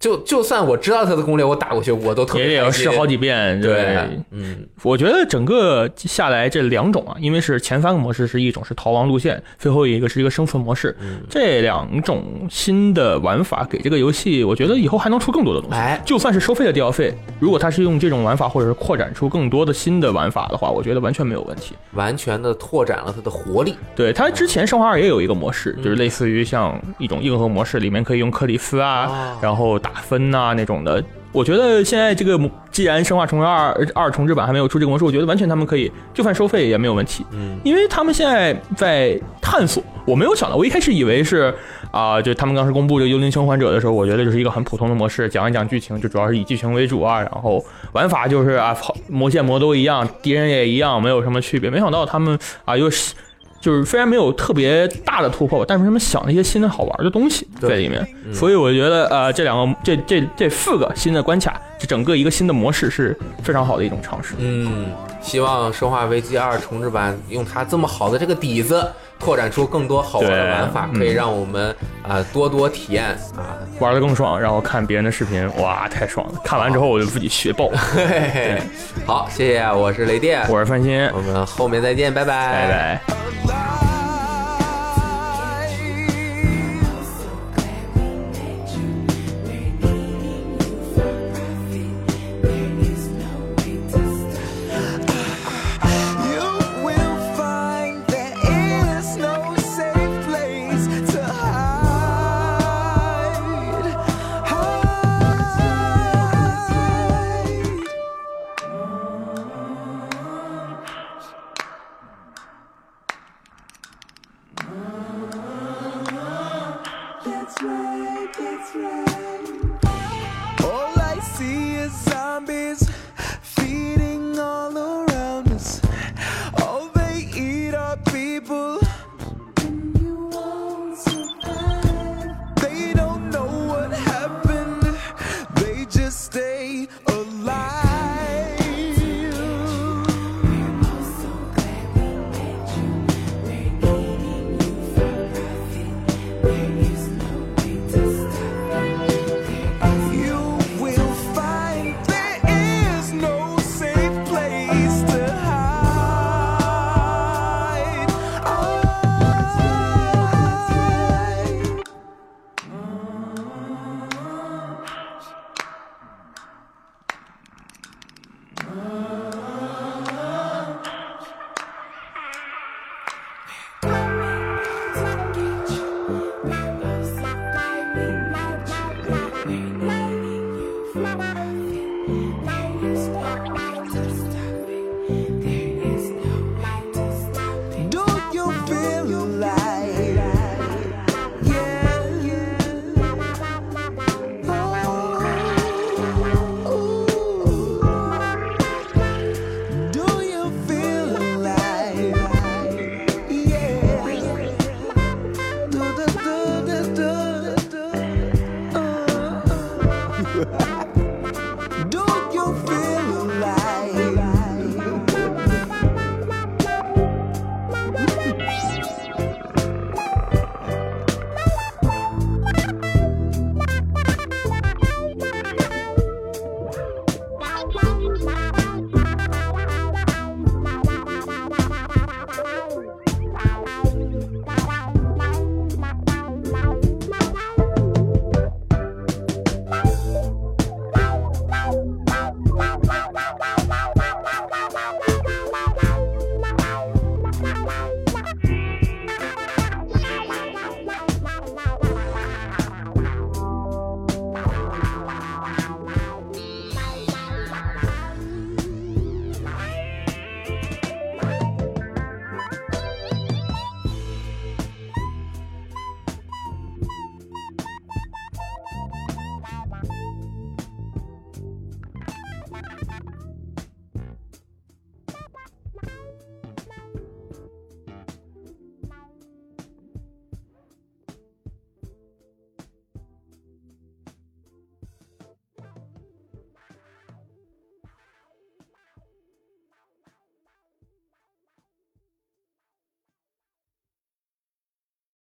就就算我知道他的攻略，我打过去我都特也得要试好几遍。对，嗯，我觉得整个下来这两种啊，因为是前三个模式是一种是逃亡路线，最后一个是一个生存模式，嗯这两种新的玩法给这个游戏，我觉得以后还能出更多的东西。哎，就算是收费的 DLC，如果它是用这种玩法，或者是扩展出更多的新的玩法的话，我觉得完全没有问题。完全的拓展了它的活力。对它之前《生化二》也有一个模式，就是类似于像一种硬核模式，里面可以用克里斯啊，哦然后打分呐、那种的。我觉得现在这个既然《生化重置二》二重置版还没有出这个模式，我觉得完全他们可以，就算收费也没有问题。嗯，因为他们现在在探索，我没有想到，我一开始以为是啊、就他们当时公布这个《幽灵生还者》的时候，我觉得就是一个很普通的模式，讲一讲剧情，就主要是以剧情为主啊，然后玩法就是啊，跑魔线魔都一样，敌人也一样，没有什么区别。没想到他们啊，又是就是虽然没有特别大的突破，但是他们想了一些新的好玩的东西在里面，嗯。所以我觉得呃，这两个这这这四个新的关卡，这整个一个新的模式是非常好的一种尝试。嗯，希望《生化危机二》重置版用它这么好的这个底子，拓展出更多好玩的玩法，嗯可以让我们啊、呃多多体验啊。玩的更爽，然后看别人的视频，哇，太爽了！看完之后我就自己学爆。嘿嘿嘿，好，谢谢，我是雷电，我是范鑫，我们后面再见，拜拜，拜拜。